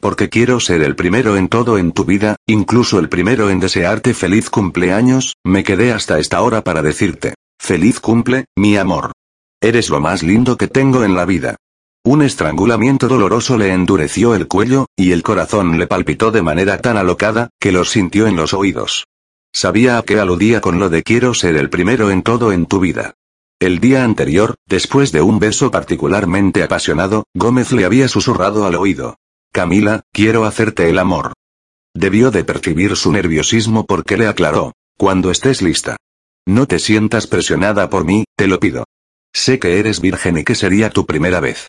Porque quiero ser el primero en todo en tu vida, incluso el primero en desearte feliz cumpleaños, me quedé hasta esta hora para decirte. Feliz cumple, mi amor. Eres lo más lindo que tengo en la vida. Un estrangulamiento doloroso le endureció el cuello, y el corazón le palpitó de manera tan alocada, que lo sintió en los oídos. Sabía a qué aludía con lo de quiero ser el primero en todo en tu vida. El día anterior, después de un beso particularmente apasionado, Gómez le había susurrado al oído. Camila, quiero hacerte el amor. Debió de percibir su nerviosismo porque le aclaró. Cuando estés lista. No te sientas presionada por mí, te lo pido. Sé que eres virgen y que sería tu primera vez.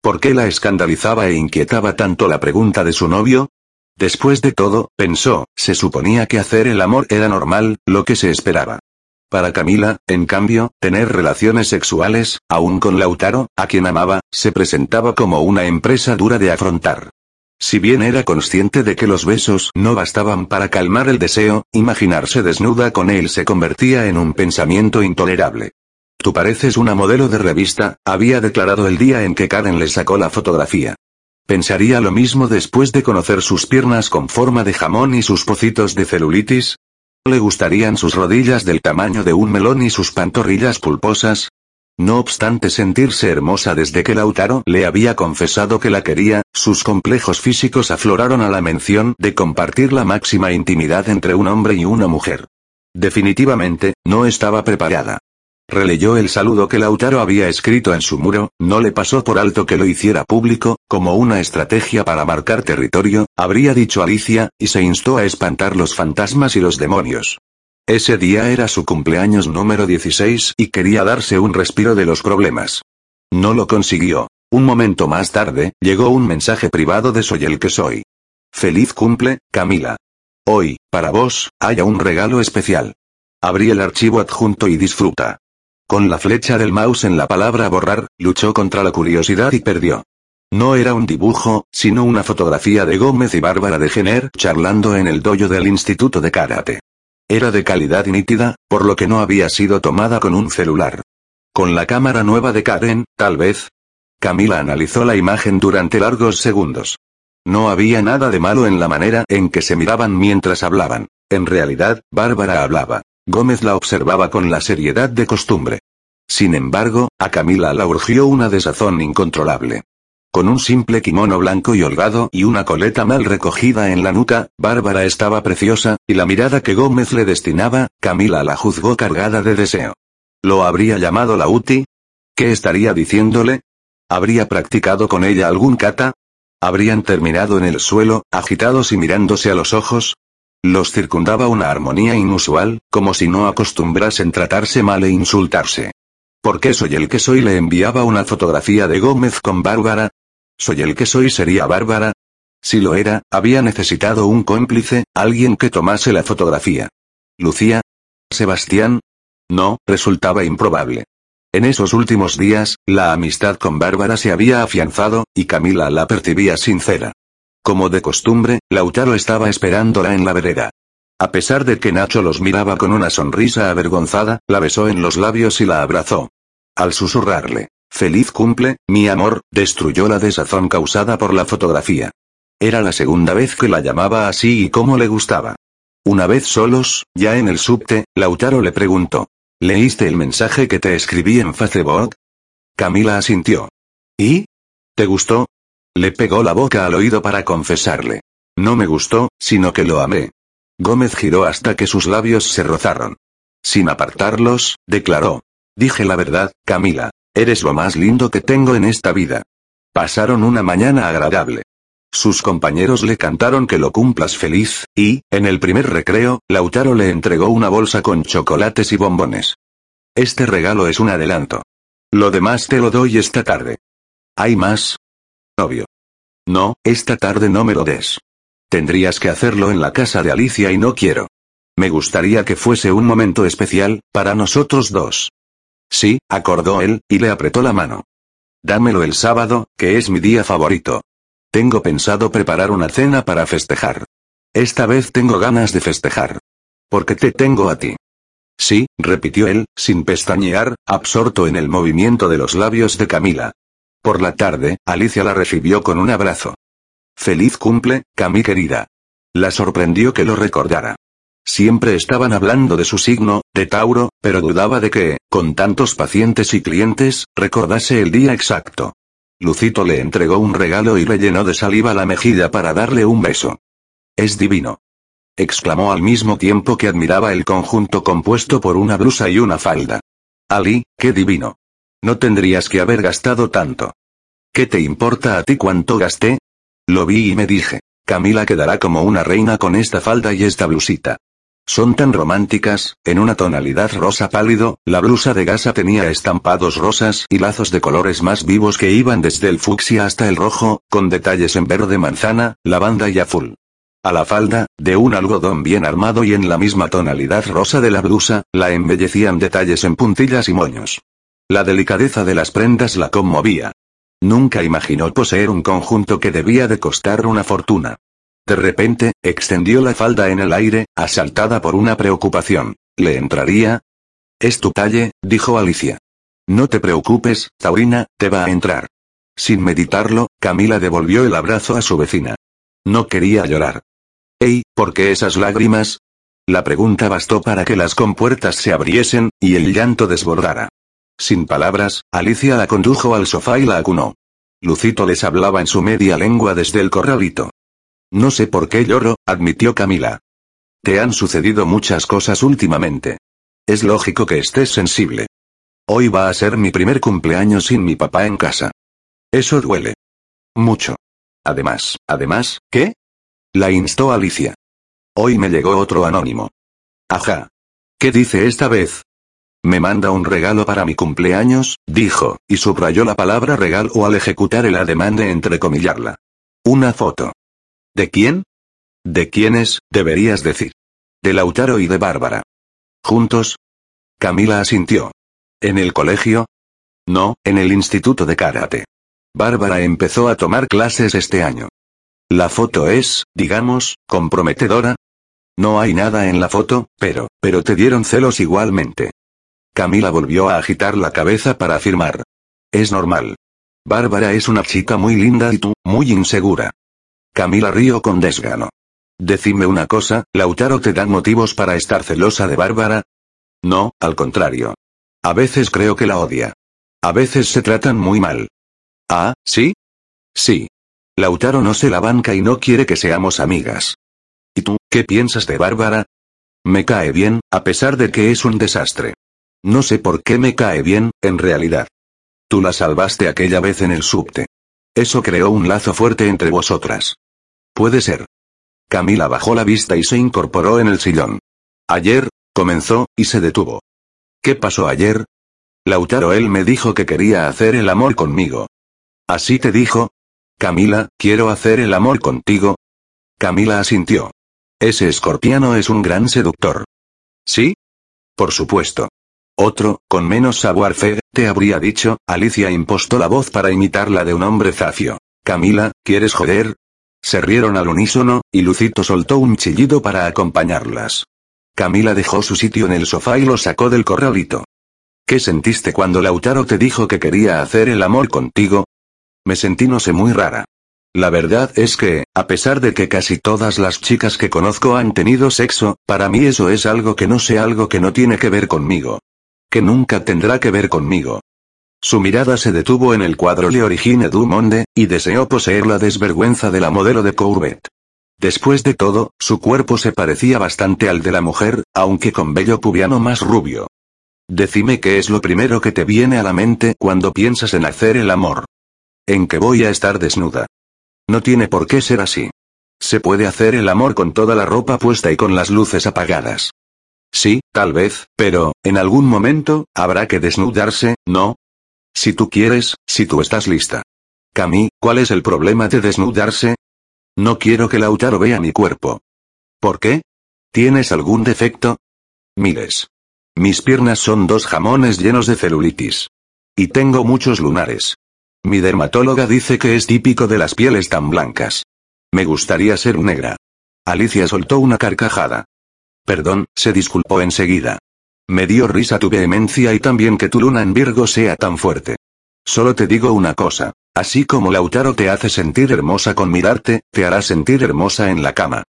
¿Por qué la escandalizaba e inquietaba tanto la pregunta de su novio? Después de todo, pensó, se suponía que hacer el amor era normal, lo que se esperaba. Para Camila, en cambio, tener relaciones sexuales, aún con Lautaro, a quien amaba, se presentaba como una empresa dura de afrontar. Si bien era consciente de que los besos no bastaban para calmar el deseo, imaginarse desnuda con él se convertía en un pensamiento intolerable. Tú pareces una modelo de revista, había declarado el día en que Karen le sacó la fotografía. ¿Pensaría lo mismo después de conocer sus piernas con forma de jamón y sus pocitos de celulitis? ¿Le gustarían sus rodillas del tamaño de un melón y sus pantorrillas pulposas? No obstante sentirse hermosa desde que Lautaro le había confesado que la quería, sus complejos físicos afloraron a la mención de compartir la máxima intimidad entre un hombre y una mujer. Definitivamente, no estaba preparada. Releyó el saludo que Lautaro había escrito en su muro, no le pasó por alto que lo hiciera público, como una estrategia para marcar territorio, habría dicho Alicia, y se instó a espantar los fantasmas y los demonios. Ese día era su cumpleaños número 16 y quería darse un respiro de los problemas. No lo consiguió. Un momento más tarde, llegó un mensaje privado de Soy el que soy. Feliz cumple, Camila. Hoy, para vos, haya un regalo especial. Abrí el archivo adjunto y disfruta. Con la flecha del mouse en la palabra borrar, luchó contra la curiosidad y perdió. No era un dibujo, sino una fotografía de Gómez y Bárbara de Jenner charlando en el dojo del Instituto de Karate. Era de calidad nítida, por lo que no había sido tomada con un celular. Con la cámara nueva de Karen, tal vez. Camila analizó la imagen durante largos segundos. No había nada de malo en la manera en que se miraban mientras hablaban. En realidad, Bárbara hablaba. Gómez la observaba con la seriedad de costumbre. Sin embargo, a Camila la urgió una desazón incontrolable. Con un simple kimono blanco y holgado y una coleta mal recogida en la nuca, Bárbara estaba preciosa, y la mirada que Gómez le destinaba, Camila la juzgó cargada de deseo. ¿Lo habría llamado la UTI? ¿Qué estaría diciéndole? ¿Habría practicado con ella algún kata? ¿Habrían terminado en el suelo, agitados y mirándose a los ojos? Los circundaba una armonía inusual, como si no acostumbrasen tratarse mal e insultarse. ¿Por qué soy el que soy le enviaba una fotografía de Gómez con Bárbara? ¿Soy el que soy sería Bárbara? Si lo era, había necesitado un cómplice, alguien que tomase la fotografía. ¿Lucía? ¿Sebastián? No, resultaba improbable. En esos últimos días, la amistad con Bárbara se había afianzado, y Camila la percibía sincera. Como de costumbre, Lautaro estaba esperándola en la vereda. A pesar de que Nacho los miraba con una sonrisa avergonzada, la besó en los labios y la abrazó. Al susurrarle, Feliz cumple, mi amor, destruyó la desazón causada por la fotografía. Era la segunda vez que la llamaba así y cómo le gustaba. Una vez solos, ya en el subte, Lautaro le preguntó. ¿Leíste el mensaje que te escribí en Facebook? Camila asintió. ¿Y? ¿Te gustó? Le pegó la boca al oído para confesarle. No me gustó, sino que lo amé. Gómez giró hasta que sus labios se rozaron. Sin apartarlos, declaró. Dije la verdad, Camila. Eres lo más lindo que tengo en esta vida. Pasaron una mañana agradable. Sus compañeros le cantaron que lo cumplas feliz, y, en el primer recreo, Lautaro le entregó una bolsa con chocolates y bombones. Este regalo es un adelanto. Lo demás te lo doy esta tarde. ¿Hay más? Obvio. No, esta tarde no me lo des. Tendrías que hacerlo en la casa de Alicia y no quiero. Me gustaría que fuese un momento especial, para nosotros dos. Sí, acordó él, y le apretó la mano. Dámelo el sábado, que es mi día favorito. Tengo pensado preparar una cena para festejar. Esta vez tengo ganas de festejar. Porque te tengo a ti. Sí, repitió él, sin pestañear, absorto en el movimiento de los labios de Camila. Por la tarde, Alicia la recibió con un abrazo. Feliz cumple, Cami querida. La sorprendió que lo recordara. Siempre estaban hablando de su signo, de Tauro, pero dudaba de que, con tantos pacientes y clientes, recordase el día exacto. Lucito le entregó un regalo y le llenó de saliva la mejilla para darle un beso. Es divino. exclamó al mismo tiempo que admiraba el conjunto compuesto por una blusa y una falda. Ali, qué divino. No tendrías que haber gastado tanto. ¿Qué te importa a ti cuánto gasté? Lo vi y me dije, Camila quedará como una reina con esta falda y esta blusita. Son tan románticas, en una tonalidad rosa pálido, la blusa de gasa tenía estampados rosas y lazos de colores más vivos que iban desde el fucsia hasta el rojo, con detalles en verde manzana, lavanda y azul. A la falda, de un algodón bien armado y en la misma tonalidad rosa de la blusa, la embellecían detalles en puntillas y moños. La delicadeza de las prendas la conmovía. Nunca imaginó poseer un conjunto que debía de costar una fortuna. De repente, extendió la falda en el aire, asaltada por una preocupación. ¿Le entraría? Es tu talle, dijo Alicia. No te preocupes, Taurina, te va a entrar. Sin meditarlo, Camila devolvió el abrazo a su vecina. No quería llorar. Ey, ¿por qué esas lágrimas? La pregunta bastó para que las compuertas se abriesen, y el llanto desbordara. Sin palabras, Alicia la condujo al sofá y la acunó. Lucito les hablaba en su media lengua desde el corralito. No sé por qué lloro, admitió Camila. Te han sucedido muchas cosas últimamente. Es lógico que estés sensible. Hoy va a ser mi primer cumpleaños sin mi papá en casa. Eso duele. Mucho. Además, además, ¿qué? La instó Alicia. Hoy me llegó otro anónimo. Ajá. ¿Qué dice esta vez? Me manda un regalo para mi cumpleaños, dijo, y subrayó la palabra regalo al ejecutar el ademán de entrecomillarla. Una foto. ¿De quién? ¿De quiénes, deberías decir? De Lautaro y de Bárbara. ¿Juntos? Camila asintió. ¿En el colegio? No, en el instituto de karate. Bárbara empezó a tomar clases este año. La foto es, digamos, comprometedora. No hay nada en la foto, pero, pero te dieron celos igualmente. Camila volvió a agitar la cabeza para afirmar. Es normal. Bárbara es una chica muy linda y tú, muy insegura. Camila rió con desgano. Decime una cosa, ¿Lautaro te dan motivos para estar celosa de Bárbara? No, al contrario. A veces creo que la odia. A veces se tratan muy mal. Ah, ¿sí? Sí. Lautaro no se la banca y no quiere que seamos amigas. ¿Y tú, qué piensas de Bárbara? Me cae bien, a pesar de que es un desastre. No sé por qué me cae bien, en realidad. Tú la salvaste aquella vez en el subte. Eso creó un lazo fuerte entre vosotras. Puede ser. Camila bajó la vista y se incorporó en el sillón. Ayer, comenzó, y se detuvo. ¿Qué pasó ayer? Lautaro él me dijo que quería hacer el amor conmigo. ¿Así te dijo? Camila, quiero hacer el amor contigo. Camila asintió. Ese escorpiano es un gran seductor. ¿Sí? Por supuesto. Otro, con menos savoir-faire, te habría dicho, Alicia impostó la voz para imitar la de un hombre zafio. Camila, ¿quieres joder? Se rieron al unísono, y Lucito soltó un chillido para acompañarlas. Camila dejó su sitio en el sofá y lo sacó del corralito. ¿Qué sentiste cuando Lautaro te dijo que quería hacer el amor contigo? Me sentí no sé muy rara. La verdad es que, a pesar de que casi todas las chicas que conozco han tenido sexo, para mí eso es algo que no sé algo que no tiene que ver conmigo que nunca tendrá que ver conmigo. Su mirada se detuvo en el cuadro Le Origine du Monde, y deseó poseer la desvergüenza de la modelo de Courbet. Después de todo, su cuerpo se parecía bastante al de la mujer, aunque con bello pubiano más rubio. Decime qué es lo primero que te viene a la mente cuando piensas en hacer el amor. En que voy a estar desnuda. No tiene por qué ser así. Se puede hacer el amor con toda la ropa puesta y con las luces apagadas. Sí, tal vez, pero, en algún momento, habrá que desnudarse, ¿no? Si tú quieres, si tú estás lista. Cami, ¿cuál es el problema de desnudarse? No quiero que Lautaro vea mi cuerpo. ¿Por qué? ¿Tienes algún defecto? Mires. Mis piernas son dos jamones llenos de celulitis. Y tengo muchos lunares. Mi dermatóloga dice que es típico de las pieles tan blancas. Me gustaría ser negra. Alicia soltó una carcajada. Perdón, se disculpó enseguida. Me dio risa tu vehemencia y también que tu luna en Virgo sea tan fuerte. Solo te digo una cosa. Así como Lautaro te hace sentir hermosa con mirarte, te hará sentir hermosa en la cama.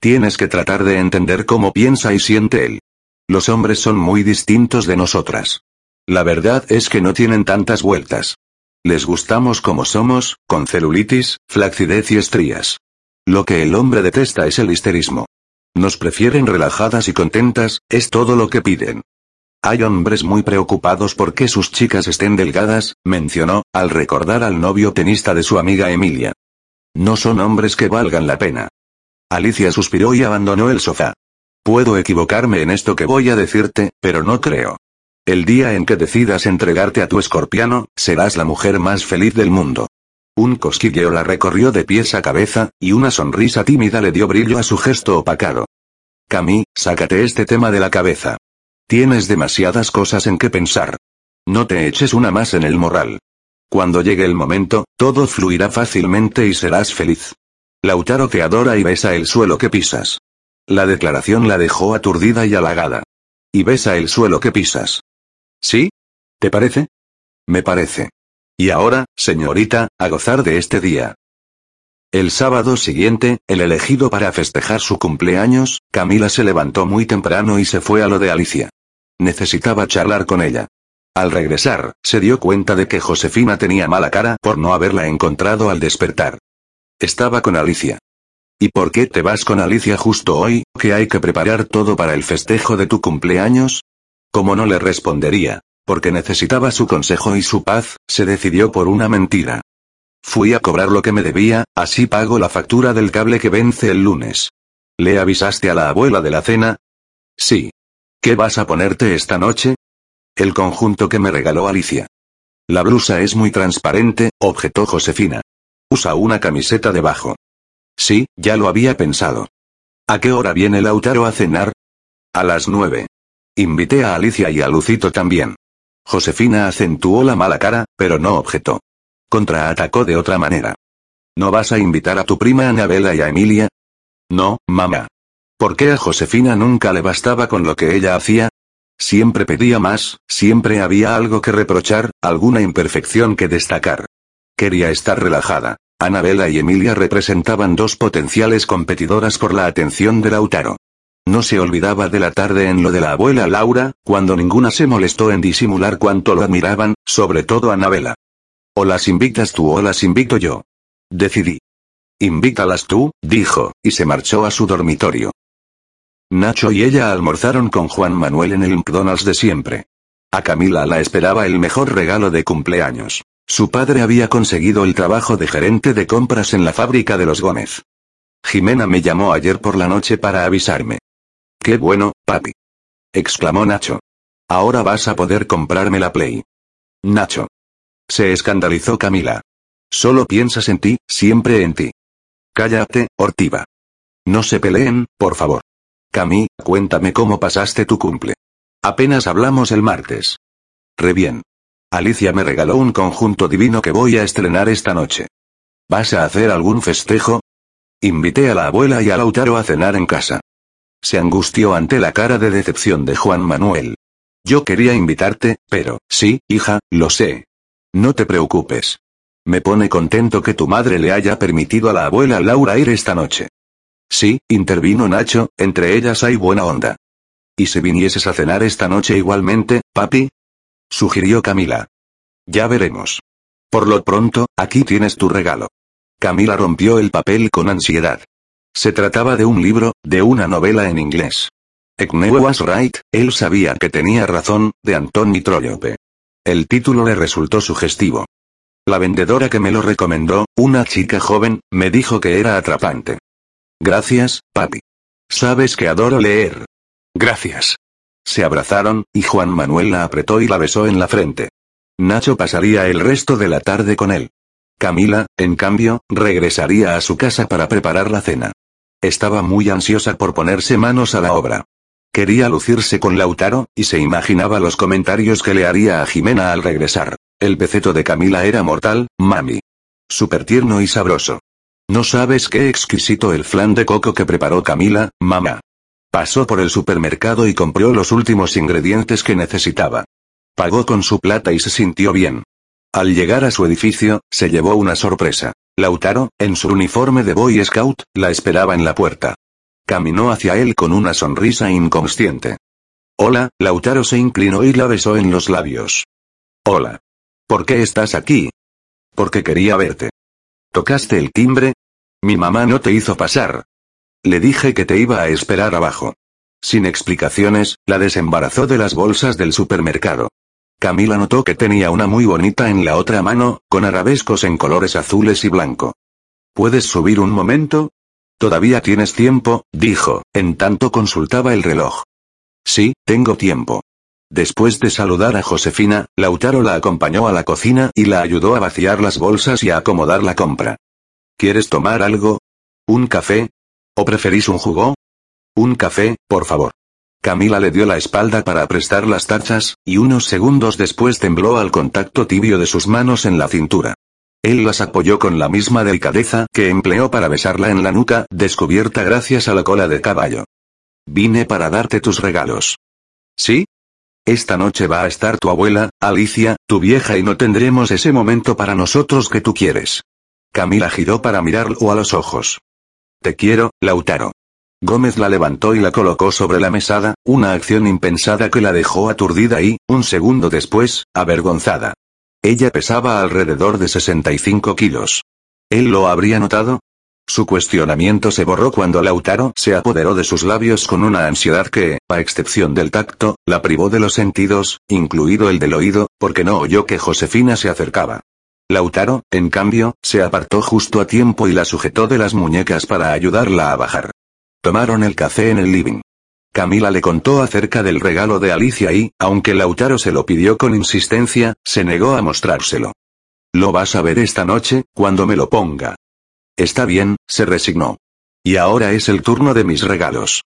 Tienes que tratar de entender cómo piensa y siente él. Los hombres son muy distintos de nosotras. La verdad es que no tienen tantas vueltas. Les gustamos como somos, con celulitis, flacidez y estrías. Lo que el hombre detesta es el histerismo. Nos prefieren relajadas y contentas, es todo lo que piden. Hay hombres muy preocupados por que sus chicas estén delgadas, mencionó, al recordar al novio tenista de su amiga Emilia. No son hombres que valgan la pena. Alicia suspiró y abandonó el sofá. Puedo equivocarme en esto que voy a decirte, pero no creo. El día en que decidas entregarte a tu escorpiano, serás la mujer más feliz del mundo. Un cosquilleo la recorrió de pies a cabeza, y una sonrisa tímida le dio brillo a su gesto opacado. Cami, sácate este tema de la cabeza. Tienes demasiadas cosas en que pensar. No te eches una más en el moral. Cuando llegue el momento, todo fluirá fácilmente y serás feliz. Lautaro te adora y besa el suelo que pisas. La declaración la dejó aturdida y halagada. Y besa el suelo que pisas. ¿Sí? ¿Te parece? Me parece. Y ahora, señorita, a gozar de este día. El sábado siguiente, el elegido para festejar su cumpleaños, Camila se levantó muy temprano y se fue a lo de Alicia. Necesitaba charlar con ella. Al regresar, se dio cuenta de que Josefina tenía mala cara por no haberla encontrado al despertar. Estaba con Alicia. ¿Y por qué te vas con Alicia justo hoy, que hay que preparar todo para el festejo de tu cumpleaños? Como no le respondería, porque necesitaba su consejo y su paz, se decidió por una mentira. Fui a cobrar lo que me debía, así pago la factura del cable que vence el lunes. ¿Le avisaste a la abuela de la cena? Sí. ¿Qué vas a ponerte esta noche? El conjunto que me regaló Alicia. La blusa es muy transparente, objetó Josefina. Usa una camiseta debajo. Sí, ya lo había pensado. ¿A qué hora viene Lautaro a cenar? A las nueve. Invité a Alicia y a Lucito también. Josefina acentuó la mala cara, pero no objetó. Contraatacó de otra manera. ¿No vas a invitar a tu prima Anabela y a Emilia? No, mamá. ¿Por qué a Josefina nunca le bastaba con lo que ella hacía? Siempre pedía más, siempre había algo que reprochar, alguna imperfección que destacar. Quería estar relajada. Anabela y Emilia representaban dos potenciales competidoras por la atención de Lautaro. No se olvidaba de la tarde en lo de la abuela Laura, cuando ninguna se molestó en disimular cuánto lo admiraban, sobre todo Anabela. O las invitas tú o las invito yo. Decidí. Invítalas tú, dijo, y se marchó a su dormitorio. Nacho y ella almorzaron con Juan Manuel en el McDonald's de siempre. A Camila la esperaba el mejor regalo de cumpleaños. Su padre había conseguido el trabajo de gerente de compras en la fábrica de los Gómez. Jimena me llamó ayer por la noche para avisarme. Qué bueno, papi. exclamó Nacho. Ahora vas a poder comprarme la Play. Nacho. Se escandalizó Camila. Solo piensas en ti, siempre en ti. Cállate, Ortiva. No se peleen, por favor. Cami, cuéntame cómo pasaste tu cumple. Apenas hablamos el martes. Re bien. Alicia me regaló un conjunto divino que voy a estrenar esta noche. ¿Vas a hacer algún festejo? Invité a la abuela y a Lautaro a cenar en casa. Se angustió ante la cara de decepción de Juan Manuel. Yo quería invitarte, pero, sí, hija, lo sé, no te preocupes. Me pone contento que tu madre le haya permitido a la abuela Laura ir esta noche. Sí, intervino Nacho, entre ellas hay buena onda. ¿Y si vinieses a cenar esta noche igualmente, papi? Sugirió Camila. Ya veremos. Por lo pronto, aquí tienes tu regalo. Camila rompió el papel con ansiedad. Se trataba de un libro, de una novela en inglés. Ekneu was right, él sabía que tenía razón, de Antoni Trollope. El título le resultó sugestivo. La vendedora que me lo recomendó, una chica joven, me dijo que era atrapante. Gracias, papi. Sabes que adoro leer. Gracias. Se abrazaron, y Juan Manuel la apretó y la besó en la frente. Nacho pasaría el resto de la tarde con él. Camila, en cambio, regresaría a su casa para preparar la cena. Estaba muy ansiosa por ponerse manos a la obra. Quería lucirse con Lautaro, y se imaginaba los comentarios que le haría a Jimena al regresar. El peceto de Camila era mortal, mami. Súper tierno y sabroso. No sabes qué exquisito el flan de coco que preparó Camila, mamá. Pasó por el supermercado y compró los últimos ingredientes que necesitaba. Pagó con su plata y se sintió bien. Al llegar a su edificio, se llevó una sorpresa. Lautaro, en su uniforme de Boy Scout, la esperaba en la puerta. Caminó hacia él con una sonrisa inconsciente. Hola, Lautaro se inclinó y la besó en los labios. Hola. ¿Por qué estás aquí? Porque quería verte. ¿Tocaste el timbre? Mi mamá no te hizo pasar. Le dije que te iba a esperar abajo. Sin explicaciones, la desembarazó de las bolsas del supermercado. Camila notó que tenía una muy bonita en la otra mano, con arabescos en colores azules y blanco. ¿Puedes subir un momento? Todavía tienes tiempo, dijo, en tanto consultaba el reloj. Sí, tengo tiempo. Después de saludar a Josefina, Lautaro la acompañó a la cocina y la ayudó a vaciar las bolsas y a acomodar la compra. ¿Quieres tomar algo? ¿Un café? ¿O preferís un jugo? Un café, por favor. Camila le dio la espalda para prestar las tachas, y unos segundos después tembló al contacto tibio de sus manos en la cintura. Él las apoyó con la misma delicadeza que empleó para besarla en la nuca, descubierta gracias a la cola de caballo. Vine para darte tus regalos. ¿Sí? Esta noche va a estar tu abuela, Alicia, tu vieja y no tendremos ese momento para nosotros que tú quieres. Camila giró para mirarlo a los ojos. Te quiero, Lautaro. Gómez la levantó y la colocó sobre la mesada, una acción impensada que la dejó aturdida y, un segundo después, avergonzada. Ella pesaba alrededor de 65 kilos. ¿Él lo habría notado? Su cuestionamiento se borró cuando Lautaro se apoderó de sus labios con una ansiedad que, a excepción del tacto, la privó de los sentidos, incluido el del oído, porque no oyó que Josefina se acercaba. Lautaro, en cambio, se apartó justo a tiempo y la sujetó de las muñecas para ayudarla a bajar. Tomaron el café en el living. Camila le contó acerca del regalo de Alicia y, aunque Lautaro se lo pidió con insistencia, se negó a mostrárselo. Lo vas a ver esta noche, cuando me lo ponga. Está bien, se resignó. Y ahora es el turno de mis regalos.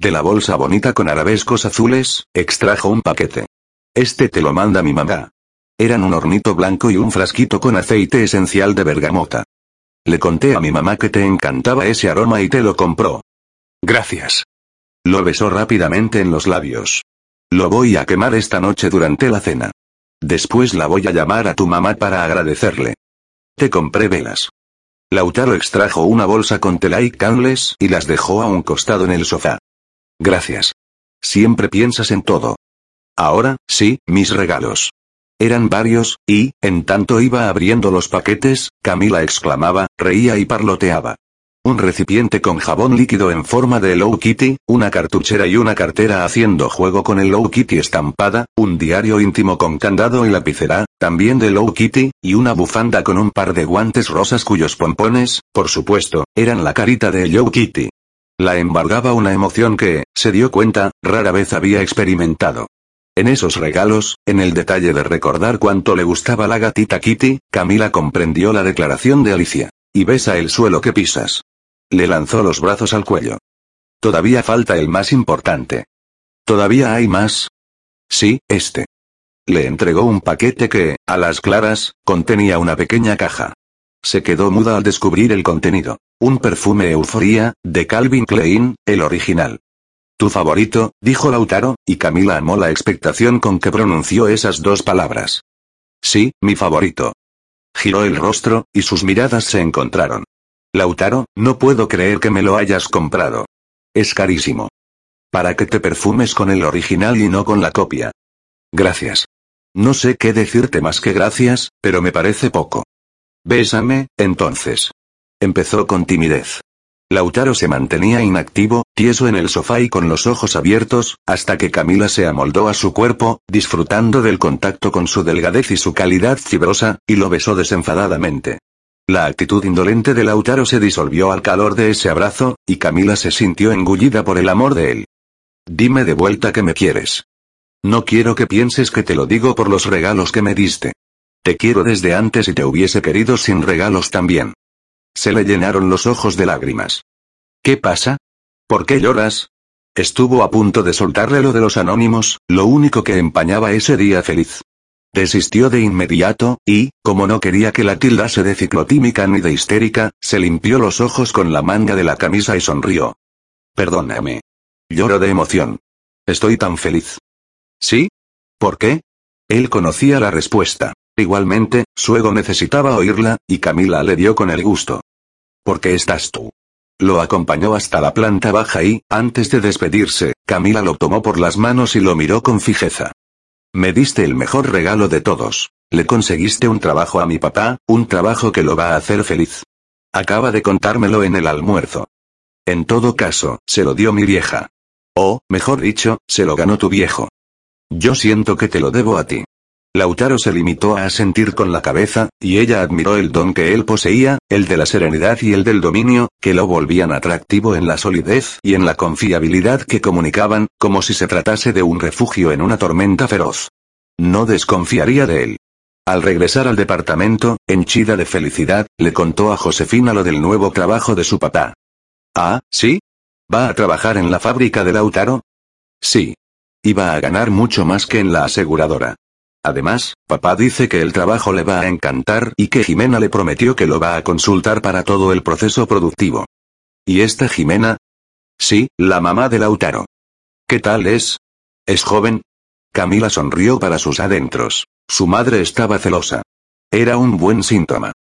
De la bolsa bonita con arabescos azules, extrajo un paquete. Este te lo manda mi mamá. Eran un hornito blanco y un frasquito con aceite esencial de bergamota. Le conté a mi mamá que te encantaba ese aroma y te lo compró. Gracias. Lo besó rápidamente en los labios. Lo voy a quemar esta noche durante la cena. Después la voy a llamar a tu mamá para agradecerle. Te compré velas. Lautaro extrajo una bolsa con tela y cables y las dejó a un costado en el sofá. Gracias. Siempre piensas en todo. Ahora, sí, mis regalos. Eran varios, y, en tanto iba abriendo los paquetes, Camila exclamaba, reía y parloteaba. Un recipiente con jabón líquido en forma de Hello Kitty, una cartuchera y una cartera haciendo juego con el Hello Kitty estampada, un diario íntimo con candado y lapicera, también de Hello Kitty, y una bufanda con un par de guantes rosas cuyos pompones, por supuesto, eran la carita de Hello Kitty. La embargaba una emoción que, se dio cuenta, rara vez había experimentado. En esos regalos, en el detalle de recordar cuánto le gustaba la gatita Kitty, Camila comprendió la declaración de Alicia. Y besa el suelo que pisas. Le lanzó los brazos al cuello. Todavía falta el más importante. ¿Todavía hay más? Sí, este. Le entregó un paquete que, a las claras, contenía una pequeña caja. Se quedó muda al descubrir el contenido. Un perfume Euforía, de Calvin Klein, el original. Tu favorito, dijo Lautaro, y Camila amó la expectación con que pronunció esas dos palabras. Sí, mi favorito. Giró el rostro, y sus miradas se encontraron. Lautaro, no puedo creer que me lo hayas comprado. Es carísimo. Para que te perfumes con el original y no con la copia. Gracias. No sé qué decirte más que gracias, pero me parece poco. Bésame, entonces. Empezó con timidez. Lautaro se mantenía inactivo, tieso en el sofá y con los ojos abiertos, hasta que Camila se amoldó a su cuerpo, disfrutando del contacto con su delgadez y su calidad fibrosa, y lo besó desenfadadamente. La actitud indolente de Lautaro se disolvió al calor de ese abrazo, y Camila se sintió engullida por el amor de él. Dime de vuelta que me quieres. No quiero que pienses que te lo digo por los regalos que me diste. Te quiero desde antes y te hubiese querido sin regalos también. Se le llenaron los ojos de lágrimas. ¿Qué pasa? ¿Por qué lloras? Estuvo a punto de soltarle lo de los anónimos, lo único que empañaba ese día feliz. Desistió de inmediato, y, como no quería que la tildase de ciclotímica ni de histérica, se limpió los ojos con la manga de la camisa y sonrió. Perdóname. Lloro de emoción. Estoy tan feliz. ¿Sí? ¿Por qué? Él conocía la respuesta. Igualmente, su ego necesitaba oírla, y Camila le dio con el gusto. ¿Por qué estás tú? Lo acompañó hasta la planta baja y, antes de despedirse, Camila lo tomó por las manos y lo miró con fijeza. Me diste el mejor regalo de todos. Le conseguiste un trabajo a mi papá, un trabajo que lo va a hacer feliz. Acaba de contármelo en el almuerzo. En todo caso, se lo dio mi vieja. O, mejor dicho, se lo ganó tu viejo. Yo siento que te lo debo a ti. Lautaro se limitó a asentir con la cabeza, y ella admiró el don que él poseía, el de la serenidad y el del dominio, que lo volvían atractivo en la solidez y en la confiabilidad que comunicaban, como si se tratase de un refugio en una tormenta feroz. No desconfiaría de él. Al regresar al departamento, henchida de felicidad, le contó a Josefina lo del nuevo trabajo de su papá. Ah, ¿sí? ¿Va a trabajar en la fábrica de Lautaro? Sí. Iba a ganar mucho más que en la aseguradora. Además, papá dice que el trabajo le va a encantar y que Jimena le prometió que lo va a consultar para todo el proceso productivo. ¿Y esta Jimena? Sí, la mamá de Lautaro. ¿Qué tal es? ¿Es joven? Camila sonrió para sus adentros. Su madre estaba celosa. Era un buen síntoma.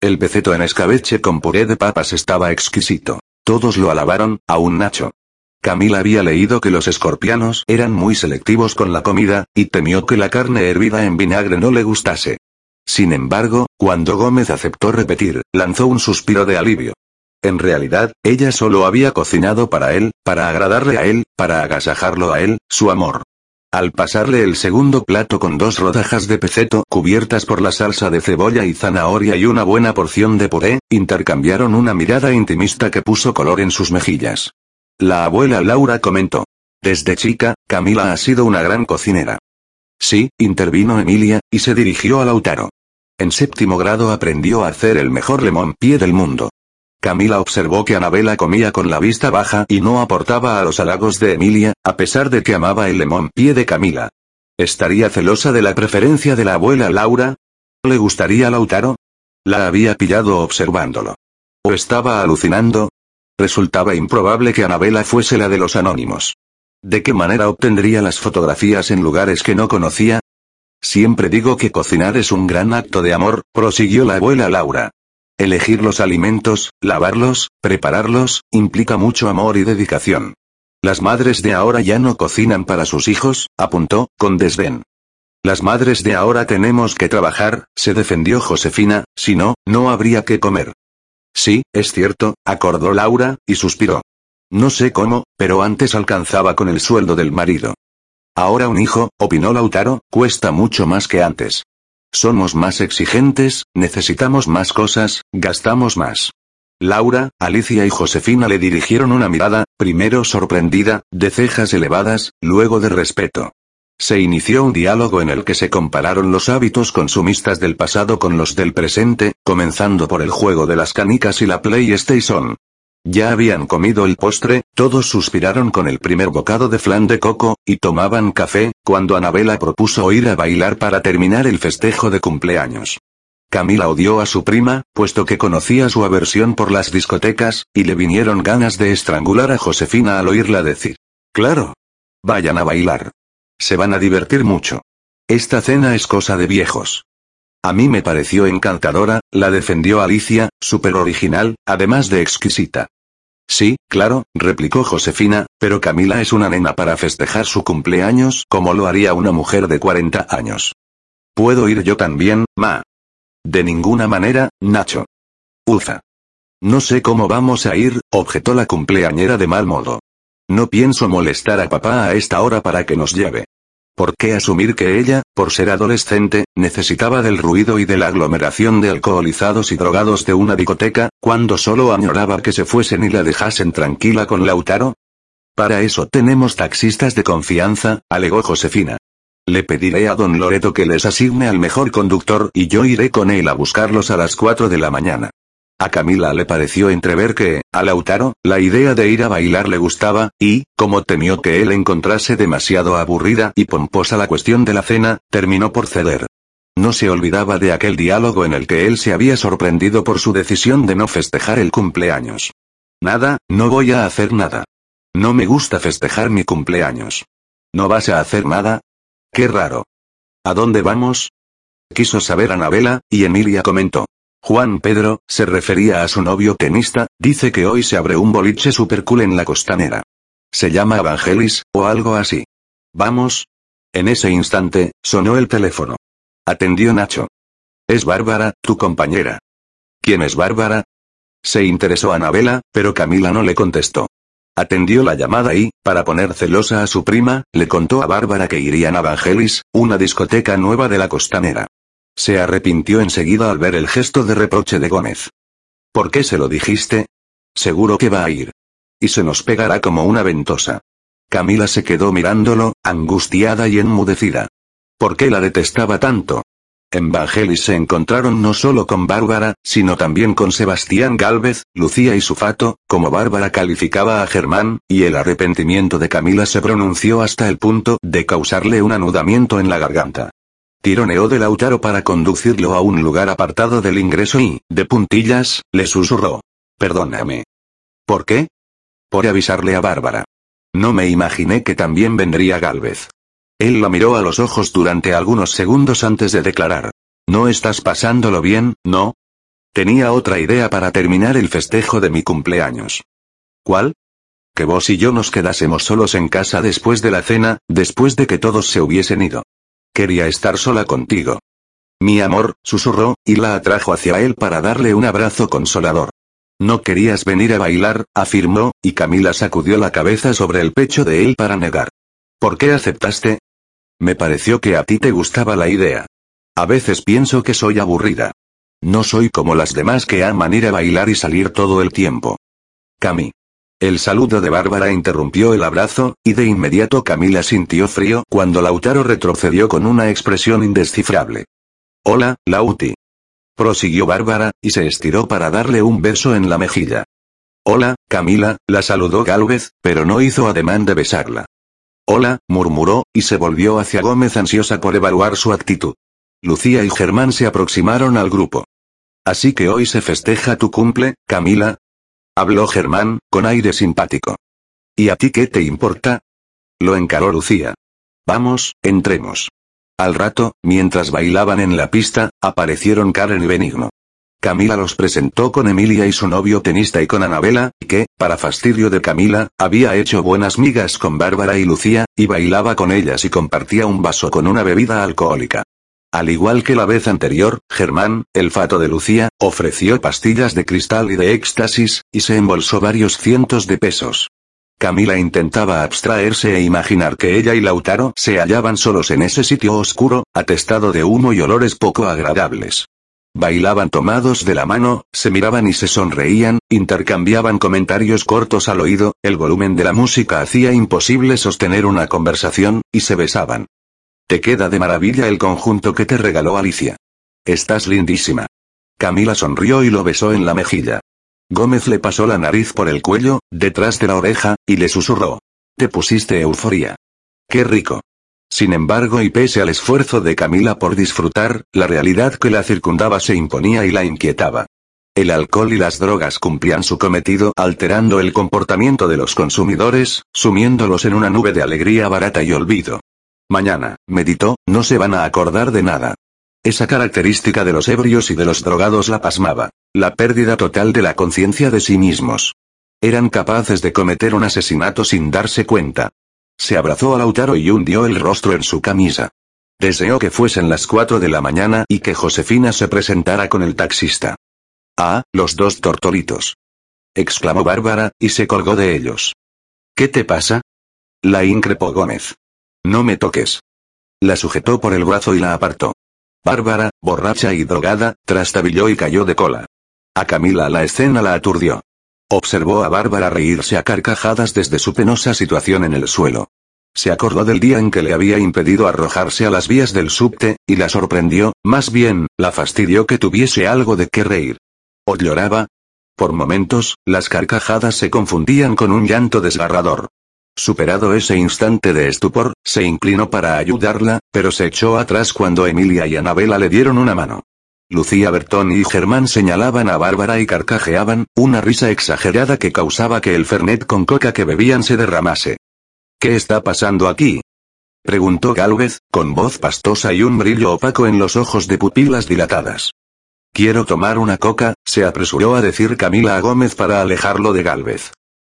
El peceto en escabeche con puré de papas estaba exquisito. Todos lo alabaron, aún Nacho. Camila había leído que los escorpianos eran muy selectivos con la comida, y temió que la carne hervida en vinagre no le gustase. Sin embargo, cuando Gómez aceptó repetir, lanzó un suspiro de alivio. En realidad, ella solo había cocinado para él, para agradarle a él, para agasajarlo a él, su amor. Al pasarle el segundo plato con dos rodajas de peceto cubiertas por la salsa de cebolla y zanahoria y una buena porción de puré, intercambiaron una mirada intimista que puso color en sus mejillas. La abuela Laura comentó. Desde chica, Camila ha sido una gran cocinera. Sí, intervino Emilia, y se dirigió a Lautaro. En séptimo grado aprendió a hacer el mejor lemón pie del mundo. Camila observó que Anabela comía con la vista baja y no aportaba a los halagos de Emilia, a pesar de que amaba el lemón pie de Camila. ¿Estaría celosa de la preferencia de la abuela Laura? ¿Le gustaría Lautaro? La había pillado observándolo. ¿O estaba alucinando? Resultaba improbable que Anabela fuese la de los anónimos. ¿De qué manera obtendría las fotografías en lugares que no conocía? Siempre digo que cocinar es un gran acto de amor, prosiguió la abuela Laura. Elegir los alimentos, lavarlos, prepararlos, implica mucho amor y dedicación. Las madres de ahora ya no cocinan para sus hijos, apuntó, con desdén. Las madres de ahora tenemos que trabajar, se defendió Josefina, si no, no habría que comer. Sí, es cierto, acordó Laura, y suspiró. No sé cómo, pero antes alcanzaba con el sueldo del marido. Ahora un hijo, opinó Lautaro, cuesta mucho más que antes. Somos más exigentes, necesitamos más cosas, gastamos más. Laura, Alicia y Josefina le dirigieron una mirada, primero sorprendida, de cejas elevadas, luego de respeto. Se inició un diálogo en el que se compararon los hábitos consumistas del pasado con los del presente, comenzando por el juego de las canicas y la PlayStation. Ya habían comido el postre, todos suspiraron con el primer bocado de flan de coco, y tomaban café, cuando Anabela propuso ir a bailar para terminar el festejo de cumpleaños. Camila odió a su prima, puesto que conocía su aversión por las discotecas, y le vinieron ganas de estrangular a Josefina al oírla decir. Claro. Vayan a bailar. Se van a divertir mucho. Esta cena es cosa de viejos. A mí me pareció encantadora, la defendió Alicia, súper original, además de exquisita. Sí, claro, replicó Josefina, pero Camila es una nena para festejar su cumpleaños como lo haría una mujer de 40 años. ¿Puedo ir yo también, ma? De ninguna manera, Nacho. Ufa. No sé cómo vamos a ir, objetó la cumpleañera de mal modo. No pienso molestar a papá a esta hora para que nos lleve. ¿Por qué asumir que ella, por ser adolescente, necesitaba del ruido y de la aglomeración de alcoholizados y drogados de una discoteca, cuando solo añoraba que se fuesen y la dejasen tranquila con Lautaro? Para eso tenemos taxistas de confianza, alegó Josefina. Le pediré a don Loreto que les asigne al mejor conductor y yo iré con él a buscarlos a las 4 de la mañana. A Camila le pareció entrever que, a Lautaro, la idea de ir a bailar le gustaba, y, como temió que él encontrase demasiado aburrida y pomposa la cuestión de la cena, terminó por ceder. No se olvidaba de aquel diálogo en el que él se había sorprendido por su decisión de no festejar el cumpleaños. Nada, no voy a hacer nada. No me gusta festejar mi cumpleaños. ¿No vas a hacer nada? Qué raro. ¿A dónde vamos? Quiso saber Anabela, y Emilia comentó. Juan Pedro, se refería a su novio tenista, dice que hoy se abre un boliche super cool en la costanera. Se llama Evangelis, o algo así. ¿Vamos? En ese instante, sonó el teléfono. Atendió Nacho. Es Bárbara, tu compañera. ¿Quién es Bárbara? Se interesó Anabela, pero Camila no le contestó. Atendió la llamada y, para poner celosa a su prima, le contó a Bárbara que irían a Evangelis, una discoteca nueva de la costanera. Se arrepintió enseguida al ver el gesto de reproche de Gómez. ¿Por qué se lo dijiste? Seguro que va a ir. Y se nos pegará como una ventosa. Camila se quedó mirándolo, angustiada y enmudecida. ¿Por qué la detestaba tanto? En Vangelis se encontraron no solo con Bárbara, sino también con Sebastián Gálvez, Lucía y Sufato, como Bárbara calificaba a Germán, y el arrepentimiento de Camila se pronunció hasta el punto de causarle un anudamiento en la garganta. Tironeó de Lautaro para conducirlo a un lugar apartado del ingreso y, de puntillas, le susurró. Perdóname. ¿Por qué? Por avisarle a Bárbara. No me imaginé que también vendría Galvez. Él la miró a los ojos durante algunos segundos antes de declarar. ¿No estás pasándolo bien, no? Tenía otra idea para terminar el festejo de mi cumpleaños. ¿Cuál? Que vos y yo nos quedásemos solos en casa después de la cena, después de que todos se hubiesen ido. Quería estar sola contigo. Mi amor, susurró, y la atrajo hacia él para darle un abrazo consolador. No querías venir a bailar, afirmó, y Camila sacudió la cabeza sobre el pecho de él para negar. ¿Por qué aceptaste? Me pareció que a ti te gustaba la idea. A veces pienso que soy aburrida. No soy como las demás que aman ir a bailar y salir todo el tiempo. Cami. El saludo de Bárbara interrumpió el abrazo, y de inmediato Camila sintió frío cuando Lautaro retrocedió con una expresión indescifrable. Hola, Lauti. Prosiguió Bárbara, y se estiró para darle un beso en la mejilla. Hola, Camila, la saludó Gálvez, pero no hizo ademán de besarla. Hola, murmuró, y se volvió hacia Gómez ansiosa por evaluar su actitud. Lucía y Germán se aproximaron al grupo. Así que hoy se festeja tu cumple, Camila. Habló Germán, con aire simpático. ¿Y a ti qué te importa? Lo encaró Lucía. Vamos, entremos. Al rato, mientras bailaban en la pista, aparecieron Karen y Benigno. Camila los presentó con Emilia y su novio tenista y con Anabela, que, para fastidio de Camila, había hecho buenas migas con Bárbara y Lucía, y bailaba con ellas y compartía un vaso con una bebida alcohólica. Al igual que la vez anterior, Germán, el fato de Lucía, ofreció pastillas de cristal y de éxtasis, y se embolsó varios cientos de pesos. Camila intentaba abstraerse e imaginar que ella y Lautaro se hallaban solos en ese sitio oscuro, atestado de humo y olores poco agradables. Bailaban tomados de la mano, se miraban y se sonreían, intercambiaban comentarios cortos al oído, el volumen de la música hacía imposible sostener una conversación, y se besaban. Te queda de maravilla el conjunto que te regaló Alicia. Estás lindísima. Camila sonrió y lo besó en la mejilla. Gómez le pasó la nariz por el cuello, detrás de la oreja, y le susurró. Te pusiste euforia. Qué rico. Sin embargo, y pese al esfuerzo de Camila por disfrutar, la realidad que la circundaba se imponía y la inquietaba. El alcohol y las drogas cumplían su cometido alterando el comportamiento de los consumidores, sumiéndolos en una nube de alegría barata y olvido. Mañana, meditó, no se van a acordar de nada. Esa característica de los ebrios y de los drogados la pasmaba. La pérdida total de la conciencia de sí mismos. Eran capaces de cometer un asesinato sin darse cuenta. Se abrazó a Lautaro y hundió el rostro en su camisa. Deseó que fuesen las cuatro de la mañana y que Josefina se presentara con el taxista. Ah, los dos tortolitos. exclamó Bárbara, y se colgó de ellos. ¿Qué te pasa? La increpó Gómez. No me toques. La sujetó por el brazo y la apartó. Bárbara, borracha y drogada, trastabilló y cayó de cola. A Camila la escena la aturdió. Observó a Bárbara reírse a carcajadas desde su penosa situación en el suelo. Se acordó del día en que le había impedido arrojarse a las vías del subte, y la sorprendió, más bien, la fastidió que tuviese algo de qué reír. ¿O lloraba? Por momentos, las carcajadas se confundían con un llanto desgarrador. Superado ese instante de estupor, se inclinó para ayudarla, pero se echó atrás cuando Emilia y Anabela le dieron una mano. Lucía Bertón y Germán señalaban a Bárbara y carcajeaban, una risa exagerada que causaba que el fernet con coca que bebían se derramase. ¿Qué está pasando aquí? preguntó Gálvez, con voz pastosa y un brillo opaco en los ojos de pupilas dilatadas. Quiero tomar una coca, se apresuró a decir Camila a Gómez para alejarlo de Gálvez.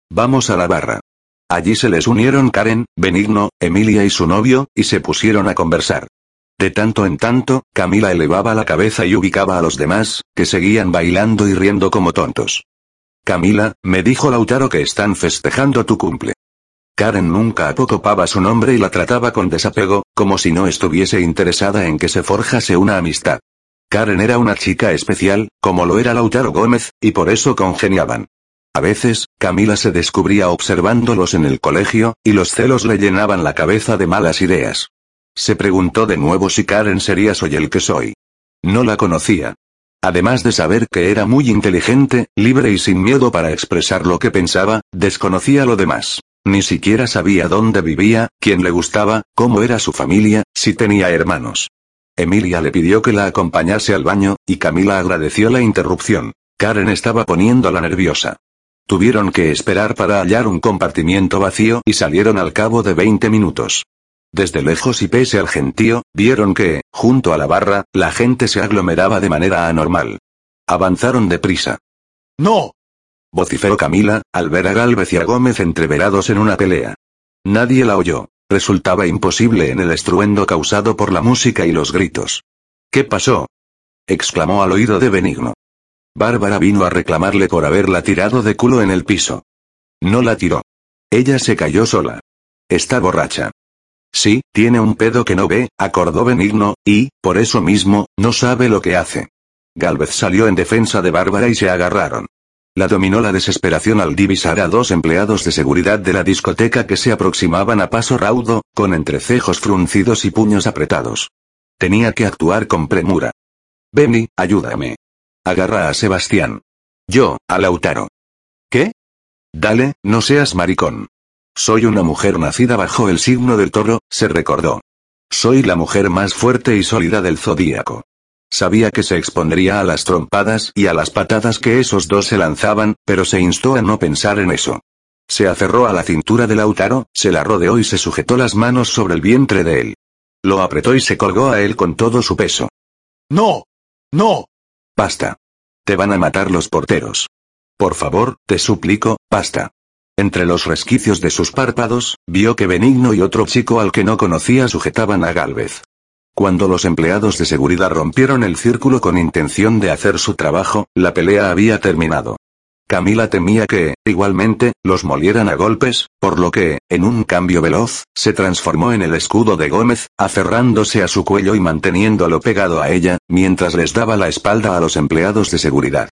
Vamos a la barra. Allí se les unieron Karen, Benigno, Emilia y su novio, y se pusieron a conversar. De tanto en tanto, Camila elevaba la cabeza y ubicaba a los demás, que seguían bailando y riendo como tontos. Camila, me dijo Lautaro que están festejando tu cumple. Karen nunca apocopaba su nombre y la trataba con desapego, como si no estuviese interesada en que se forjase una amistad. Karen era una chica especial, como lo era Lautaro Gómez, y por eso congeniaban. A veces, Camila se descubría observándolos en el colegio, y los celos le llenaban la cabeza de malas ideas. Se preguntó de nuevo si Karen sería soy el que soy. No la conocía. Además de saber que era muy inteligente, libre y sin miedo para expresar lo que pensaba, desconocía lo demás. Ni siquiera sabía dónde vivía, quién le gustaba, cómo era su familia, si tenía hermanos. Emilia le pidió que la acompañase al baño, y Camila agradeció la interrupción. Karen estaba poniéndola nerviosa. Tuvieron que esperar para hallar un compartimiento vacío y salieron al cabo de 20 minutos. Desde lejos y pese al gentío, vieron que, junto a la barra, la gente se aglomeraba de manera anormal. Avanzaron deprisa. ¡No! Vociferó Camila, al ver a Galvez y a Gómez entreverados en una pelea. Nadie la oyó. Resultaba imposible en el estruendo causado por la música y los gritos. ¿Qué pasó? exclamó al oído de Benigno. Bárbara vino a reclamarle por haberla tirado de culo en el piso. No la tiró. Ella se cayó sola. Está borracha. Sí, tiene un pedo que no ve, acordó Benigno, y, por eso mismo, no sabe lo que hace. Galvez salió en defensa de Bárbara y se agarraron. La dominó la desesperación al divisar a dos empleados de seguridad de la discoteca que se aproximaban a paso raudo, con entrecejos fruncidos y puños apretados. Tenía que actuar con premura. Benny, ayúdame. Agarra a Sebastián. Yo, a Lautaro. ¿Qué? Dale, no seas maricón. Soy una mujer nacida bajo el signo del toro, se recordó. Soy la mujer más fuerte y sólida del zodíaco. Sabía que se expondría a las trompadas y a las patadas que esos dos se lanzaban, pero se instó a no pensar en eso. Se aferró a la cintura de Lautaro, se la rodeó y se sujetó las manos sobre el vientre de él. Lo apretó y se colgó a él con todo su peso. ¡No! ¡No! Basta. Te van a matar los porteros. Por favor, te suplico, basta. Entre los resquicios de sus párpados, vio que Benigno y otro chico al que no conocía sujetaban a Galvez. Cuando los empleados de seguridad rompieron el círculo con intención de hacer su trabajo, la pelea había terminado. Camila temía que, igualmente, los molieran a golpes, por lo que, en un cambio veloz, se transformó en el escudo de Gómez, aferrándose a su cuello y manteniéndolo pegado a ella, mientras les daba la espalda a los empleados de seguridad.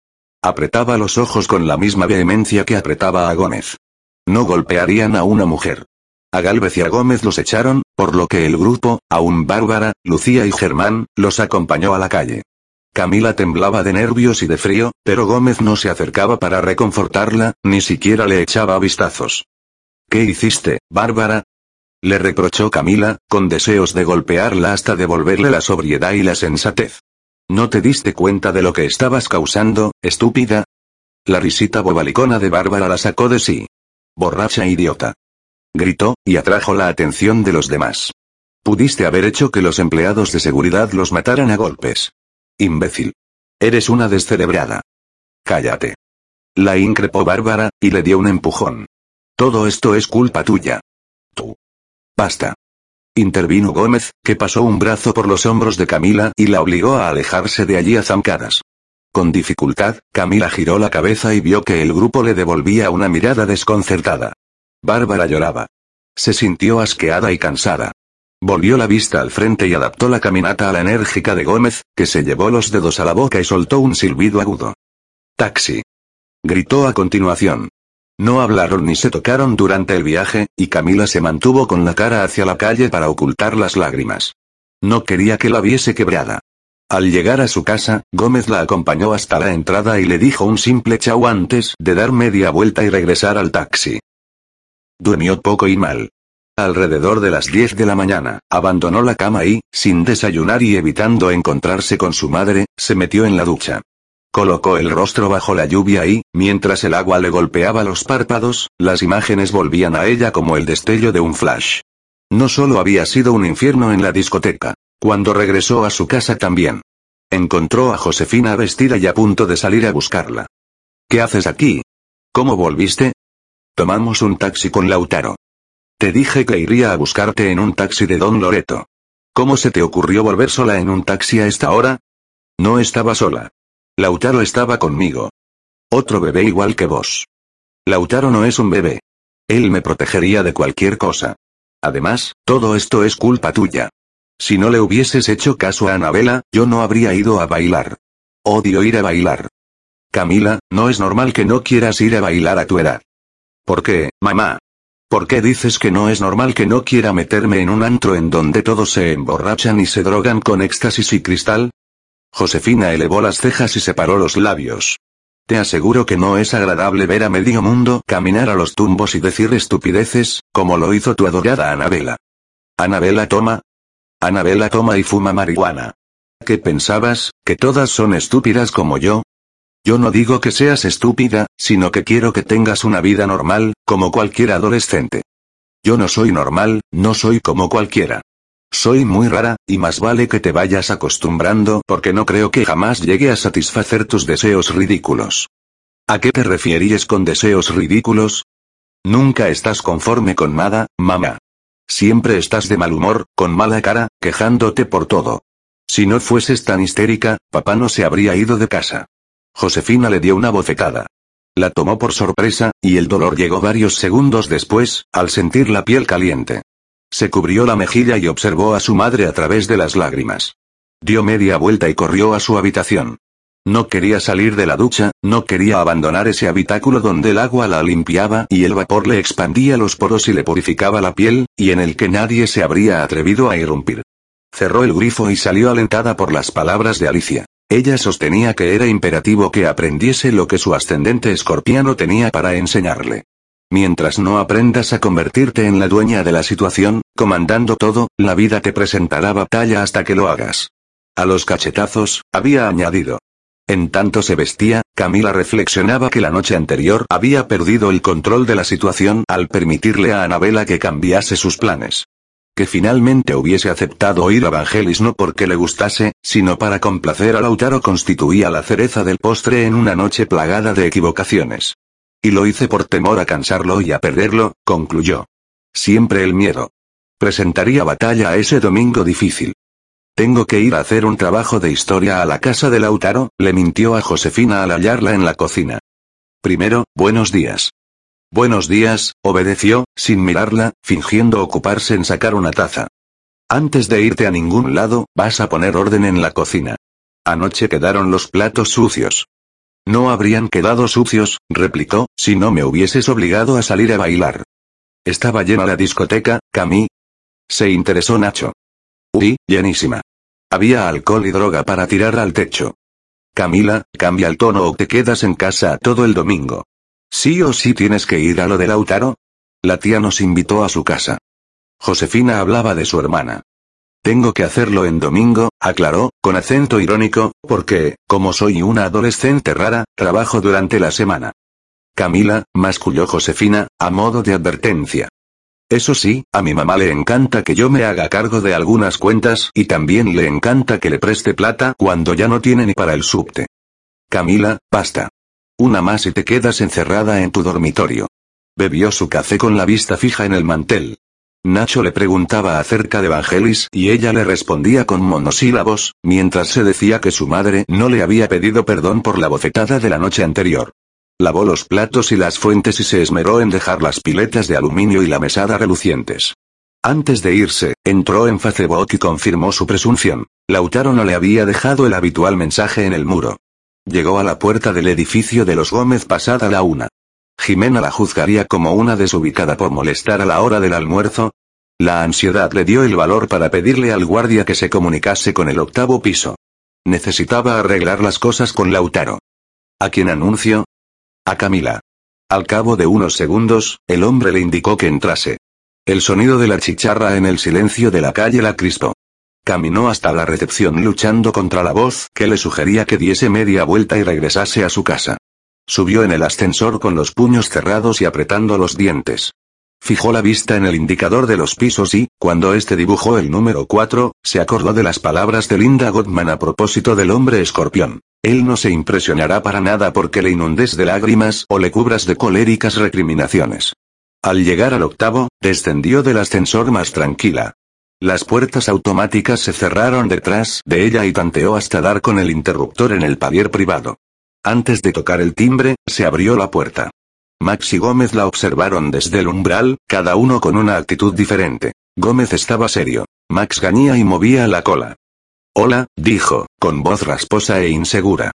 Apretaba los ojos con la misma vehemencia que apretaba a Gómez. No golpearían a una mujer. A Galvez y a Gómez los echaron, por lo que el grupo, aún Bárbara, Lucía y Germán, los acompañó a la calle. Camila temblaba de nervios y de frío, pero Gómez no se acercaba para reconfortarla, ni siquiera le echaba vistazos. ¿Qué hiciste, Bárbara? Le reprochó Camila, con deseos de golpearla hasta devolverle la sobriedad y la sensatez. ¿No te diste cuenta de lo que estabas causando, estúpida? La risita bobalicona de Bárbara la sacó de sí. Borracha idiota. Gritó, y atrajo la atención de los demás. Pudiste haber hecho que los empleados de seguridad los mataran a golpes. Imbécil. Eres una descerebrada. Cállate. La increpó Bárbara, y le dio un empujón. Todo esto es culpa tuya. Tú. Basta. Intervino Gómez, que pasó un brazo por los hombros de Camila y la obligó a alejarse de allí a zancadas. Con dificultad, Camila giró la cabeza y vio que el grupo le devolvía una mirada desconcertada. Bárbara lloraba. Se sintió asqueada y cansada. Volvió la vista al frente y adaptó la caminata a la enérgica de Gómez, que se llevó los dedos a la boca y soltó un silbido agudo. Taxi. Gritó a continuación. No hablaron ni se tocaron durante el viaje, y Camila se mantuvo con la cara hacia la calle para ocultar las lágrimas. No quería que la viese quebrada. Al llegar a su casa, Gómez la acompañó hasta la entrada y le dijo un simple chau antes de dar media vuelta y regresar al taxi. Durmió poco y mal. Alrededor de las 10 de la mañana, abandonó la cama y, sin desayunar y evitando encontrarse con su madre, se metió en la ducha. Colocó el rostro bajo la lluvia y, mientras el agua le golpeaba los párpados, las imágenes volvían a ella como el destello de un flash. No solo había sido un infierno en la discoteca, cuando regresó a su casa también. Encontró a Josefina vestida y a punto de salir a buscarla. ¿Qué haces aquí? ¿Cómo volviste? Tomamos un taxi con Lautaro. Te dije que iría a buscarte en un taxi de Don Loreto. ¿Cómo se te ocurrió volver sola en un taxi a esta hora? No estaba sola. Lautaro estaba conmigo. Otro bebé igual que vos. Lautaro no es un bebé. Él me protegería de cualquier cosa. Además, todo esto es culpa tuya. Si no le hubieses hecho caso a Anabela, yo no habría ido a bailar. Odio ir a bailar. Camila, no es normal que no quieras ir a bailar a tu edad. ¿Por qué, mamá? ¿Por qué dices que no es normal que no quiera meterme en un antro en donde todos se emborrachan y se drogan con éxtasis y cristal? Josefina elevó las cejas y separó los labios. Te aseguro que no es agradable ver a medio mundo caminar a los tumbos y decir estupideces, como lo hizo tu adorada Anabela. Anabela toma, Anabela toma y fuma marihuana. ¿Qué pensabas, que todas son estúpidas como yo? Yo no digo que seas estúpida, sino que quiero que tengas una vida normal, como cualquier adolescente. Yo no soy normal, no soy como cualquiera. Soy muy rara, y más vale que te vayas acostumbrando porque no creo que jamás llegue a satisfacer tus deseos ridículos. ¿A qué te refieres con deseos ridículos? Nunca estás conforme con nada, mamá. Siempre estás de mal humor, con mala cara, quejándote por todo. Si no fueses tan histérica, papá no se habría ido de casa. Josefina le dio una bofetada. La tomó por sorpresa, y el dolor llegó varios segundos después, al sentir la piel caliente. Se cubrió la mejilla y observó a su madre a través de las lágrimas. Dio media vuelta y corrió a su habitación. No quería salir de la ducha, no quería abandonar ese habitáculo donde el agua la limpiaba y el vapor le expandía los poros y le purificaba la piel, y en el que nadie se habría atrevido a irrumpir. Cerró el grifo y salió alentada por las palabras de Alicia. Ella sostenía que era imperativo que aprendiese lo que su ascendente escorpiano tenía para enseñarle. Mientras no aprendas a convertirte en la dueña de la situación, comandando todo, la vida te presentará batalla hasta que lo hagas. A los cachetazos, había añadido. En tanto se vestía, Camila reflexionaba que la noche anterior había perdido el control de la situación al permitirle a Anabela que cambiase sus planes que finalmente hubiese aceptado oír a Vangelis no porque le gustase, sino para complacer a Lautaro constituía la cereza del postre en una noche plagada de equivocaciones. Y lo hice por temor a cansarlo y a perderlo, concluyó. Siempre el miedo. Presentaría batalla a ese domingo difícil. Tengo que ir a hacer un trabajo de historia a la casa de Lautaro, le mintió a Josefina al hallarla en la cocina. Primero, buenos días. Buenos días, obedeció, sin mirarla, fingiendo ocuparse en sacar una taza. Antes de irte a ningún lado, vas a poner orden en la cocina. Anoche quedaron los platos sucios. No habrían quedado sucios, replicó, si no me hubieses obligado a salir a bailar. Estaba llena la discoteca, Camí. Se interesó Nacho. Uy, llenísima. Había alcohol y droga para tirar al techo. Camila, cambia el tono o te quedas en casa todo el domingo. ¿Sí o sí tienes que ir a lo de Lautaro? La tía nos invitó a su casa. Josefina hablaba de su hermana. Tengo que hacerlo en domingo, aclaró, con acento irónico, porque, como soy una adolescente rara, trabajo durante la semana. Camila, masculló Josefina, a modo de advertencia. Eso sí, a mi mamá le encanta que yo me haga cargo de algunas cuentas y también le encanta que le preste plata cuando ya no tiene ni para el subte. Camila, basta. Una más y te quedas encerrada en tu dormitorio. Bebió su café con la vista fija en el mantel. Nacho le preguntaba acerca de Evangelis y ella le respondía con monosílabos, mientras se decía que su madre no le había pedido perdón por la bofetada de la noche anterior. Lavó los platos y las fuentes y se esmeró en dejar las piletas de aluminio y la mesada relucientes. Antes de irse, entró en Facebook y confirmó su presunción. Lautaro no le había dejado el habitual mensaje en el muro. Llegó a la puerta del edificio de los Gómez pasada la una. Jimena la juzgaría como una desubicada por molestar a la hora del almuerzo. La ansiedad le dio el valor para pedirle al guardia que se comunicase con el octavo piso. Necesitaba arreglar las cosas con Lautaro. ¿A quién anuncio? A Camila. Al cabo de unos segundos, el hombre le indicó que entrase. El sonido de la chicharra en el silencio de la calle la crispó. Caminó hasta la recepción luchando contra la voz que le sugería que diese media vuelta y regresase a su casa. Subió en el ascensor con los puños cerrados y apretando los dientes. Fijó la vista en el indicador de los pisos y, cuando este dibujó el número 4, se acordó de las palabras de Linda Gottman a propósito del hombre escorpión. Él no se impresionará para nada porque le inundes de lágrimas o le cubras de coléricas recriminaciones. Al llegar al octavo, descendió del ascensor más tranquila. Las puertas automáticas se cerraron detrás de ella y tanteó hasta dar con el interruptor en el palier privado. Antes de tocar el timbre, se abrió la puerta. Max y Gómez la observaron desde el umbral, cada uno con una actitud diferente. Gómez estaba serio. Max gañía y movía la cola. Hola, dijo, con voz rasposa e insegura.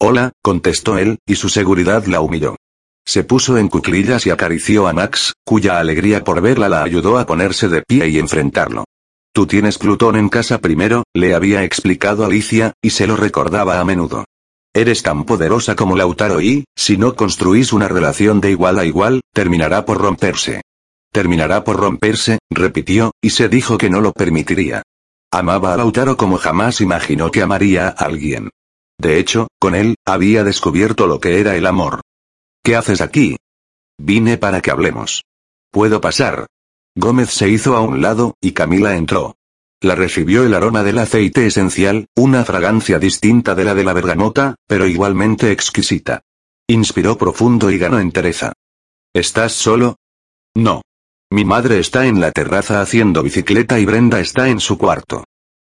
Hola, contestó él, y su seguridad la humilló. Se puso en cuclillas y acarició a Max, cuya alegría por verla la ayudó a ponerse de pie y enfrentarlo. Tú tienes Plutón en casa primero, le había explicado Alicia, y se lo recordaba a menudo. Eres tan poderosa como Lautaro y, si no construís una relación de igual a igual, terminará por romperse. Terminará por romperse, repitió, y se dijo que no lo permitiría. Amaba a Lautaro como jamás imaginó que amaría a alguien. De hecho, con él, había descubierto lo que era el amor. ¿Qué haces aquí? Vine para que hablemos. ¿Puedo pasar? Gómez se hizo a un lado, y Camila entró. La recibió el aroma del aceite esencial, una fragancia distinta de la de la bergamota, pero igualmente exquisita. Inspiró profundo y ganó entereza. ¿Estás solo? No. Mi madre está en la terraza haciendo bicicleta y Brenda está en su cuarto.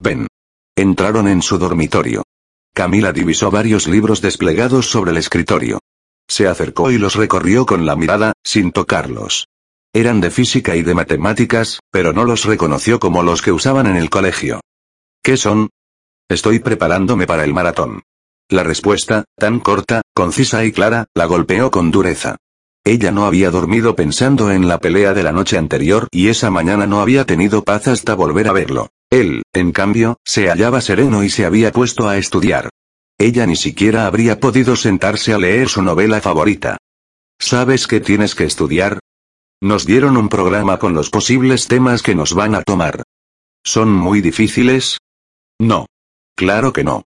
Ven. Entraron en su dormitorio. Camila divisó varios libros desplegados sobre el escritorio. Se acercó y los recorrió con la mirada, sin tocarlos. Eran de física y de matemáticas, pero no los reconoció como los que usaban en el colegio. ¿Qué son? Estoy preparándome para el maratón. La respuesta, tan corta, concisa y clara, la golpeó con dureza. Ella no había dormido pensando en la pelea de la noche anterior y esa mañana no había tenido paz hasta volver a verlo. Él, en cambio, se hallaba sereno y se había puesto a estudiar. Ella ni siquiera habría podido sentarse a leer su novela favorita. ¿Sabes qué tienes que estudiar? Nos dieron un programa con los posibles temas que nos van a tomar. ¿Son muy difíciles? No. Claro que no.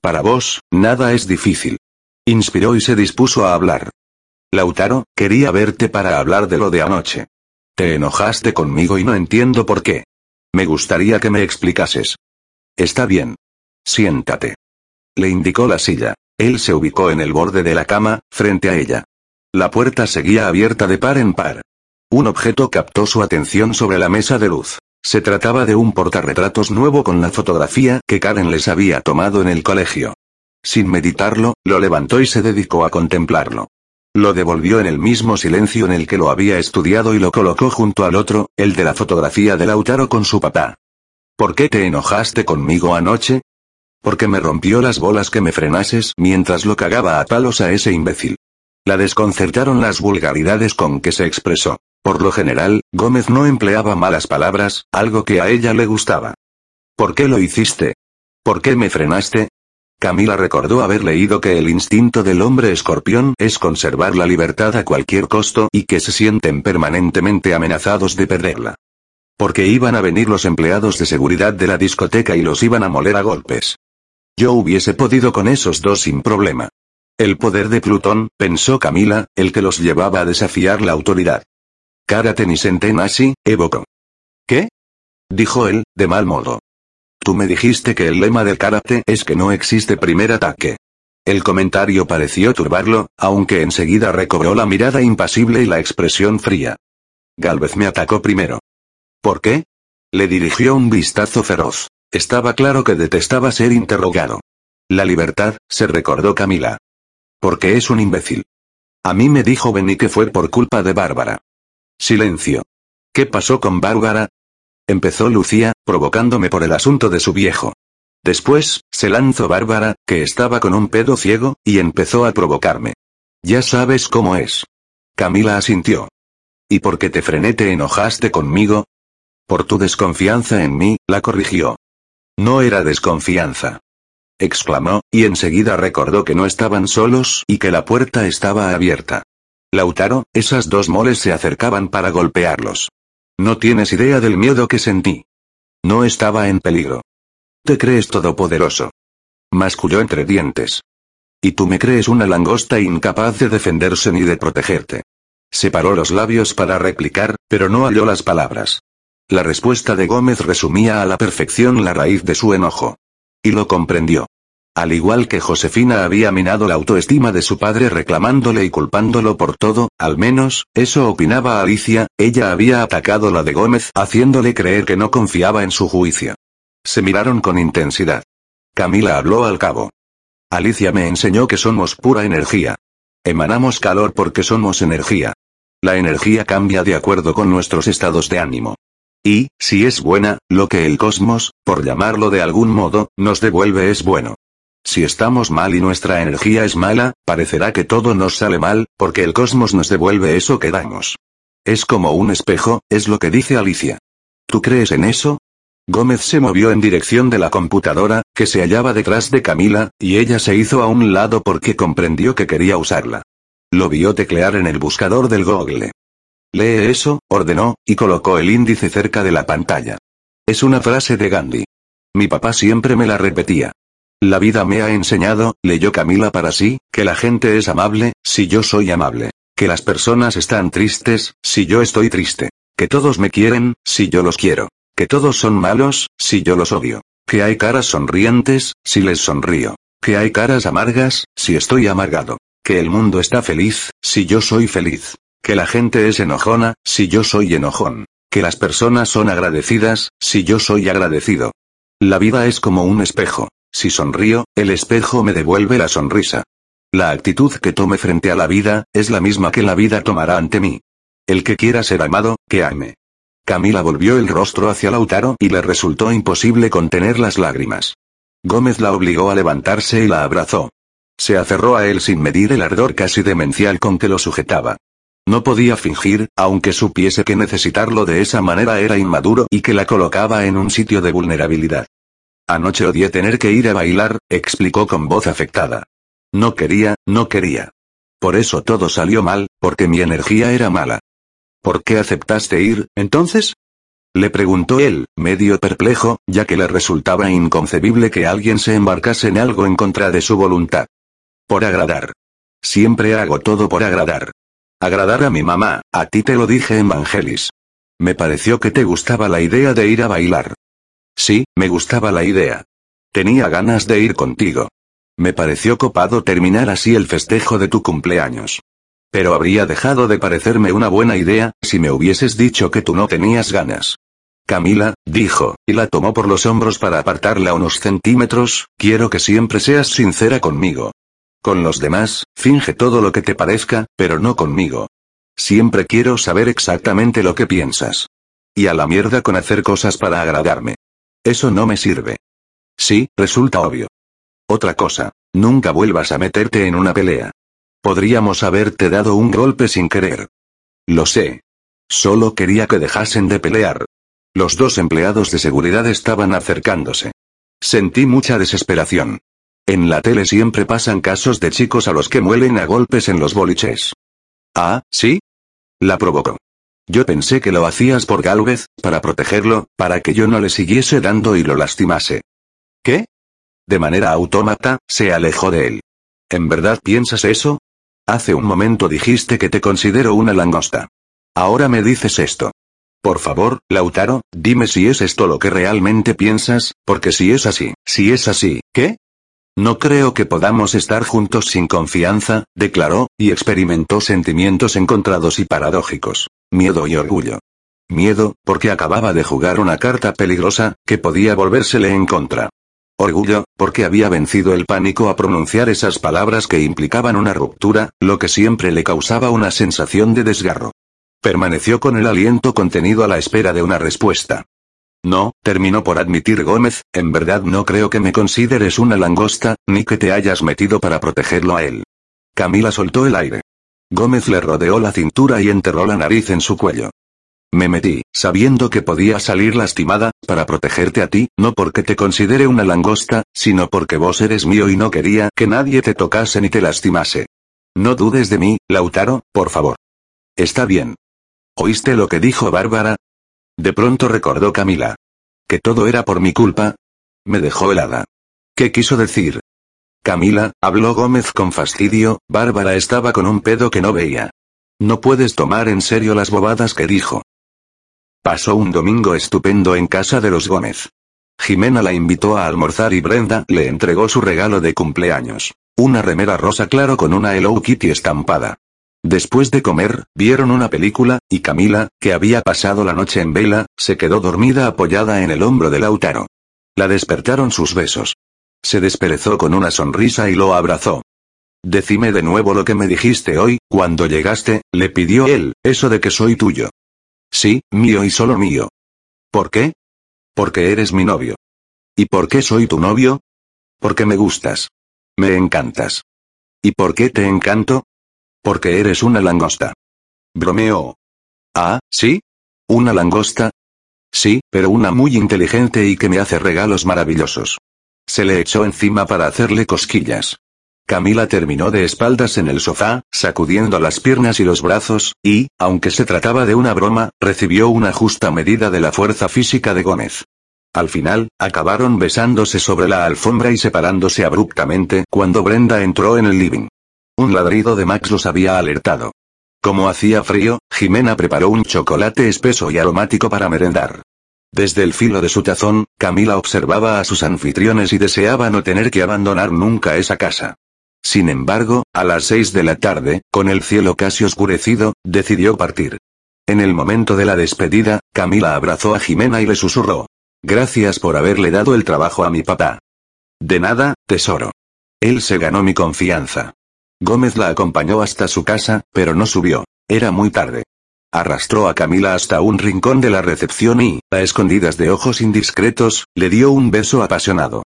Para vos, nada es difícil. Inspiró y se dispuso a hablar. Lautaro, quería verte para hablar de lo de anoche. Te enojaste conmigo y no entiendo por qué. Me gustaría que me explicases. Está bien. Siéntate. Le indicó la silla. Él se ubicó en el borde de la cama, frente a ella. La puerta seguía abierta de par en par. Un objeto captó su atención sobre la mesa de luz. Se trataba de un portarretratos nuevo con la fotografía que Karen les había tomado en el colegio. Sin meditarlo, lo levantó y se dedicó a contemplarlo. Lo devolvió en el mismo silencio en el que lo había estudiado y lo colocó junto al otro, el de la fotografía de Lautaro con su papá. ¿Por qué te enojaste conmigo anoche? Porque me rompió las bolas que me frenases mientras lo cagaba a palos a ese imbécil. La desconcertaron las vulgaridades con que se expresó. Por lo general, Gómez no empleaba malas palabras, algo que a ella le gustaba. ¿Por qué lo hiciste? ¿Por qué me frenaste? Camila recordó haber leído que el instinto del hombre escorpión es conservar la libertad a cualquier costo y que se sienten permanentemente amenazados de perderla. Porque iban a venir los empleados de seguridad de la discoteca y los iban a moler a golpes. Yo hubiese podido con esos dos sin problema. El poder de Plutón, pensó Camila, el que los llevaba a desafiar la autoridad. Karate ni Sentenasi, evocó. ¿Qué? Dijo él, de mal modo. Tú me dijiste que el lema del karate es que no existe primer ataque. El comentario pareció turbarlo, aunque enseguida recobró la mirada impasible y la expresión fría. Galvez me atacó primero. ¿Por qué? Le dirigió un vistazo feroz. Estaba claro que detestaba ser interrogado. La libertad, se recordó Camila. Porque es un imbécil. A mí me dijo Benny que fue por culpa de Bárbara. Silencio. ¿Qué pasó con Bárbara? Empezó Lucía, provocándome por el asunto de su viejo. Después, se lanzó Bárbara, que estaba con un pedo ciego, y empezó a provocarme. Ya sabes cómo es. Camila asintió. ¿Y por qué te frené te enojaste conmigo? Por tu desconfianza en mí, la corrigió. No era desconfianza. Exclamó, y enseguida recordó que no estaban solos y que la puerta estaba abierta. Lautaro, esas dos moles se acercaban para golpearlos. No tienes idea del miedo que sentí. No estaba en peligro. Te crees todopoderoso. Masculló entre dientes. Y tú me crees una langosta incapaz de defenderse ni de protegerte. Separó los labios para replicar, pero no halló las palabras. La respuesta de Gómez resumía a la perfección la raíz de su enojo. Y lo comprendió. Al igual que Josefina había minado la autoestima de su padre reclamándole y culpándolo por todo, al menos, eso opinaba Alicia, ella había atacado la de Gómez haciéndole creer que no confiaba en su juicio. Se miraron con intensidad. Camila habló al cabo. Alicia me enseñó que somos pura energía. Emanamos calor porque somos energía. La energía cambia de acuerdo con nuestros estados de ánimo. Y, si es buena, lo que el cosmos, por llamarlo de algún modo, nos devuelve es bueno. Si estamos mal y nuestra energía es mala, parecerá que todo nos sale mal, porque el cosmos nos devuelve eso que damos. Es como un espejo, es lo que dice Alicia. ¿Tú crees en eso? Gómez se movió en dirección de la computadora, que se hallaba detrás de Camila, y ella se hizo a un lado porque comprendió que quería usarla. Lo vio teclear en el buscador del Google. Lee eso, ordenó, y colocó el índice cerca de la pantalla. Es una frase de Gandhi. Mi papá siempre me la repetía. La vida me ha enseñado, leyó Camila para sí, que la gente es amable, si yo soy amable. Que las personas están tristes, si yo estoy triste. Que todos me quieren, si yo los quiero. Que todos son malos, si yo los odio. Que hay caras sonrientes, si les sonrío. Que hay caras amargas, si estoy amargado. Que el mundo está feliz, si yo soy feliz. Que la gente es enojona, si yo soy enojón. Que las personas son agradecidas, si yo soy agradecido. La vida es como un espejo. Si sonrío, el espejo me devuelve la sonrisa. La actitud que tome frente a la vida, es la misma que la vida tomará ante mí. El que quiera ser amado, que ame. Camila volvió el rostro hacia Lautaro y le resultó imposible contener las lágrimas. Gómez la obligó a levantarse y la abrazó. Se aferró a él sin medir el ardor casi demencial con que lo sujetaba. No podía fingir, aunque supiese que necesitarlo de esa manera era inmaduro y que la colocaba en un sitio de vulnerabilidad. Anoche odié tener que ir a bailar, explicó con voz afectada. No quería, no quería. Por eso todo salió mal, porque mi energía era mala. ¿Por qué aceptaste ir, entonces? Le preguntó él, medio perplejo, ya que le resultaba inconcebible que alguien se embarcase en algo en contra de su voluntad. Por agradar. Siempre hago todo por agradar. Agradar a mi mamá, a ti te lo dije en Vangelis. Me pareció que te gustaba la idea de ir a bailar. Sí, me gustaba la idea. Tenía ganas de ir contigo. Me pareció copado terminar así el festejo de tu cumpleaños. Pero habría dejado de parecerme una buena idea, si me hubieses dicho que tú no tenías ganas. Camila, dijo, y la tomó por los hombros para apartarla unos centímetros, quiero que siempre seas sincera conmigo. Con los demás, finge todo lo que te parezca, pero no conmigo. Siempre quiero saber exactamente lo que piensas. Y a la mierda con hacer cosas para agradarme. Eso no me sirve. Sí, resulta obvio. Otra cosa, nunca vuelvas a meterte en una pelea. Podríamos haberte dado un golpe sin querer. Lo sé. Solo quería que dejasen de pelear. Los dos empleados de seguridad estaban acercándose. Sentí mucha desesperación. En la tele siempre pasan casos de chicos a los que muelen a golpes en los boliches. Ah, ¿sí? La provocó. Yo pensé que lo hacías por Galvez, para protegerlo, para que yo no le siguiese dando y lo lastimase. ¿Qué? De manera autómata, se alejó de él. ¿En verdad piensas eso? Hace un momento dijiste que te considero una langosta. Ahora me dices esto. Por favor, Lautaro, dime si es esto lo que realmente piensas, porque si es así, si es así, ¿qué? No creo que podamos estar juntos sin confianza, declaró, y experimentó sentimientos encontrados y paradójicos. Miedo y orgullo. Miedo, porque acababa de jugar una carta peligrosa, que podía volvérsele en contra. Orgullo, porque había vencido el pánico a pronunciar esas palabras que implicaban una ruptura, lo que siempre le causaba una sensación de desgarro. Permaneció con el aliento contenido a la espera de una respuesta. No, terminó por admitir Gómez, en verdad no creo que me consideres una langosta, ni que te hayas metido para protegerlo a él. Camila soltó el aire. Gómez le rodeó la cintura y enterró la nariz en su cuello. Me metí, sabiendo que podía salir lastimada, para protegerte a ti, no porque te considere una langosta, sino porque vos eres mío y no quería que nadie te tocase ni te lastimase. No dudes de mí, Lautaro, por favor. Está bien. ¿Oíste lo que dijo Bárbara? De pronto recordó Camila. Que todo era por mi culpa. Me dejó helada. ¿Qué quiso decir? Camila, habló Gómez con fastidio, Bárbara estaba con un pedo que no veía. No puedes tomar en serio las bobadas que dijo. Pasó un domingo estupendo en casa de los Gómez. Jimena la invitó a almorzar y Brenda le entregó su regalo de cumpleaños. Una remera rosa claro con una Hello Kitty estampada. Después de comer, vieron una película, y Camila, que había pasado la noche en vela, se quedó dormida apoyada en el hombro de Lautaro. La despertaron sus besos. Se desperezó con una sonrisa y lo abrazó. Decime de nuevo lo que me dijiste hoy, cuando llegaste, le pidió él, eso de que soy tuyo. Sí, mío y solo mío. ¿Por qué? Porque eres mi novio. ¿Y por qué soy tu novio? Porque me gustas. Me encantas. ¿Y por qué te encanto? Porque eres una langosta. Bromeó. Ah, ¿sí? ¿Una langosta? Sí, pero una muy inteligente y que me hace regalos maravillosos. Se le echó encima para hacerle cosquillas. Camila terminó de espaldas en el sofá, sacudiendo las piernas y los brazos, y, aunque se trataba de una broma, recibió una justa medida de la fuerza física de Gómez. Al final, acabaron besándose sobre la alfombra y separándose abruptamente cuando Brenda entró en el living. Un ladrido de Max los había alertado. Como hacía frío, Jimena preparó un chocolate espeso y aromático para merendar. Desde el filo de su tazón, Camila observaba a sus anfitriones y deseaba no tener que abandonar nunca esa casa. Sin embargo, a las seis de la tarde, con el cielo casi oscurecido, decidió partir. En el momento de la despedida, Camila abrazó a Jimena y le susurró. Gracias por haberle dado el trabajo a mi papá. De nada, tesoro. Él se ganó mi confianza. Gómez la acompañó hasta su casa, pero no subió. Era muy tarde. Arrastró a Camila hasta un rincón de la recepción y, a escondidas de ojos indiscretos, le dio un beso apasionado.